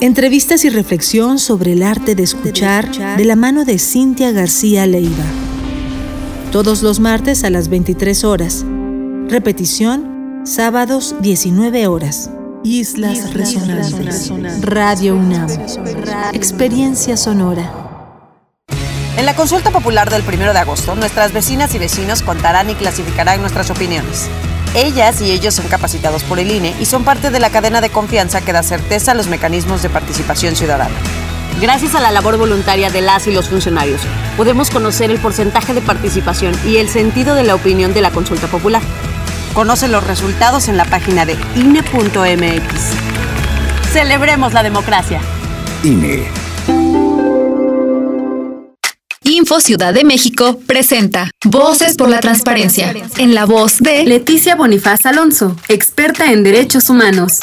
Entrevistas y reflexión sobre el arte de escuchar de la mano de Cintia García Leiva. Todos los martes a las 23 horas. Repetición, sábados 19 horas. Islas Resonantes. Radio UNAM. Experiencia sonora. En la consulta popular del 1 de agosto, nuestras vecinas y vecinos contarán y clasificarán nuestras opiniones. Ellas y ellos son capacitados por el INE y son parte de la cadena de confianza que da certeza a los mecanismos de participación ciudadana. Gracias a la labor voluntaria de las y los funcionarios, podemos conocer el porcentaje de participación y el sentido de la opinión de la consulta popular. Conoce los resultados en la página de INE.mx. Celebremos la democracia. INE. Ciudad de México presenta Voces por la Transparencia, en la voz de Leticia Bonifaz Alonso, experta en derechos humanos.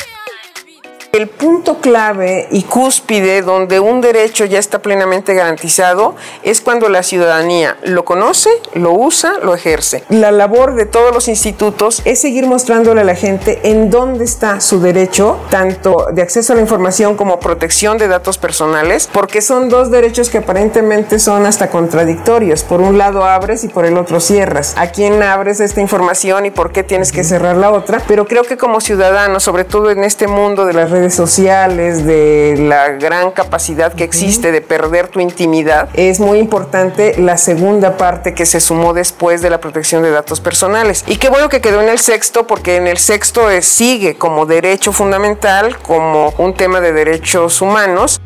El punto clave y cúspide donde un derecho ya está plenamente garantizado es cuando la ciudadanía lo conoce, lo usa, lo ejerce. La labor de todos los institutos es seguir mostrándole a la gente en dónde está su derecho, tanto de acceso a la información como protección de datos personales, porque son dos derechos que aparentemente son hasta contradictorios. Por un lado abres y por el otro cierras. ¿A quién abres esta información y por qué tienes que cerrar la otra? Pero creo que como ciudadanos, sobre todo en este mundo de las redes sociales, de la gran capacidad que existe de perder tu intimidad, es muy importante la segunda parte que se sumó después de la protección de datos personales. Y qué bueno que quedó en el sexto, porque en el sexto es, sigue como derecho fundamental, como un tema de derechos humanos.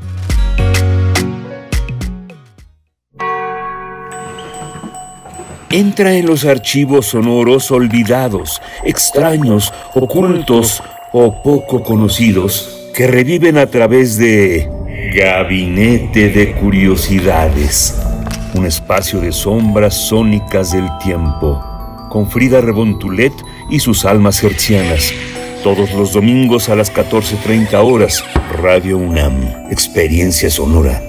Entra en los archivos sonoros olvidados, extraños, ocultos o poco conocidos que reviven a través de Gabinete de Curiosidades, un espacio de sombras sónicas del tiempo, con Frida Rebontulet y sus almas hertzianas. Todos los domingos a las 14.30 horas, Radio UNAM, Experiencia Sonora.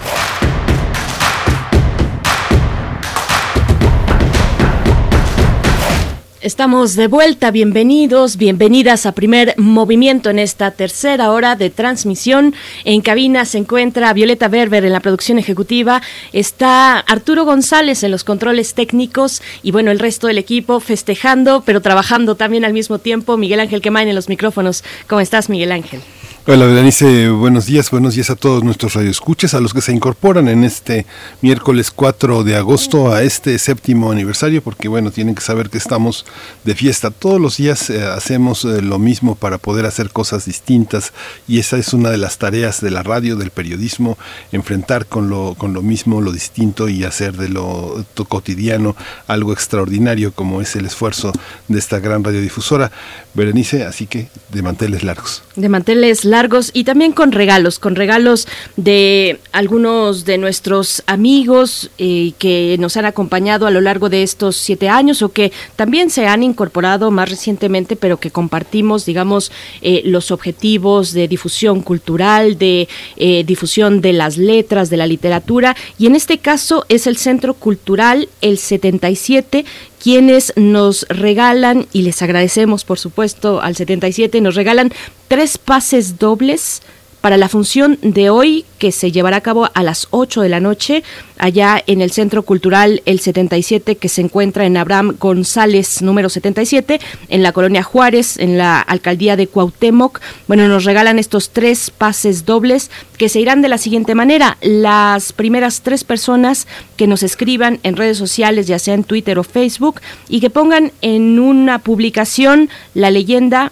Estamos de vuelta, bienvenidos, bienvenidas a primer movimiento en esta tercera hora de transmisión. En cabina se encuentra Violeta Berber en la producción ejecutiva, está Arturo González en los controles técnicos y bueno, el resto del equipo festejando, pero trabajando también al mismo tiempo. Miguel Ángel Quemain en los micrófonos. ¿Cómo estás, Miguel Ángel? Hola, Berenice, buenos días, buenos días a todos nuestros radioescuches, a los que se incorporan en este miércoles 4 de agosto a este séptimo aniversario, porque bueno, tienen que saber que estamos de fiesta. Todos los días eh, hacemos eh, lo mismo para poder hacer cosas distintas y esa es una de las tareas de la radio, del periodismo, enfrentar con lo, con lo mismo, lo distinto y hacer de lo cotidiano algo extraordinario como es el esfuerzo de esta gran radiodifusora. Berenice, así que de manteles largos. De manteles largos y también con regalos, con regalos de algunos de nuestros amigos eh, que nos han acompañado a lo largo de estos siete años o que también se han incorporado más recientemente, pero que compartimos, digamos, eh, los objetivos de difusión cultural, de eh, difusión de las letras, de la literatura, y en este caso es el Centro Cultural El 77 quienes nos regalan, y les agradecemos por supuesto al 77, nos regalan tres pases dobles para la función de hoy que se llevará a cabo a las 8 de la noche allá en el Centro Cultural El 77 que se encuentra en Abraham González número 77 en la colonia Juárez en la alcaldía de Cuauhtémoc. Bueno, nos regalan estos tres pases dobles que se irán de la siguiente manera. Las primeras tres personas que nos escriban en redes sociales, ya sea en Twitter o Facebook, y que pongan en una publicación la leyenda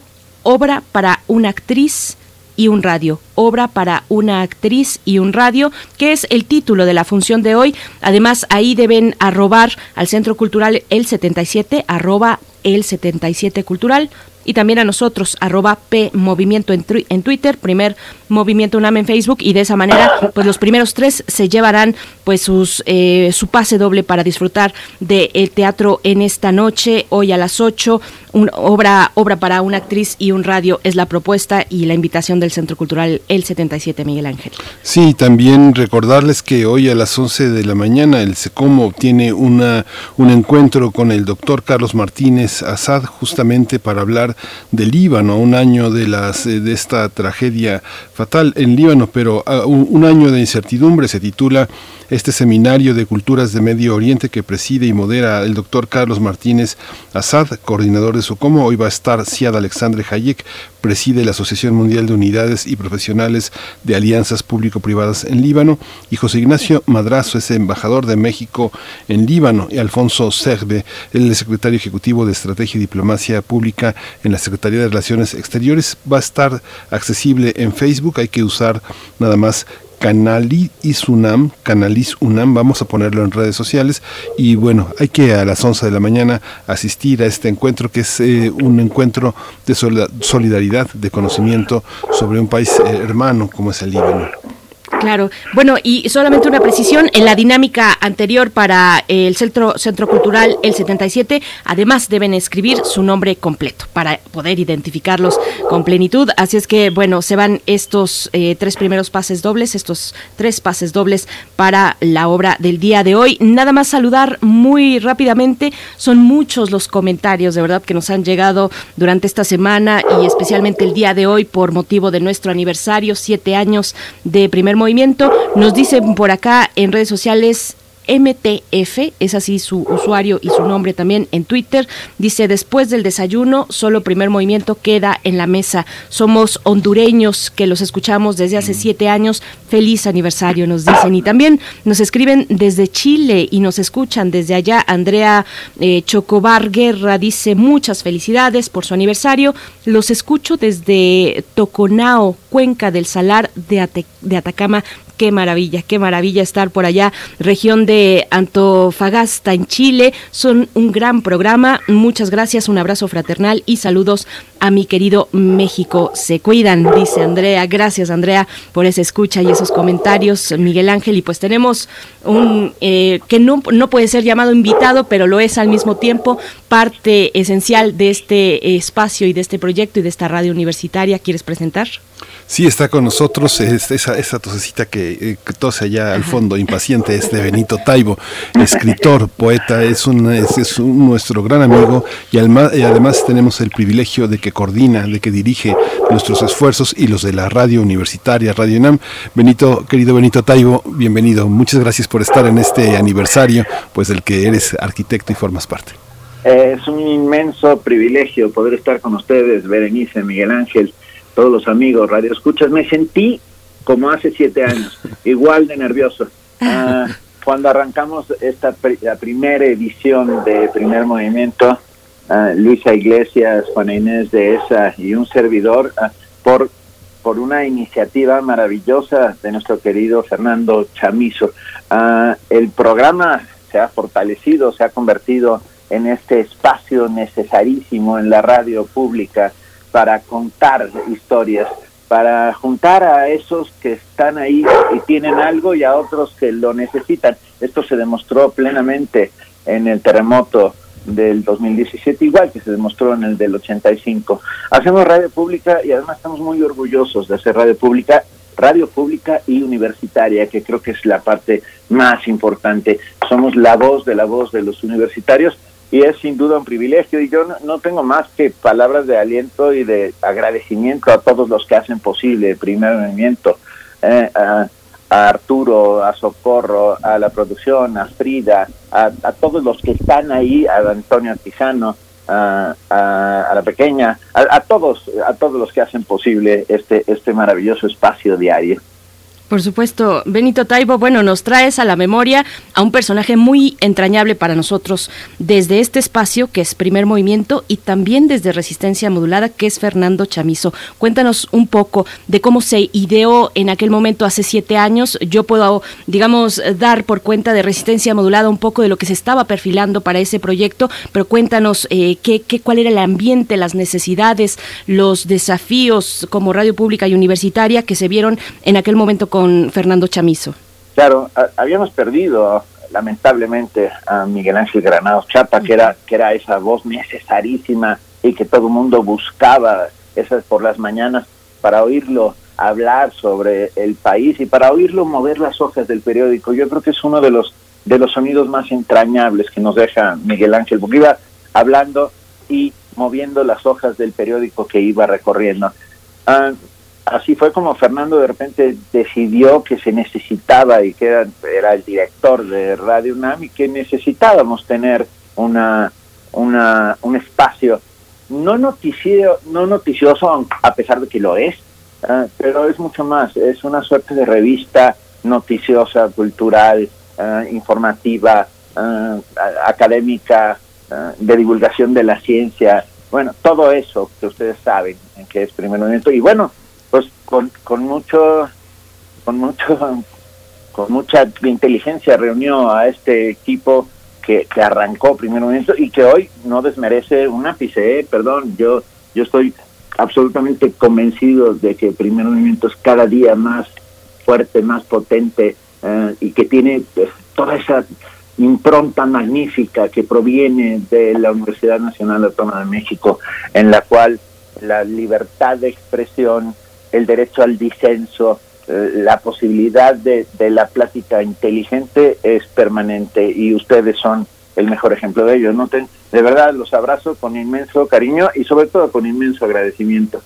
obra para una actriz y un radio, obra para una actriz y un radio, que es el título de la función de hoy. Además, ahí deben arrobar al Centro Cultural el 77, arroba el 77 Cultural y también a nosotros, arroba P Movimiento en, en, Twitter, primer Movimiento UNAM en Facebook y de esa manera pues los primeros tres se llevarán pues sus, eh, su pase doble para disfrutar del teatro en esta noche, hoy a las 8, una obra, obra para una actriz y un radio es la propuesta y la invitación del Centro Cultural El 77, Miguel Ángel. Sí, también recordarles que hoy a las 11 de la mañana el SECOMO tiene una, un encuentro con el doctor Carlos Martínez Azad justamente para hablar del Líbano, un año de, las, de esta tragedia fatal en Líbano, pero un, un año de incertidumbre se titula este seminario de culturas de Medio Oriente que preside y modera el doctor Carlos Martínez Azad, coordinador de SOCOMO. Hoy va a estar Siad Alexandre Hayek, preside la Asociación Mundial de Unidades y Profesionales de Alianzas Público-Privadas en Líbano, y José Ignacio Madrazo es embajador de México en Líbano, y Alfonso Serbe, el secretario ejecutivo de Estrategia y Diplomacia Pública en la Secretaría de Relaciones Exteriores. Va a estar accesible en Facebook, hay que usar nada más Canalis UNAM, Canalis UNAM, vamos a ponerlo en redes sociales y bueno, hay que a las 11 de la mañana asistir a este encuentro que es eh, un encuentro de solidaridad, de conocimiento sobre un país eh, hermano como es el Líbano. Claro. Bueno, y solamente una precisión, en la dinámica anterior para el Centro, Centro Cultural El 77, además deben escribir su nombre completo para poder identificarlos con plenitud. Así es que, bueno, se van estos eh, tres primeros pases dobles, estos tres pases dobles para la obra del día de hoy. Nada más saludar muy rápidamente, son muchos los comentarios de verdad que nos han llegado durante esta semana y especialmente el día de hoy por motivo de nuestro aniversario, siete años de primer movimiento. Nos dicen por acá en redes sociales MTF, es así su usuario y su nombre también en Twitter. Dice, después del desayuno, solo primer movimiento queda en la mesa. Somos hondureños que los escuchamos desde hace siete años. Feliz aniversario, nos dicen. Y también nos escriben desde Chile y nos escuchan desde allá. Andrea eh, Chocobar Guerra dice, muchas felicidades por su aniversario. Los escucho desde Toconao, Cuenca del Salar de, de Atacama, qué maravilla, qué maravilla estar por allá, región de Antofagasta en Chile. Son un gran programa. Muchas gracias, un abrazo fraternal y saludos a mi querido México. Se cuidan, dice Andrea. Gracias, Andrea, por esa escucha y esos comentarios, Miguel Ángel. Y pues tenemos un eh, que no, no puede ser llamado invitado, pero lo es al mismo tiempo, parte esencial de este espacio y de este proyecto y de esta radio universitaria. ¿Quieres presentar? Sí, está con nosotros esa, esa tosecita que, eh, que, tose allá al fondo, impaciente, es de Benito Taibo, escritor, poeta, es, un, es, es un, nuestro gran amigo y, alma, y, además tenemos el privilegio de que coordina, de que dirige nuestros esfuerzos y los de la radio universitaria, Radio UNAM. Benito, querido Benito Taibo, bienvenido. Muchas gracias por estar en este aniversario, pues del que eres arquitecto y formas parte. Es un inmenso privilegio poder estar con ustedes, Berenice, Miguel Ángel todos los amigos Radio Escuchas, me sentí como hace siete años, igual de nervioso. Uh, cuando arrancamos esta la primera edición de Primer Movimiento, uh, Luisa Iglesias, Juana Inés de ESA y un servidor, uh, por, por una iniciativa maravillosa de nuestro querido Fernando Chamizo. el programa se ha fortalecido, se ha convertido en este espacio necesarísimo en la radio pública para contar historias, para juntar a esos que están ahí y tienen algo y a otros que lo necesitan. Esto se demostró plenamente en el terremoto del 2017, igual que se demostró en el del 85. Hacemos radio pública y además estamos muy orgullosos de hacer radio pública, radio pública y universitaria, que creo que es la parte más importante. Somos la voz de la voz de los universitarios y es sin duda un privilegio y yo no, tengo más que palabras de aliento y de agradecimiento a todos los que hacen posible el primer movimiento, eh, a, Arturo, a Socorro, a la producción, a Frida, a, todos los que están ahí, a Antonio Artijano, a, a, la pequeña, a, todos, a todos los que hacen posible este, este maravilloso espacio diario. Por supuesto, Benito Taibo, bueno, nos traes a la memoria a un personaje muy entrañable para nosotros desde este espacio que es Primer Movimiento y también desde Resistencia Modulada que es Fernando Chamizo. Cuéntanos un poco de cómo se ideó en aquel momento hace siete años. Yo puedo, digamos, dar por cuenta de Resistencia Modulada un poco de lo que se estaba perfilando para ese proyecto, pero cuéntanos eh, qué, qué, cuál era el ambiente, las necesidades, los desafíos como radio pública y universitaria que se vieron en aquel momento con Fernando Chamizo. Claro, habíamos perdido lamentablemente a Miguel Ángel Granados Chapa, que era, que era esa voz necesarísima y que todo el mundo buscaba esas por las mañanas para oírlo hablar sobre el país y para oírlo mover las hojas del periódico. Yo creo que es uno de los de los sonidos más entrañables que nos deja Miguel Ángel, porque iba hablando y moviendo las hojas del periódico que iba recorriendo. Ah, así fue como Fernando de repente decidió que se necesitaba y que era, el director de Radio UNAM y que necesitábamos tener una, una un espacio no noticioso, no noticioso a pesar de que lo es, uh, pero es mucho más, es una suerte de revista noticiosa, cultural, uh, informativa, uh, académica, de divulgación de la ciencia, bueno, todo eso que ustedes saben en que es primer momento. Y bueno, pues con, con mucho, con mucho, con mucha inteligencia reunió a este equipo que, arrancó primer momento y que hoy no desmerece un ápice, ¿eh? perdón, yo, yo estoy absolutamente convencido de que primer movimiento es cada día más fuerte, más potente eh, y que tiene pues, toda esa impronta magnífica que proviene de la Universidad Nacional Autónoma de México, en la cual la libertad de expresión, el derecho al disenso, eh, la posibilidad de, de, la plática inteligente es permanente y ustedes son el mejor ejemplo de ello. ¿no? de verdad los abrazo con inmenso cariño y sobre todo con inmenso agradecimiento.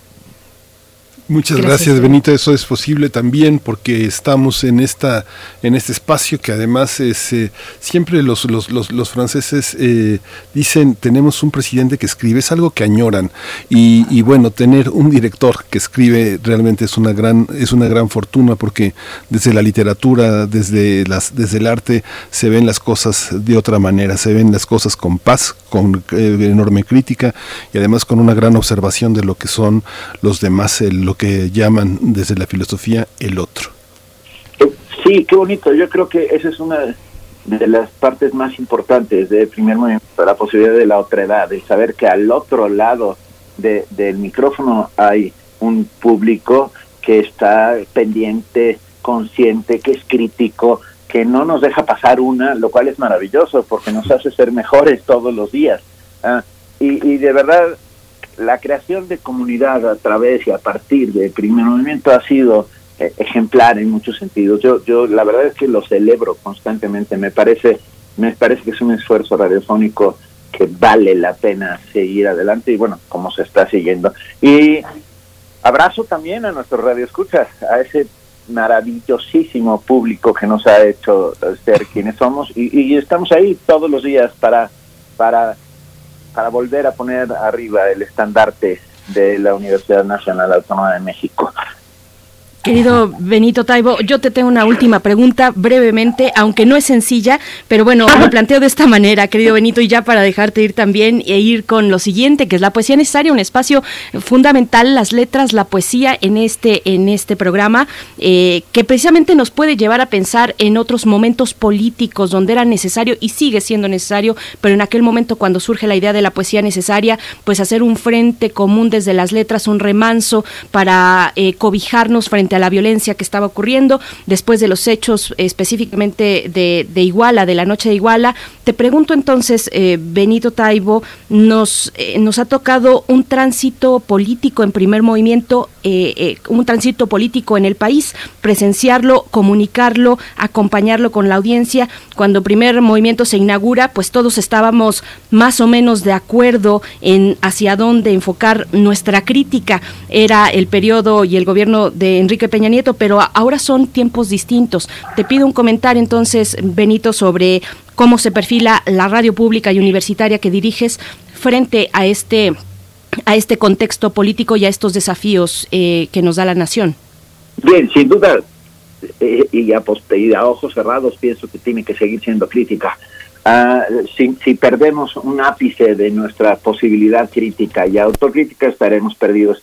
Muchas gracias, Benito. Eso es posible también porque estamos en esta en este espacio que además es eh, siempre los los, los, franceses eh, dicen tenemos un presidente que escribe es algo que añoran. Y, y, bueno tener un director que escribe realmente es una gran es una gran fortuna porque desde la literatura desde las desde el arte se ven las cosas de otra manera se ven las cosas con paz con eh, enorme crítica y además con una gran observación de lo que son los demás el, que llaman desde la filosofía el otro. Sí, qué bonito. Yo creo que esa es una de las partes más importantes del primer movimiento, la posibilidad de la otra edad, de saber que al otro lado del micrófono hay un público que está pendiente, consciente, que es crítico, que no nos deja pasar una, lo cual es maravilloso porque nos hace ser mejores todos los días. Ah, y, y de verdad la creación de comunidad a través y a partir del primer movimiento ha sido eh, ejemplar en muchos sentidos. Yo, yo la verdad es que lo celebro constantemente. Me parece, me parece que es un esfuerzo radiofónico que vale la pena seguir adelante y bueno, como se está siguiendo. Y abrazo también a nuestros radioescuchas, a ese maravillosísimo público que nos ha hecho ser quienes somos y, y estamos ahí todos los días para para para volver a poner arriba el estandarte de la Universidad Nacional Autónoma de México. Querido Benito Taibo, yo te tengo una última pregunta brevemente, aunque no es sencilla, pero bueno, lo planteo de esta manera, querido Benito, y ya para dejarte ir también e ir con lo siguiente, que es la poesía necesaria, un espacio fundamental, las letras, la poesía en este, en este programa, eh, que precisamente nos puede llevar a pensar en otros momentos políticos donde era necesario y sigue siendo necesario, pero en aquel momento cuando surge la idea de la poesía necesaria, pues hacer un frente común desde las letras, un remanso para eh, cobijarnos frente a la violencia que estaba ocurriendo después de los hechos específicamente de, Iguala, de la noche de Iguala. Te pregunto entonces, eh, Benito Taibo, nos, eh, nos ha tocado un tránsito político en primer movimiento, eh, un tránsito político en el país, presenciarlo, comunicarlo, acompañarlo con la audiencia. Cuando primer movimiento se inaugura, pues todos estábamos más o menos de acuerdo en hacia dónde enfocar nuestra crítica. Era el periodo y el gobierno de Enrique Peña Nieto, pero ahora son tiempos distintos. Te pido un comentario entonces, Benito, sobre cómo se perfila la radio pública y universitaria que diriges frente a este a este contexto político y a estos desafíos eh, que nos da la nación. Bien, sin duda, eh, y, a, y a ojos cerrados pienso que tiene que seguir siendo crítica. Ah, si, si, perdemos un ápice de nuestra posibilidad crítica y autocrítica estaremos perdidos.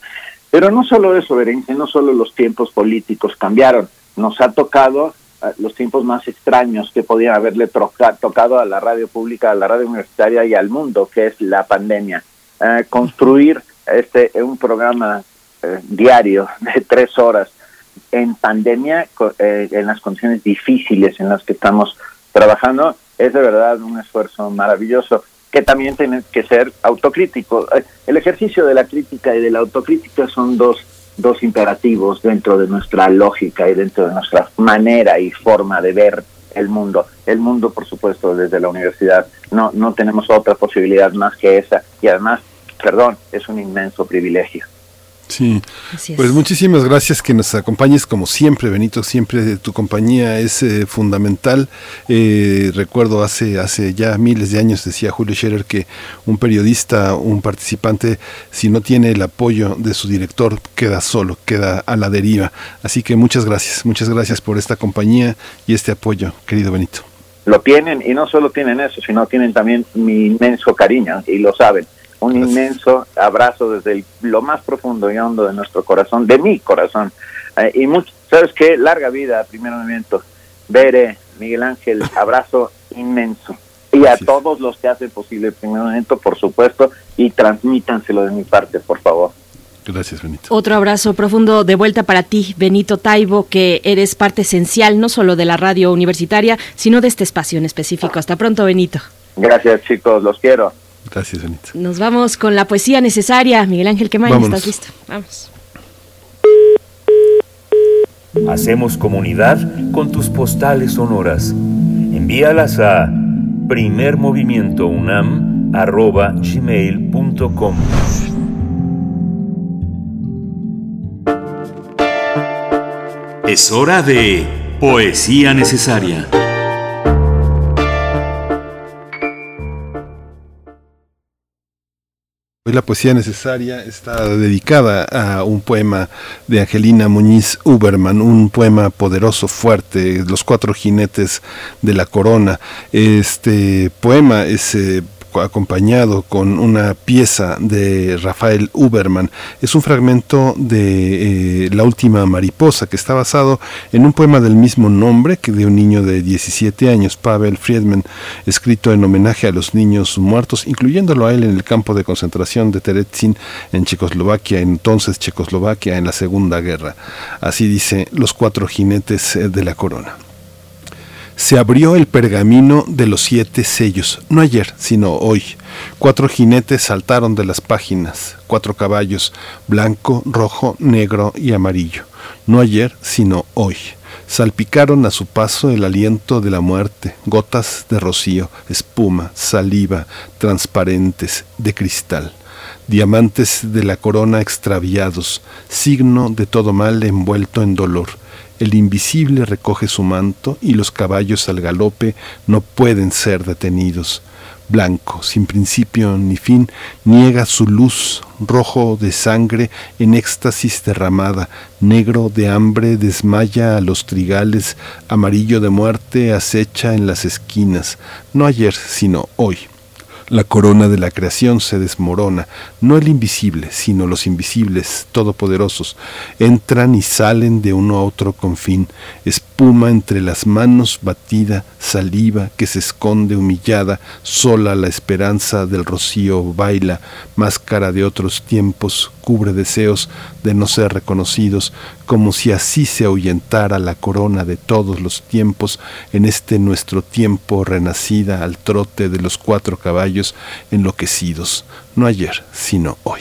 Pero no solo eso, Berenice, no solo los tiempos políticos cambiaron, nos ha tocado eh, los tiempos más extraños que podían haberle tocado a la radio pública, a la radio universitaria y al mundo, que es la pandemia. Eh, construir este un programa eh, diario de tres horas en pandemia, en las condiciones difíciles en las que estamos trabajando, es de verdad un esfuerzo maravilloso que también tiene que ser autocrítico. El ejercicio de la crítica y de la autocrítica son dos, dos imperativos dentro de nuestra lógica y dentro de nuestra manera y forma de ver el mundo. El mundo, por supuesto, desde la universidad. No, no tenemos otra posibilidad más que esa. Y además, perdón, es un inmenso privilegio. Sí, pues muchísimas gracias que nos acompañes como siempre, Benito, siempre tu compañía es eh, fundamental. Eh, recuerdo hace, hace ya miles de años, decía Julio Scherer, que un periodista, un participante, si no tiene el apoyo de su director, queda solo, queda a la deriva. Así que muchas gracias, muchas gracias por esta compañía y este apoyo, querido Benito. Lo tienen y no solo tienen eso, sino tienen también mi inmenso cariño y lo saben un inmenso abrazo desde lo más profundo y hondo de nuestro corazón, de mi corazón. Eh, y mucho, ¿sabes qué? Larga vida, primer movimiento. Bere, Miguel Ángel, abrazo inmenso. Y a todos los que hacen posible el primer movimiento, por supuesto, y transmítanselo de mi parte, por favor. Gracias, Benito. Otro abrazo profundo de vuelta para ti, Benito Taibo, que eres parte esencial no solo de la radio universitaria, sino de este espacio en específico. Hasta pronto, Benito. Gracias, chicos, los quiero. Gracias, Benito. Nos vamos con la poesía necesaria. Miguel Ángel Quemain, ¿estás listo? Vamos. Hacemos comunidad con tus postales sonoras. Envíalas a primermovimientounam.gmail.com Es hora de Poesía Necesaria. Hoy la poesía necesaria está dedicada a un poema de Angelina Muñiz Uberman, un poema poderoso, fuerte, Los cuatro jinetes de la corona. Este poema es eh, acompañado con una pieza de Rafael Uberman. Es un fragmento de eh, La última mariposa que está basado en un poema del mismo nombre que de un niño de 17 años, Pavel Friedman, escrito en homenaje a los niños muertos, incluyéndolo a él en el campo de concentración de Terezin en Checoslovaquia, entonces Checoslovaquia en la Segunda Guerra. Así dice Los cuatro jinetes eh, de la corona se abrió el pergamino de los siete sellos, no ayer, sino hoy. Cuatro jinetes saltaron de las páginas, cuatro caballos, blanco, rojo, negro y amarillo, no ayer, sino hoy. Salpicaron a su paso el aliento de la muerte, gotas de rocío, espuma, saliva, transparentes, de cristal. Diamantes de la corona extraviados, signo de todo mal envuelto en dolor el invisible recoge su manto y los caballos al galope no pueden ser detenidos. Blanco, sin principio ni fin, niega su luz, rojo de sangre en éxtasis derramada, negro de hambre desmaya a los trigales, amarillo de muerte acecha en las esquinas, no ayer sino hoy. La corona de la creación se desmorona, no el invisible, sino los invisibles, todopoderosos, entran y salen de uno a otro confín, espuma entre las manos batida, saliva que se esconde humillada, sola la esperanza del rocío baila, máscara de otros tiempos, cubre deseos de no ser reconocidos, como si así se ahuyentara la corona de todos los tiempos. En este nuestro tiempo renacida al trote de los cuatro caballos enloquecidos, no ayer, sino hoy.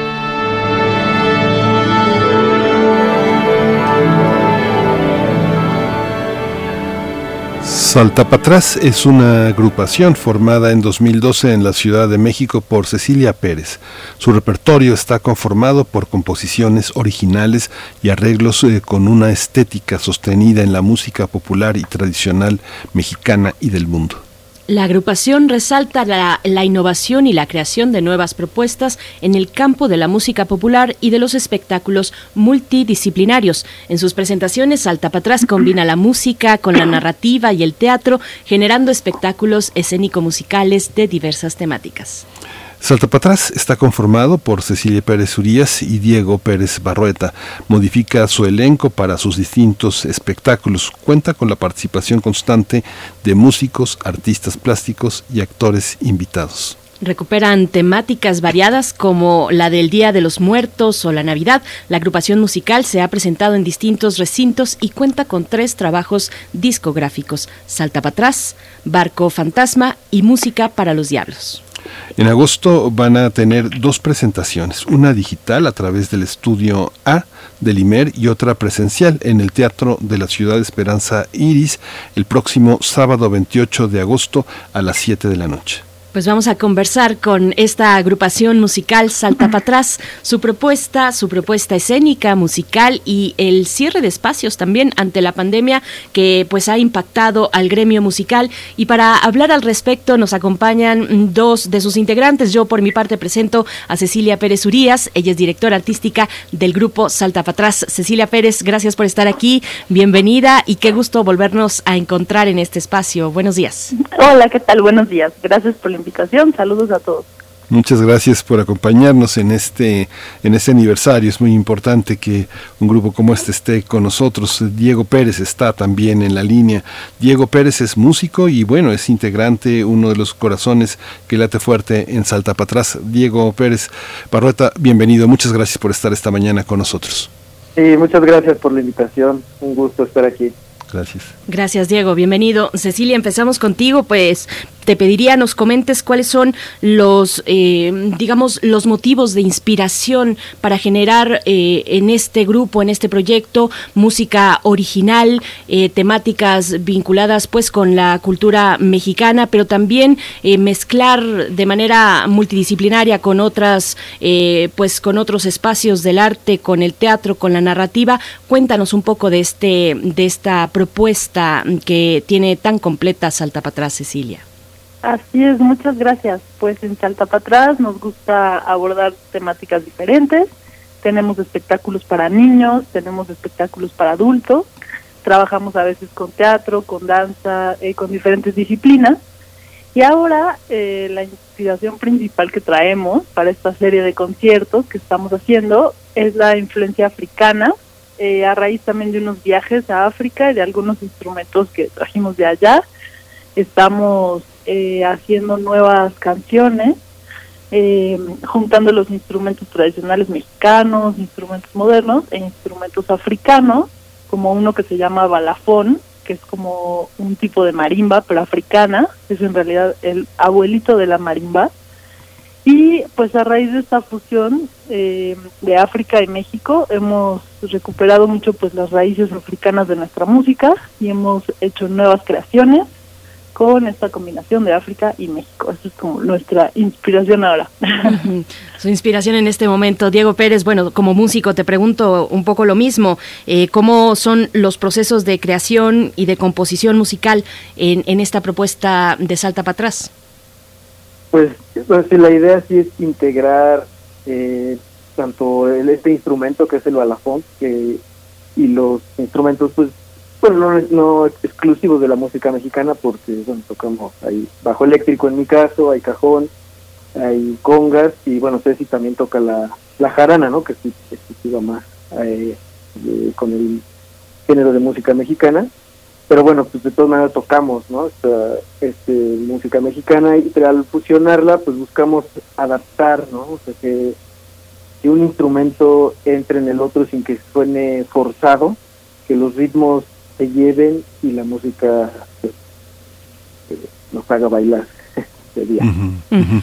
Salta Patrás es una agrupación formada en 2012 en la Ciudad de México por Cecilia Pérez. Su repertorio está conformado por composiciones originales y arreglos eh, con una estética sostenida en la música popular y tradicional mexicana y del mundo. La agrupación resalta la, innovación y la creación de nuevas propuestas en el campo de la música popular y de los espectáculos multidisciplinarios. En sus presentaciones, Salta Patrás combina la música con la narrativa y el teatro, generando espectáculos escénico-musicales de diversas temáticas. Salta para atrás está conformado por Cecilia Pérez Urías y Diego Pérez Barrueta. Modifica su elenco para sus distintos espectáculos. Cuenta con la participación constante de músicos, artistas plásticos y actores invitados. Recuperan temáticas variadas como la del Día de los Muertos o la Navidad. La agrupación musical se ha presentado en distintos recintos y cuenta con tres trabajos discográficos: Salta para atrás, Barco Fantasma y Música para los Diablos. En agosto van a tener dos presentaciones, una digital a través del estudio A del IMER y otra presencial en el Teatro de la Ciudad Esperanza Iris el próximo sábado 28 de agosto a las 7 de la noche. Pues vamos a conversar con esta agrupación musical Salta para atrás, su propuesta, su propuesta escénica, musical y el cierre de espacios también ante la pandemia que pues ha impactado al gremio musical y para hablar al respecto nos acompañan dos de sus integrantes. Yo por mi parte presento a Cecilia Pérez Urías, ella es directora artística del grupo Salta para atrás. Cecilia Pérez, gracias por estar aquí, bienvenida y qué gusto volvernos a encontrar en este espacio. Buenos días. Hola, ¿qué tal? Buenos días. Gracias por invitación. Saludos a todos. Muchas gracias por acompañarnos en este en este aniversario. Es muy importante que un grupo como este esté con nosotros. Diego Pérez está también en la línea. Diego Pérez es músico y bueno, es integrante, uno de los corazones que late fuerte en Salta para atrás. Diego Pérez Barrueta, bienvenido. Muchas gracias por estar esta mañana con nosotros. Sí, muchas gracias por la invitación. Un gusto estar aquí. Gracias. Gracias, Diego. Bienvenido. Cecilia, empezamos contigo. Pues te pediría nos comentes cuáles son los, eh, digamos, los motivos de inspiración para generar eh, en este grupo, en este proyecto, música original, eh, temáticas vinculadas pues con la cultura mexicana, pero también mezclar de manera multidisciplinaria con otras, pues con otros espacios del arte, con el teatro, con la narrativa. Cuéntanos un poco de este, de esta propuesta que tiene tan completa Salta para atrás, Cecilia. Así es, muchas gracias. Pues en Salta para atrás nos gusta abordar temáticas diferentes. Tenemos espectáculos para niños, tenemos espectáculos para adultos. Trabajamos a veces con teatro, con danza, eh, con diferentes disciplinas. Y ahora eh, la inspiración principal que traemos para esta serie de conciertos que estamos haciendo es la influencia africana, eh, a raíz también de unos viajes a África y de algunos instrumentos que trajimos de allá. Estamos eh, haciendo nuevas canciones, eh, juntando los instrumentos tradicionales mexicanos, instrumentos modernos e instrumentos africanos, como uno que se llama balafón, que es como un tipo de marimba, pero africana, es en realidad el abuelito de la marimba. Y pues a raíz de esta fusión eh, de África y México hemos recuperado mucho pues las raíces africanas de nuestra música y hemos hecho nuevas creaciones con esta combinación de África y México. Esa es como nuestra inspiración ahora. Su inspiración en este momento. Diego Pérez, bueno, como músico te pregunto un poco lo mismo. Eh, ¿Cómo son los procesos de creación y de composición musical en, en esta propuesta de Salta para atrás? Pues, pues la idea sí es integrar eh, tanto el, este instrumento que es el balafón que, y los instrumentos pues bueno, no, no exclusivos de la música mexicana, porque bueno, tocamos ahí bajo eléctrico en mi caso, hay cajón, hay congas, y bueno, Ceci también toca la, la jarana, ¿no? Que sí, iba más eh, con el género de música mexicana. Pero bueno, pues de todas maneras tocamos, ¿no? Esta, este, música mexicana y al fusionarla, pues buscamos adaptar, ¿no? O sea, que, un instrumento entre en el otro sin que suene forzado, que los ritmos lleven y la música pues, nos haga bailar. Día.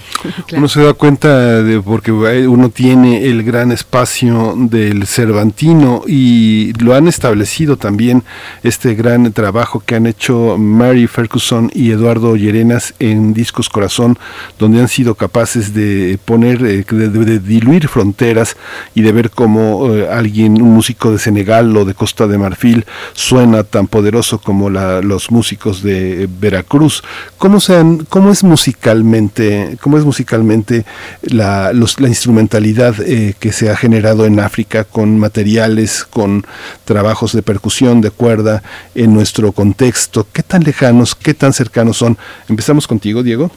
Uno se da cuenta de porque uno tiene el gran espacio del Cervantino y lo han establecido también este gran trabajo que han hecho Mary Ferguson y Eduardo Llerenas en Discos Corazón, donde han sido capaces de poner, eh, de, diluir fronteras y de ver cómo eh, alguien, un músico de Senegal o de Costa de Marfil, suena tan poderoso como los músicos de Veracruz. ¿Cómo, sean, cómo es musicalmente, cómo es musicalmente la, la instrumentalidad eh, que se ha generado en África con materiales, con trabajos de percusión, de cuerda, en nuestro contexto? ¿Qué tan lejanos, qué tan cercanos son? Empezamos contigo, Diego.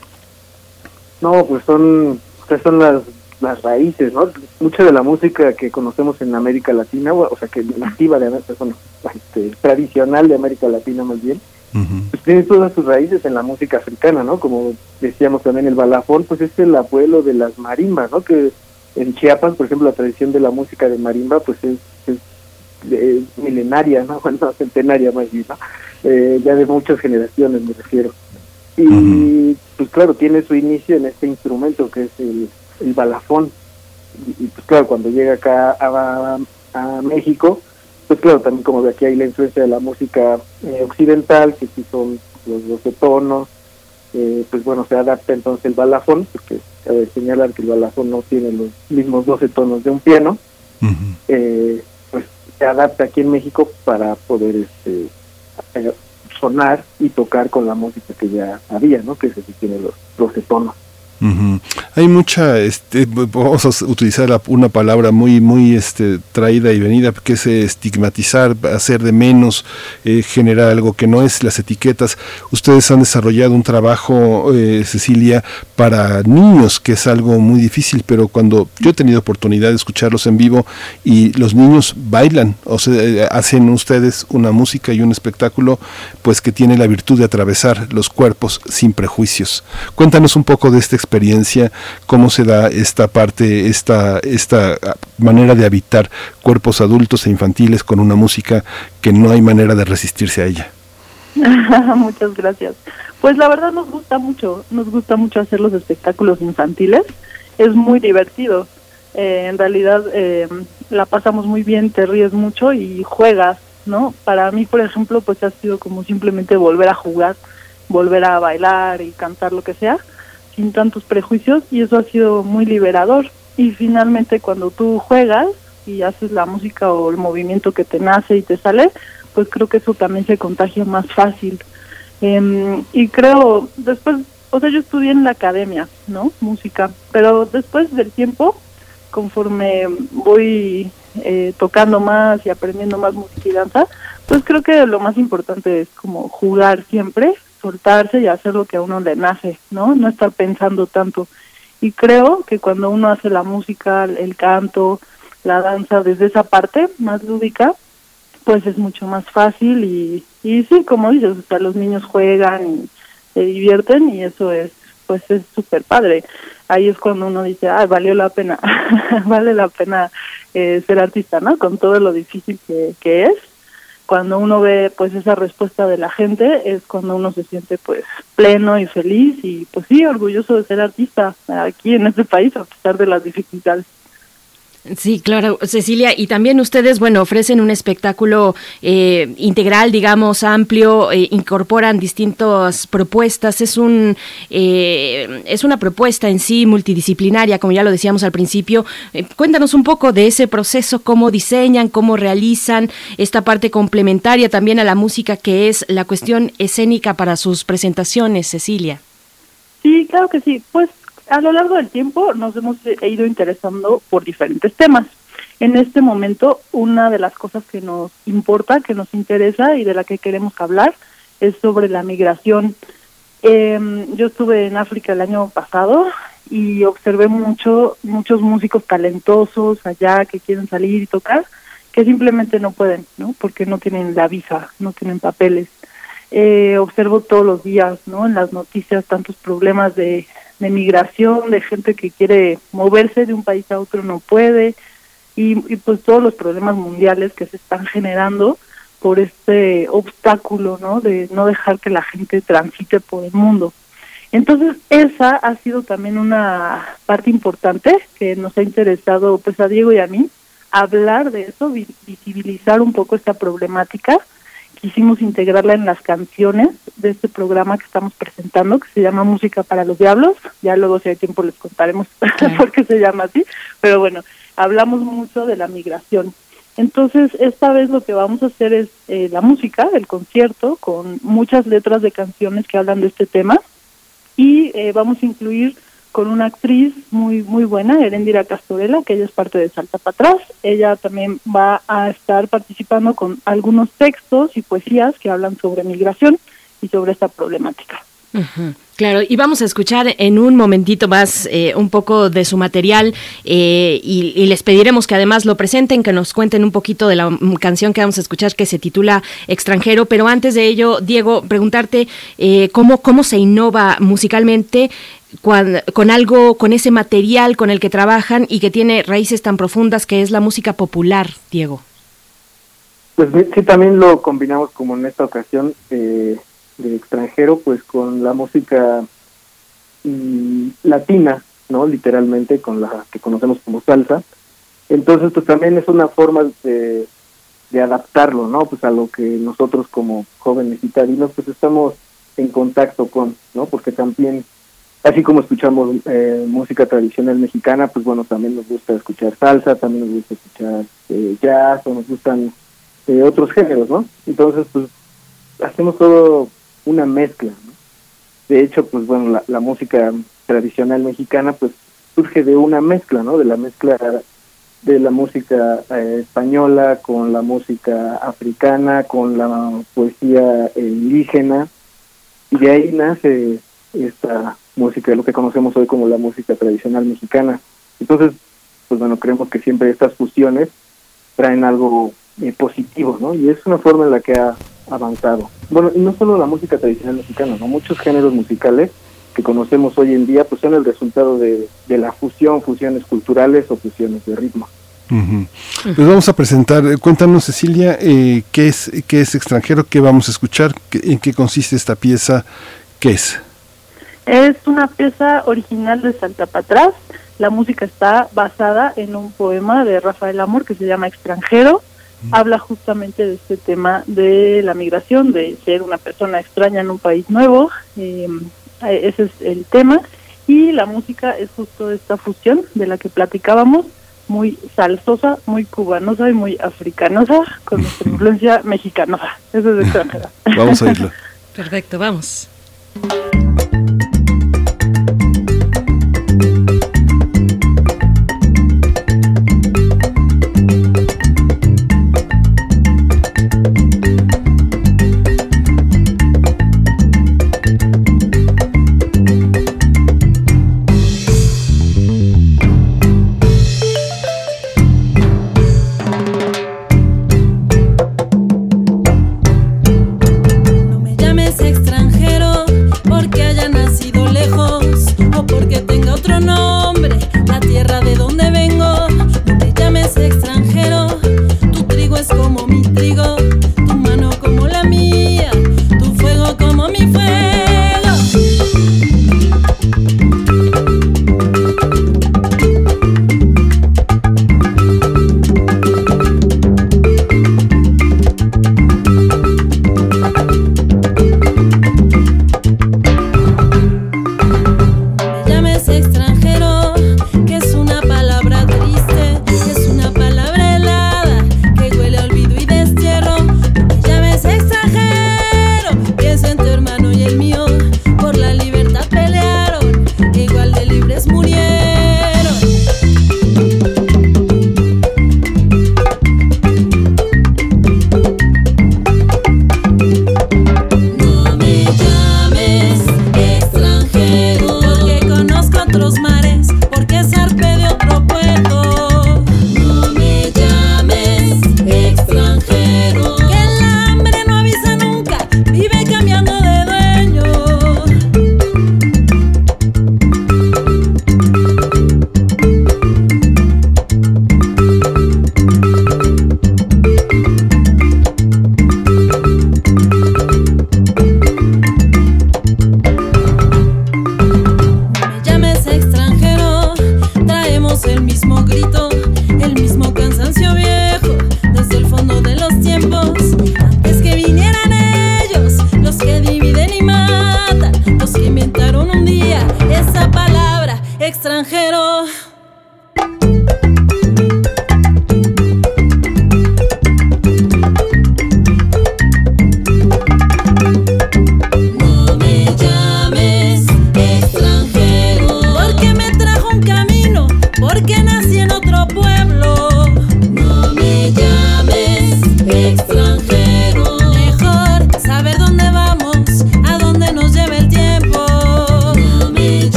No, pues son, pues son las, las raíces, ¿no? Mucha de la música que conocemos en América Latina, o sea, que nativa de América, bueno, este, tradicional de América Latina más bien, pues tiene todas sus raíces en la música africana, ¿no? Como decíamos también el balafón, pues es el abuelo de las marimbas, ¿no? Que en Chiapas, por ejemplo, la tradición de la música de marimba, pues es, milenaria, ¿no? Bueno, centenaria más bien, ¿no? Eh, ya de muchas generaciones me refiero. Y pues claro, tiene su inicio en este instrumento que es el, el balafón. Y, pues claro, cuando llega acá a, a México, pues claro, también como de aquí hay la influencia de la música eh, occidental, que sí son los 12 tonos, eh, pues bueno, se adapta entonces el balafón, porque cabe señalar que el balafón no tiene los mismos 12 tonos de un piano, eh, pues se adapta aquí en México para poder este, sonar y tocar con la música que ya había, ¿no? Que se tiene los 12 tonos. Hay mucha, este, vamos a utilizar una palabra muy, muy este, traída y venida, que es estigmatizar, hacer de menos, eh, generar algo que no es las etiquetas. Ustedes han desarrollado un trabajo, eh, Cecilia, para niños, que es algo muy difícil, pero cuando yo he tenido oportunidad de escucharlos en vivo y los niños bailan, o sea, eh, hacen ustedes una música y un espectáculo, pues que tiene la virtud de atravesar los cuerpos sin prejuicios. Cuéntanos un poco de este experiencia experiencia, cómo se da esta parte, esta, esta manera de habitar cuerpos adultos e infantiles con una música que no hay manera de resistirse a ella. Muchas gracias. Pues la verdad nos gusta mucho, nos gusta mucho hacer los espectáculos infantiles, es muy divertido. Eh, en realidad eh, la pasamos muy bien, te ríes mucho y juegas, ¿no? Para mí, por ejemplo, pues ha sido como simplemente volver a jugar, volver a bailar y cantar lo que sea sin tantos prejuicios y eso ha sido muy liberador. Y finalmente cuando tú juegas y haces la música o el movimiento que te nace y te sale, pues creo que eso también se contagia más fácil. Em, y creo, después, o sea, yo estudié en la academia, ¿no? Música, pero después del tiempo, conforme voy eh, tocando más y aprendiendo más música y danza, pues creo que lo más importante es como jugar siempre soltarse y hacer lo que a uno le nace, ¿no? No estar pensando tanto. Y creo que cuando uno hace la música, el canto, la danza desde esa parte más lúdica, pues es mucho más fácil y, y sí, como dices, o sea, los niños juegan y se divierten y eso es, pues es súper padre. Ahí es cuando uno dice, ah, valió la pena, vale la pena eh, ser artista, ¿no? Con todo lo difícil que, que es cuando uno ve pues esa respuesta de la gente es cuando uno se siente pues pleno y feliz y pues sí orgulloso de ser artista aquí en este país a pesar de las dificultades. Sí, claro, Cecilia. Y también ustedes, bueno, ofrecen un espectáculo eh, integral, digamos, amplio, eh, incorporan distintas propuestas. Es un eh, es una propuesta en sí multidisciplinaria, como ya lo decíamos al principio. cuéntanos un poco de ese proceso, cómo diseñan, cómo realizan esta parte complementaria también a la música, que es la cuestión escénica para sus presentaciones, Cecilia. Sí, claro que sí. Pues a lo largo del tiempo nos hemos ido interesando por diferentes temas. En este momento, una de las cosas que nos importa, que nos interesa y de la que queremos hablar es sobre la migración. Em, yo estuve en África el año pasado y observé mucho muchos músicos talentosos allá que quieren salir y tocar que simplemente no pueden, ¿no? Porque no tienen la visa, no tienen papeles. Eh, observo todos los días, ¿no? En las noticias tantos problemas de de migración, de gente que quiere moverse de un país a otro no puede, y, pues todos los problemas mundiales que se están generando por este obstáculo, ¿no? De no dejar que la gente transite por el mundo. Entonces, esa ha sido también una parte importante que nos ha interesado pues a Diego y a mí, hablar de eso, visibilizar un poco esta problemática. Quisimos integrarla en las canciones de este programa que estamos presentando, que se llama Música para los Diablos. Ya luego, si hay tiempo, les contaremos por qué se llama así. Pero bueno, hablamos mucho de la migración. Entonces, esta vez lo que vamos a hacer es eh, la música, el concierto, con muchas letras de canciones que hablan de este tema. Y eh, vamos a incluir con una actriz muy muy buena, Erendira Castorela, que ella es parte de Salta para atrás. Ella también va a estar participando con algunos textos y poesías que hablan sobre migración y sobre esta problemática. Claro, y vamos a escuchar en un momentito más eh, un poco de su material eh, y, les pediremos que además lo presenten, que nos cuenten un poquito de la canción que vamos a escuchar que se titula Extranjero. Pero antes de ello, Diego, preguntarte eh, cómo, cómo se innova musicalmente con, algo, con ese material con el que trabajan y que tiene raíces tan profundas que es la música popular, Diego. Pues sí, también lo combinamos como en esta ocasión eh, de extranjero, pues con la música mm, latina, ¿no? Literalmente, con la que conocemos como salsa. Entonces, pues también es una forma de, de adaptarlo, ¿no? Pues a lo que nosotros como jóvenes italianos, pues estamos en contacto con, ¿no? Porque también así como escuchamos eh, música tradicional mexicana, pues bueno, también nos gusta escuchar salsa, también nos gusta escuchar eh, jazz o nos gustan eh, otros géneros, ¿no? Entonces, pues hacemos todo una mezcla, ¿no? De hecho, pues bueno, la, la música tradicional mexicana, pues surge de una mezcla, ¿no? De la mezcla de la música española con la música africana, con la poesía indígena, y de ahí nace esta música, lo que conocemos hoy como la música tradicional mexicana. Entonces, pues bueno, creemos que siempre estas fusiones traen algo eh, positivo, ¿no? Y es una forma en la que ha avanzado. Bueno, y no solo la música tradicional mexicana, ¿no? Muchos géneros musicales que conocemos hoy en día, pues son el resultado de, de la fusión, fusiones culturales o fusiones de ritmo. Pues vamos a presentar, eh, cuéntanos Cecilia, eh, ¿qué, es, ¿qué es extranjero? ¿Qué vamos a escuchar? ¿En qué consiste esta pieza? ¿Qué es? Es una pieza original de Salta Patrás. La música está basada en un poema de Rafael Amor que se llama Extranjero. Habla justamente de este tema de la migración, de ser una persona extraña en un país nuevo. Em, eh, ese es el tema. Y la música es justo esta fusión de la que platicábamos, muy salsosa, muy cubanosa y muy africanosa, con nuestra influencia mexicanosa. Eso es extranjero. Vamos a oírlo. Perfecto, vamos.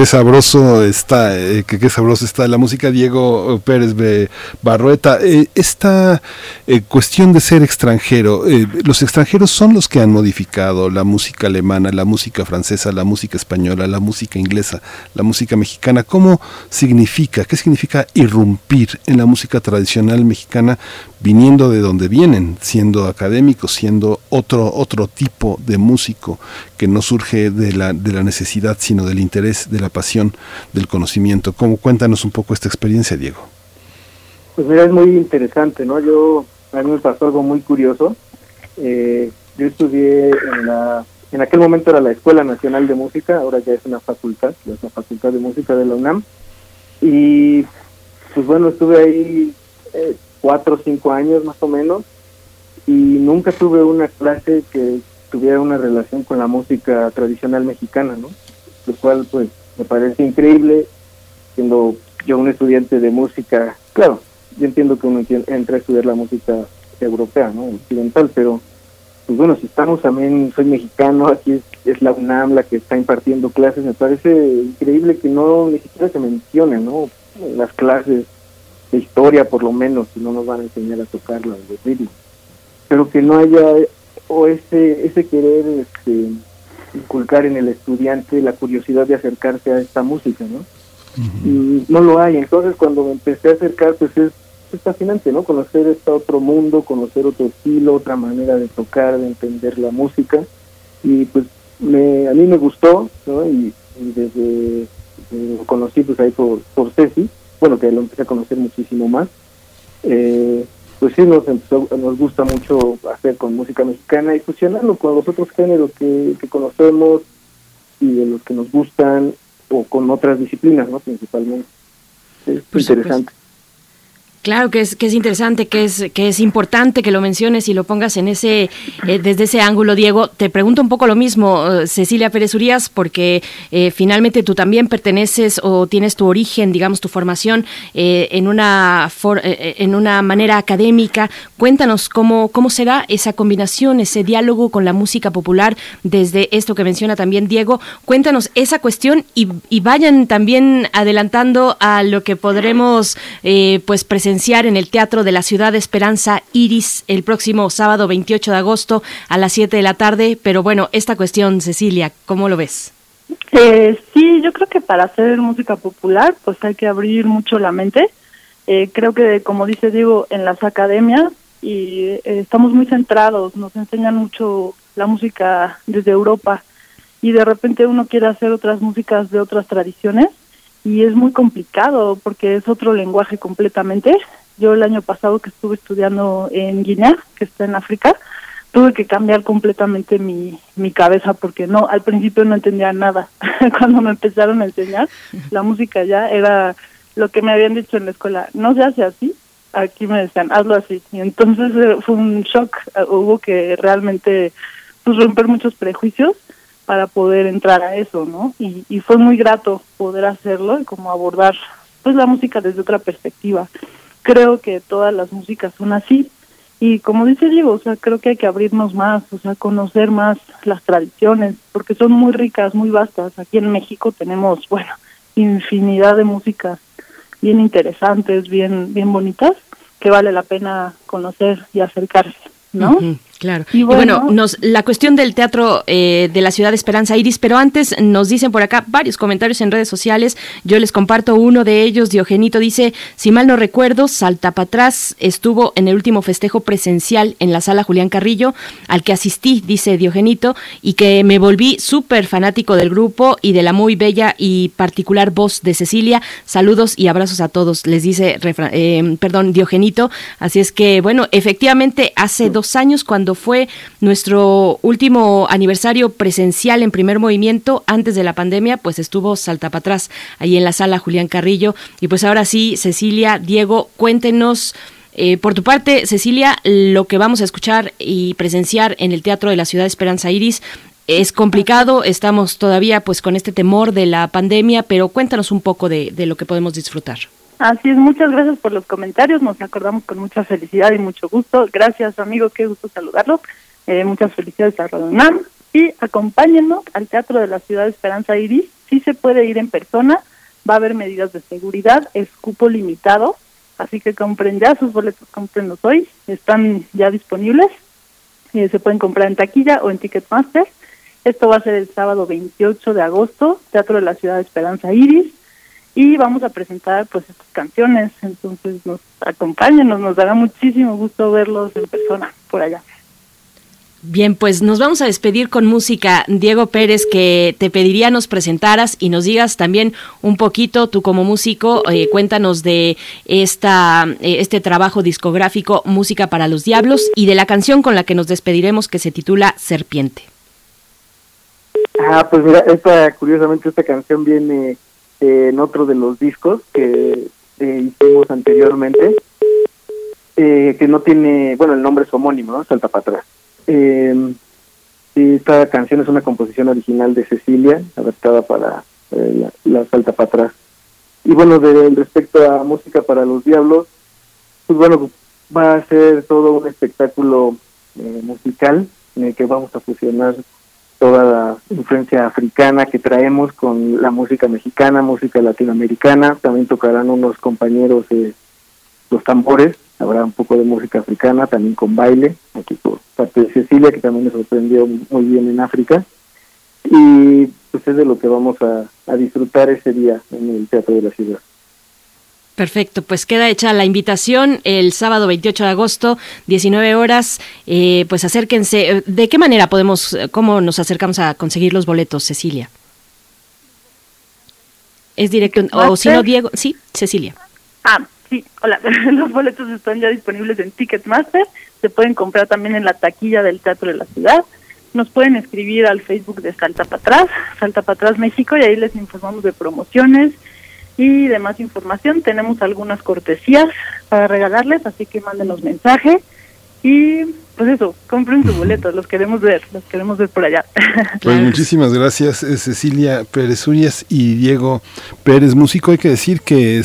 Qué sabroso está, eh, qué, sabroso está la música Diego Pérez Barrueta. Eh, esta eh, cuestión de ser extranjero, los extranjeros son los que han modificado la música alemana, la música francesa, la música española, la música inglesa, la música mexicana. ¿Cómo significa, qué significa irrumpir en la música tradicional mexicana viniendo de donde vienen, siendo académicos, siendo otro, otro tipo de músico que no surge de la, de la necesidad, sino del interés, de la pasión, del conocimiento. ¿Cómo cuéntanos un poco esta experiencia, Diego? Pues mira, es muy interesante, ¿no? Yo, a mí me pasó algo muy curioso. Eh, yo estudié en la, en aquel momento era la Escuela Nacional de Música, ahora ya es una facultad, es la Facultad de Música de la UNAM. Y pues bueno, estuve ahí eh, cuatro o cinco años más o menos y nunca tuve una clase que tuviera una relación con la música tradicional mexicana, ¿no? Lo cual pues me parece increíble siendo yo un estudiante de música, claro, yo entiendo que uno entra a estudiar la música europea, ¿no? Occidental, pero pues bueno, si estamos también, soy mexicano, aquí es, la UNAM la que está impartiendo clases, me parece increíble que no ni siquiera se mencione, ¿no? Las clases de historia por lo menos, si no nos van a enseñar a tocar. Pero que no haya o ese, ese querer este, inculcar en el estudiante la curiosidad de acercarse a esta música, ¿no? Y no lo hay. Entonces cuando me empecé a acercar, pues es, fascinante, ¿no? Conocer este otro mundo, conocer otro estilo, otra manera de tocar, de entender la música. Y pues me, a mí me gustó, ¿no? Y, desde, lo conocí pues ahí por, por Ceci, bueno, que lo empecé a conocer muchísimo más. Eh, pues sí, nos, nos gusta mucho hacer con música mexicana y fusionarlo con los otros géneros que, que conocemos y de los que nos gustan o con otras disciplinas, ¿no? Principalmente. Es interesante. Claro que es, que es interesante, que es, que es importante que lo menciones y lo pongas en ese, eh, desde ese ángulo, Diego. Te pregunto un poco lo mismo, eh, Cecilia Pérez Urias, porque eh, finalmente tú también perteneces o tienes tu origen, digamos, tu formación en, una en una manera académica. Cuéntanos cómo, cómo será esa combinación, ese diálogo con la música popular desde esto que menciona también Diego. Cuéntanos esa cuestión y, y vayan también adelantando a lo que podremos pues presentar en el Teatro de la Ciudad de Esperanza Iris el próximo sábado 28 de agosto a las 7 de la tarde. Pero bueno, esta cuestión, Cecilia, ¿cómo lo ves? Eh, sí, yo creo que para hacer música popular pues hay que abrir mucho la mente. Eh, creo que, como dice Diego, en las academias y eh, estamos muy centrados, nos enseñan mucho la música desde Europa y de repente uno quiere hacer otras músicas de otras tradiciones y es muy complicado porque es otro lenguaje completamente. Yo el año pasado que estuve estudiando en Guinea, que está en África, tuve que cambiar completamente mi, mi cabeza porque no, al principio no entendía nada. Cuando me empezaron a enseñar la música ya era lo que me habían dicho en la escuela, no se hace así, aquí me decían, hazlo así. Y entonces eh, fue un shock, eh, hubo que realmente pues, romper muchos prejuicios para poder entrar a eso, ¿no? Y, fue muy grato poder hacerlo y como abordar pues la música desde otra perspectiva. Creo que todas las músicas son así y como dice Diego, o sea, creo que hay que abrirnos más, o sea, conocer más las tradiciones, porque son muy ricas, muy vastas. Aquí en México tenemos, bueno, infinidad de músicas bien interesantes, bien bien bonitas, que vale la pena conocer y acercarse, ¿no? Claro. Y bueno, nos, la cuestión del teatro eh, de la ciudad de Esperanza Iris, pero antes nos dicen por acá varios comentarios en redes sociales. Yo les comparto uno de ellos. Diogenito dice: Si mal no recuerdo, Salta para atrás estuvo en el último festejo presencial en la sala Julián Carrillo, al que asistí, dice Diogenito, y que me volví súper fanático del grupo y de la muy bella y particular voz de Cecilia. Saludos y abrazos a todos, les dice, eh, perdón, Diogenito. Así es que, bueno, efectivamente, hace dos años cuando fue nuestro último aniversario presencial en primer movimiento antes de la pandemia, pues estuvo salta para atrás ahí en la sala Julián Carrillo. Y pues ahora sí, Cecilia, Diego, cuéntenos. Eh, por tu parte, Cecilia, lo que vamos a escuchar y presenciar en el Teatro de la Ciudad Esperanza Iris es complicado, estamos todavía pues con este temor de la pandemia, pero cuéntanos un poco de lo que podemos disfrutar. Así es, muchas gracias por los comentarios, nos acordamos con mucha felicidad y mucho gusto. Gracias, amigo, qué gusto saludarlos. Eh, muchas felicidades a Radonam y acompáñennos al Teatro de la Ciudad de Esperanza Iris. Sí se puede ir en persona, va a haber medidas de seguridad, es cupo limitado, así que compren ya sus boletos, comprenlos hoy, están ya disponibles, eh, se pueden comprar en taquilla o en Ticketmaster. Esto va a ser el sábado 28 de agosto, Teatro de la Ciudad de Esperanza Iris y vamos a presentar pues estas canciones, entonces nos acompañen, nos dará muchísimo gusto verlos en persona por allá. Bien, pues nos vamos a despedir con música. Diego Pérez, que te pediría nos presentaras y nos digas también un poquito, tú como músico, eh, cuéntanos de esta, eh, este trabajo discográfico Música para los Diablos y de la canción con la que nos despediremos que se titula Serpiente. Ah, pues mira, esta, curiosamente esta canción viene en otro de los discos que eh, hicimos anteriormente, eh, que no tiene, bueno, el nombre es homónimo, ¿no? Salta para atrás. Eh, esta canción es una composición original de Cecilia, adaptada para la, Salta para atrás. Y bueno, de, respecto a música para los diablos, pues bueno, va a ser todo un espectáculo musical que vamos a fusionar toda la influencia africana que traemos con la música mexicana, música latinoamericana. También tocarán unos compañeros de los tambores, habrá un poco de música africana, también con baile, aquí por parte de Cecilia, que también me sorprendió muy bien en África. Y pues es de lo que vamos a disfrutar ese día en el Teatro de la Ciudad. Perfecto, pues queda hecha la invitación el sábado 28 de agosto, 19 horas. Eh, pues acérquense. ¿De qué manera podemos, cómo nos acercamos a conseguir los boletos, Cecilia? ¿Es directo? O si no, Diego. Sí, Cecilia. Ah, sí, hola. Los boletos están ya disponibles en Ticketmaster. Se pueden comprar también en la taquilla del Teatro de la Ciudad. Nos pueden escribir al Facebook de Salta para atrás, Salta para atrás México, y ahí les informamos de promociones y de más información. Tenemos algunas cortesías para regalarles, así que mándenos mensaje y pues eso, compren su boleto, los queremos ver, los queremos ver por allá. Pues muchísimas gracias Cecilia Pérez Urias y Diego Pérez Músico. Hay que decir que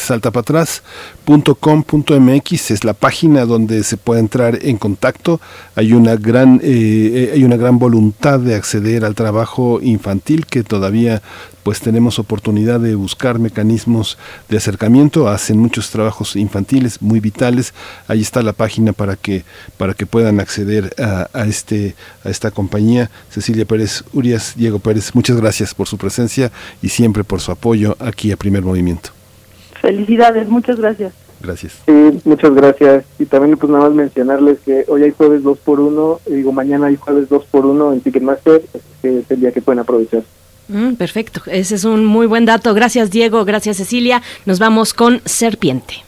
saltapatras.com.mx es la página donde se puede entrar en contacto. Hay una gran eh, hay una gran voluntad de acceder al trabajo infantil que todavía pues tenemos oportunidad de buscar mecanismos de acercamiento, hacen muchos trabajos infantiles muy vitales, ahí está la página para que, para que puedan acceder a, a, este, a esta compañía. Cecilia Pérez Urias, Diego Pérez, muchas gracias por su presencia y siempre por su apoyo aquí a Primer Movimiento. Felicidades, muchas gracias. Gracias. Sí, muchas gracias. Y también pues nada más mencionarles que hoy hay jueves 2 por 1 digo mañana hay jueves 2 por 1 en Ticketmaster, que es el día que pueden aprovechar. Mm, perfecto, ese es un muy buen dato. Gracias Diego, gracias Cecilia. Nos vamos con Serpiente.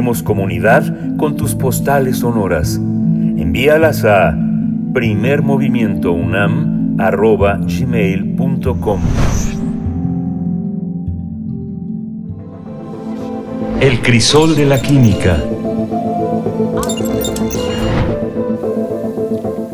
Comunidad con tus postales sonoras. Envíalas a primermovimientounam.gmail.com El crisol de la química.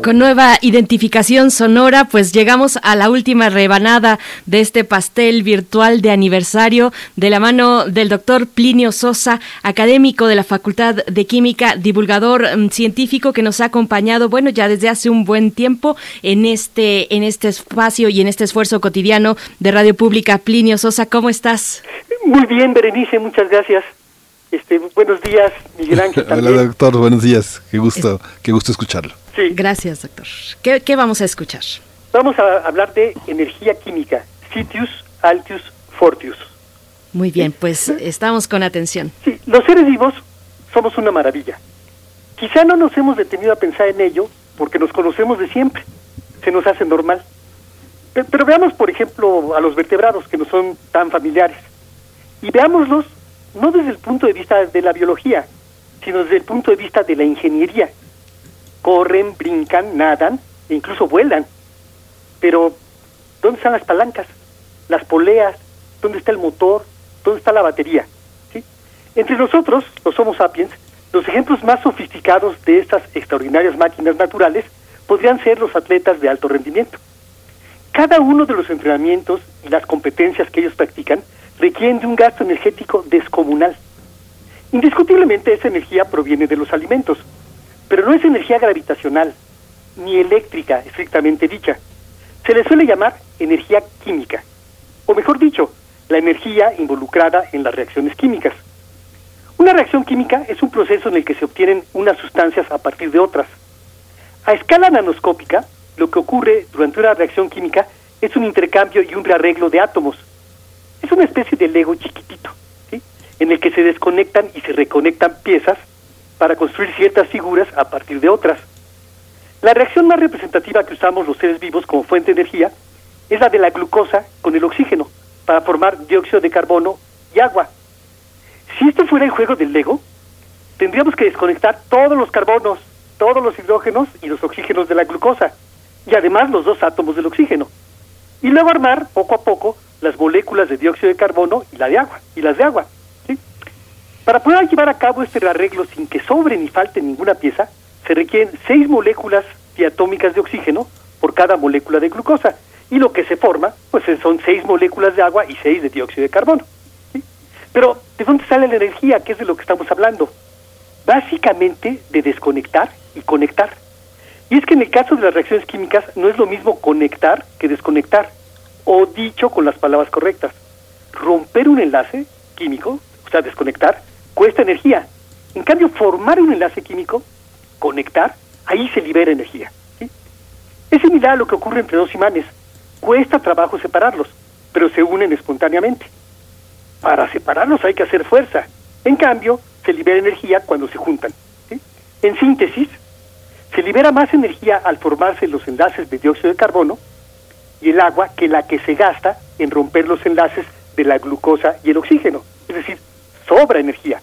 Con nueva identificación sonora, pues llegamos a la última rebanada de este pastel virtual de aniversario de la mano del doctor Plinio Sosa, académico de la Facultad de Química, divulgador mm, científico que nos ha acompañado, bueno, ya desde hace un buen tiempo en este, en este espacio y en este esfuerzo cotidiano de Radio Pública. Plinio Sosa, ¿cómo estás? Muy bien, Berenice, muchas gracias. Este, buenos días, Miguel Ángel. Hola, doctor, buenos días. Qué gusto, qué gusto escucharlo. Sí. Gracias, doctor. ¿Qué, ¿Qué, vamos a escuchar? Vamos a hablar de energía química, Sitius, Altius, Fortius. Muy bien, pues estamos con atención. Sí, los seres vivos somos una maravilla. Quizá no nos hemos detenido a pensar en ello porque nos conocemos de siempre. Se nos hace normal. Pero, pero veamos, por ejemplo, a los vertebrados que no son tan familiares. Y veámoslos no desde el punto de vista de la biología, sino desde el punto de vista de la ingeniería. Corren, brincan, nadan e incluso vuelan. Pero, ¿dónde están las palancas? Las poleas, ¿dónde está el motor? ¿Dónde está la batería? ¿Sí? Entre nosotros, los Homo sapiens, los ejemplos más sofisticados de estas extraordinarias máquinas naturales podrían ser los atletas de alto rendimiento. Cada uno de los entrenamientos y las competencias que ellos practican requieren de un gasto energético descomunal. Indiscutiblemente esa energía proviene de los alimentos, pero no es energía gravitacional, ni eléctrica estrictamente dicha. Se le suele llamar energía química, o mejor dicho, la energía involucrada en las reacciones químicas. Una reacción química es un proceso en el que se obtienen unas sustancias a partir de otras. A escala nanoscópica, lo que ocurre durante una reacción química es un intercambio y un rearreglo de átomos. Es una especie de Lego chiquitito, en el que se desconectan y se reconectan piezas para construir ciertas figuras a partir de otras. La reacción más representativa que usamos los seres vivos como fuente de energía es la de la glucosa con el oxígeno para formar dióxido de carbono y agua. Si esto fuera el juego del Lego, tendríamos que desconectar todos los carbonos, todos los hidrógenos y los oxígenos de la glucosa, y además los dos átomos del oxígeno. Y luego armar poco a poco las moléculas de dióxido de carbono y la de agua, y las de agua. Para poder llevar a cabo este arreglo sin que sobre ni falte ninguna pieza, se requieren seis moléculas diatómicas de oxígeno por cada molécula de glucosa. Y lo que se forma, pues son seis moléculas de agua y seis de dióxido de carbono. Pero, ¿de dónde sale la energía? ¿Qué es de lo que estamos hablando? Básicamente de desconectar y conectar. Y es que en el caso de las reacciones químicas no es lo mismo conectar que desconectar, o dicho con las palabras correctas. Romper un enlace químico, o sea, desconectar, cuesta energía. En cambio, formar un enlace químico, conectar, ahí se libera energía. Es similar a lo que ocurre entre dos imanes. Cuesta trabajo separarlos, pero se unen espontáneamente. Para separarlos hay que hacer fuerza. En cambio, se libera energía cuando se juntan. En síntesis, se libera más energía al formarse los enlaces de dióxido de carbono y el agua que la que se gasta en romper los enlaces de la glucosa y el oxígeno. Es decir, sobra energía.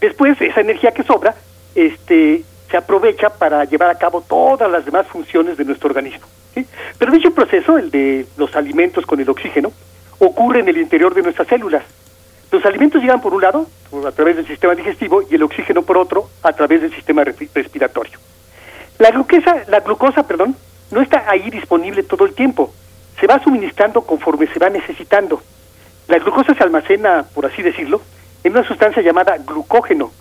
Después, esa energía que sobra este, se aprovecha para llevar a cabo todas las demás funciones de nuestro organismo. Pero dicho proceso, el de los alimentos con el oxígeno, ocurre en el interior de nuestras células. Los alimentos llegan por un lado, a través del sistema digestivo, y el oxígeno por otro, a través del sistema respiratorio. La glucosa, la glucosa, perdón, no está ahí disponible todo el tiempo. Se va suministrando conforme se va necesitando. La glucosa se almacena, por así decirlo, en una sustancia llamada glucógeno.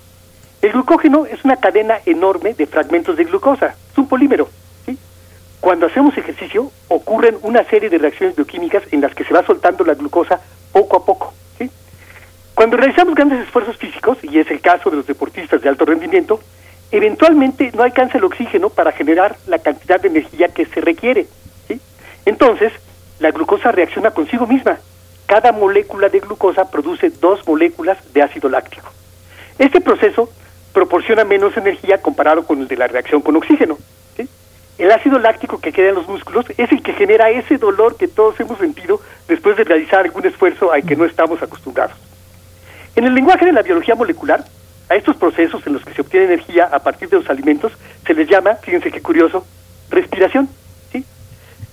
El glucógeno es una cadena enorme de fragmentos de glucosa, es un polímero. Cuando hacemos ejercicio ocurren una serie de reacciones bioquímicas en las que se va soltando la glucosa poco a poco. Cuando realizamos grandes esfuerzos físicos, y es el caso de los deportistas de alto rendimiento, eventualmente no alcanza el oxígeno para generar la cantidad de energía que se requiere. Entonces, la glucosa reacciona consigo misma. Cada molécula de glucosa produce dos moléculas de ácido láctico. Este proceso proporciona menos energía comparado con el de la reacción con oxígeno. El ácido láctico que queda en los músculos es el que genera ese dolor que todos hemos sentido después de realizar algún esfuerzo al que no estamos acostumbrados. En el lenguaje de la biología molecular, a estos procesos en los que se obtiene energía a partir de los alimentos se les llama, fíjense qué curioso, respiración.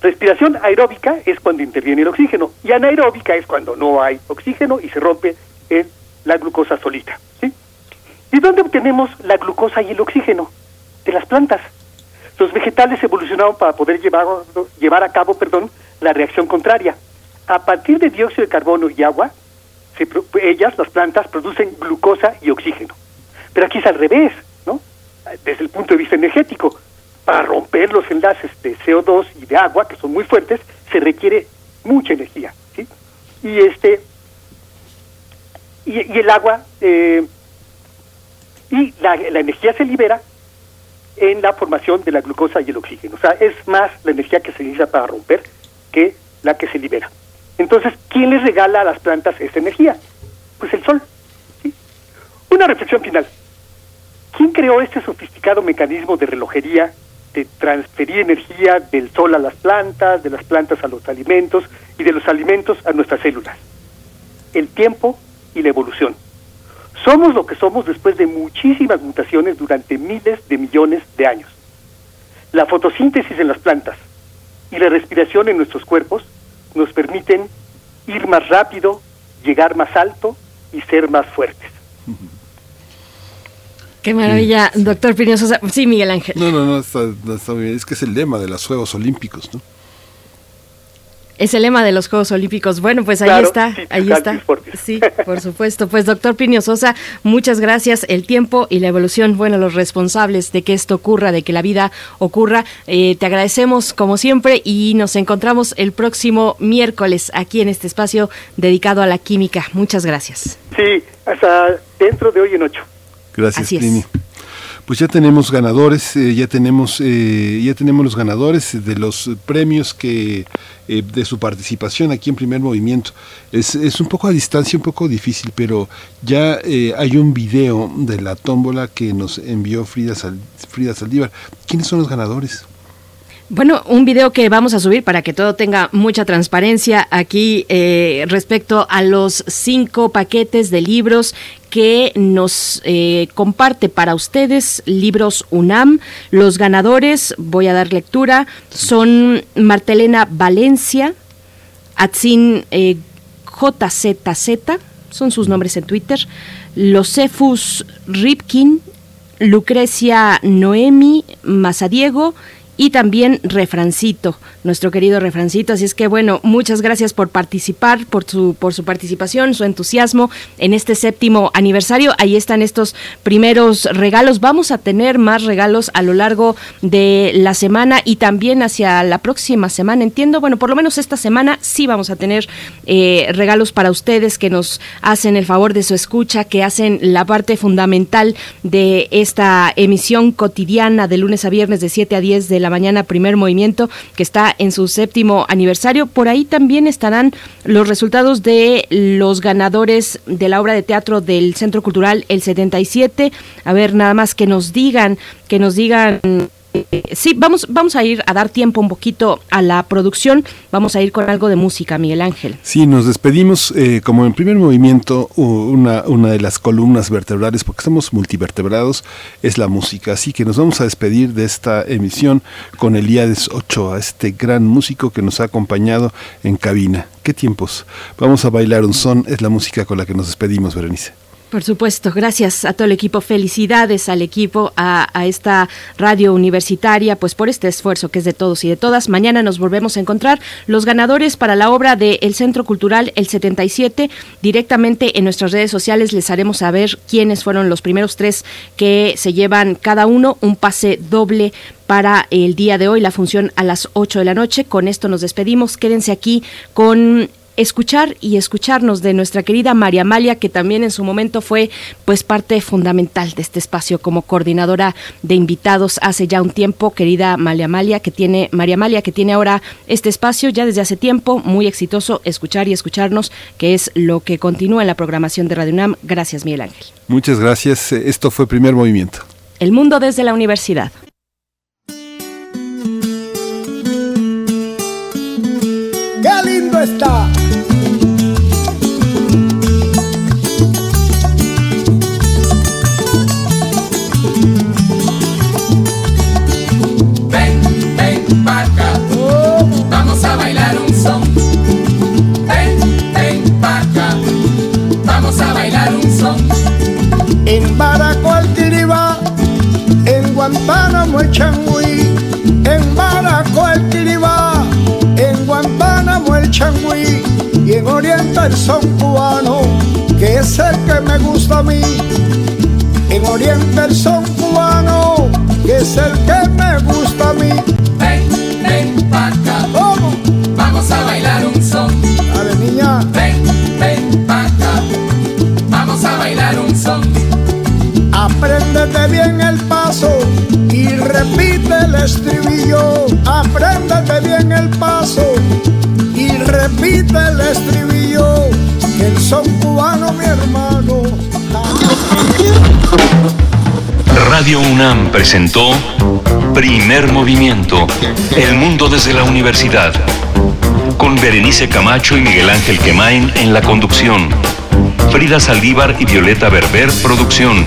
Respiración aeróbica es cuando interviene el oxígeno y anaeróbica es cuando no hay oxígeno y se rompe el, la glucosa solita. ¿sí? ¿Y dónde obtenemos la glucosa y el oxígeno? De las plantas. Los vegetales evolucionaron para poder llevar, llevar a cabo perdón, la reacción contraria. A partir de dióxido de carbono y agua, se, ellas, las plantas, producen glucosa y oxígeno. Pero aquí es al revés, ¿no? Desde el punto de vista energético. Para romper los enlaces de CO2 y de agua, que son muy fuertes, se requiere mucha energía. ¿sí? Y este y, el agua eh, y la, la energía se libera en la formación de la glucosa y el oxígeno. O sea, es más la energía que se necesita para romper que la que se libera. Entonces, ¿quién les regala a las plantas esa energía? Pues el sol. ¿sí? Una reflexión final. ¿Quién creó este sofisticado mecanismo de relojería de transferir energía del sol a las plantas, de las plantas a los alimentos y de los alimentos a nuestras células? El tiempo y la evolución. Somos lo que somos después de muchísimas mutaciones durante miles de millones de años. La fotosíntesis en las plantas y la respiración en nuestros cuerpos nos permiten ir más rápido, llegar más alto y ser más fuertes. Qué maravilla, doctor Pino Sosa. Sí, Miguel Ángel. No, no, no, está, no está muy bien. Es que es el lema de los Juegos Olímpicos, ¿no? Es el lema de los Juegos Olímpicos. Bueno, pues ahí Claro, está, sí, ahí está. Sí, por supuesto. Pues doctor Plinio Sosa, muchas gracias. El tiempo y la evolución, bueno, los responsables de que esto ocurra, de que la vida ocurra. Eh, te agradecemos como siempre y nos encontramos el próximo miércoles aquí en este espacio dedicado a la química. Muchas gracias. Sí, hasta dentro de hoy en ocho. Gracias, Así es. Plini. Pues ya tenemos ganadores, eh, ya tenemos, eh, ya tenemos los ganadores de los premios que eh, de su participación aquí en Primer Movimiento. Es, es un poco a distancia, un poco difícil, pero ya eh, hay un video de la tómbola que nos envió Frida, Sal- Frida Saldívar. ¿Quiénes son los ganadores? Bueno, un video que vamos a subir para que todo tenga mucha transparencia aquí eh, respecto a los cinco paquetes de libros que nos eh, comparte para ustedes Libros UNAM. Los ganadores, voy a dar lectura, son Martelena Valencia, Atsin eh, JZZ, son sus nombres en Twitter, Losefus Ripkin, Lucrecia Noemi Mazadiego y también Refrancito, nuestro querido Refrancito. Así es que bueno, muchas gracias por participar, por su, por su participación, su entusiasmo en este séptimo aniversario. Ahí están estos primeros regalos. Vamos a tener más regalos a lo largo de la semana y también hacia la próxima semana. Entiendo, bueno, por lo menos esta semana sí vamos a tener eh, regalos para ustedes que nos hacen el favor de su escucha, que hacen la parte fundamental de esta emisión cotidiana de lunes a viernes de 7 a 10 de la mañana, primer movimiento, que está en su séptimo aniversario. Por ahí también estarán los resultados de los ganadores de la obra de teatro del Centro Cultural El 77. A ver, nada más que nos digan, que nos digan sí, vamos, vamos a ir a dar tiempo un poquito a la producción. Vamos a ir con algo de música, Miguel Ángel. Sí, nos despedimos eh, como en primer movimiento, una, una de las columnas vertebrales, porque estamos multivertebrados, es la música. Así que nos vamos a despedir de esta emisión con Elías Ochoa, este gran músico que nos ha acompañado en cabina. ¿Qué tiempos? Vamos a bailar un son, es la música con la que nos despedimos, Berenice. Por supuesto, gracias a todo el equipo, felicidades al equipo, a, esta radio universitaria, pues por este esfuerzo que es de todos y de todas. Mañana nos volvemos a encontrar los ganadores para la obra del Centro Cultural El 77. Directamente en nuestras redes sociales les haremos saber quiénes fueron los primeros tres que se llevan cada uno un pase doble para el día de hoy, la función a las 8 de la noche. Con esto nos despedimos. Quédense aquí con escuchar y escucharnos de nuestra querida María Amalia, que también en su momento fue pues parte fundamental de este espacio como coordinadora de invitados hace ya un tiempo, querida María Amalia, que tiene María Amalia, que tiene ahora este espacio ya desde hace tiempo, muy exitoso, escuchar y escucharnos, que es lo que continúa en la programación de Radio UNAM. Gracias, Miguel Ángel. Muchas gracias. Esto fue primer movimiento. El mundo desde la universidad. paca, vamos a bailar un son. Ven, ven paca, vamos a bailar un son. En Baracoaltiriba, en Guantánamo Changui, en Baracoaltiriba, en Guantánamo el Changui y en Oriente el son cubano, que es el que me gusta a mí. En Oriente el son cubano, que es el que me gusta a mí. Apréndete bien el paso y repite el estribillo. Apréndete bien el paso y repite el estribillo. Que el son cubano, mi hermano. Radio UNAM presentó Primer Movimiento, El Mundo desde la Universidad, con Berenice Camacho y Miguel Ángel Quemain en la conducción, Frida Saldívar y Violeta Berber, producción,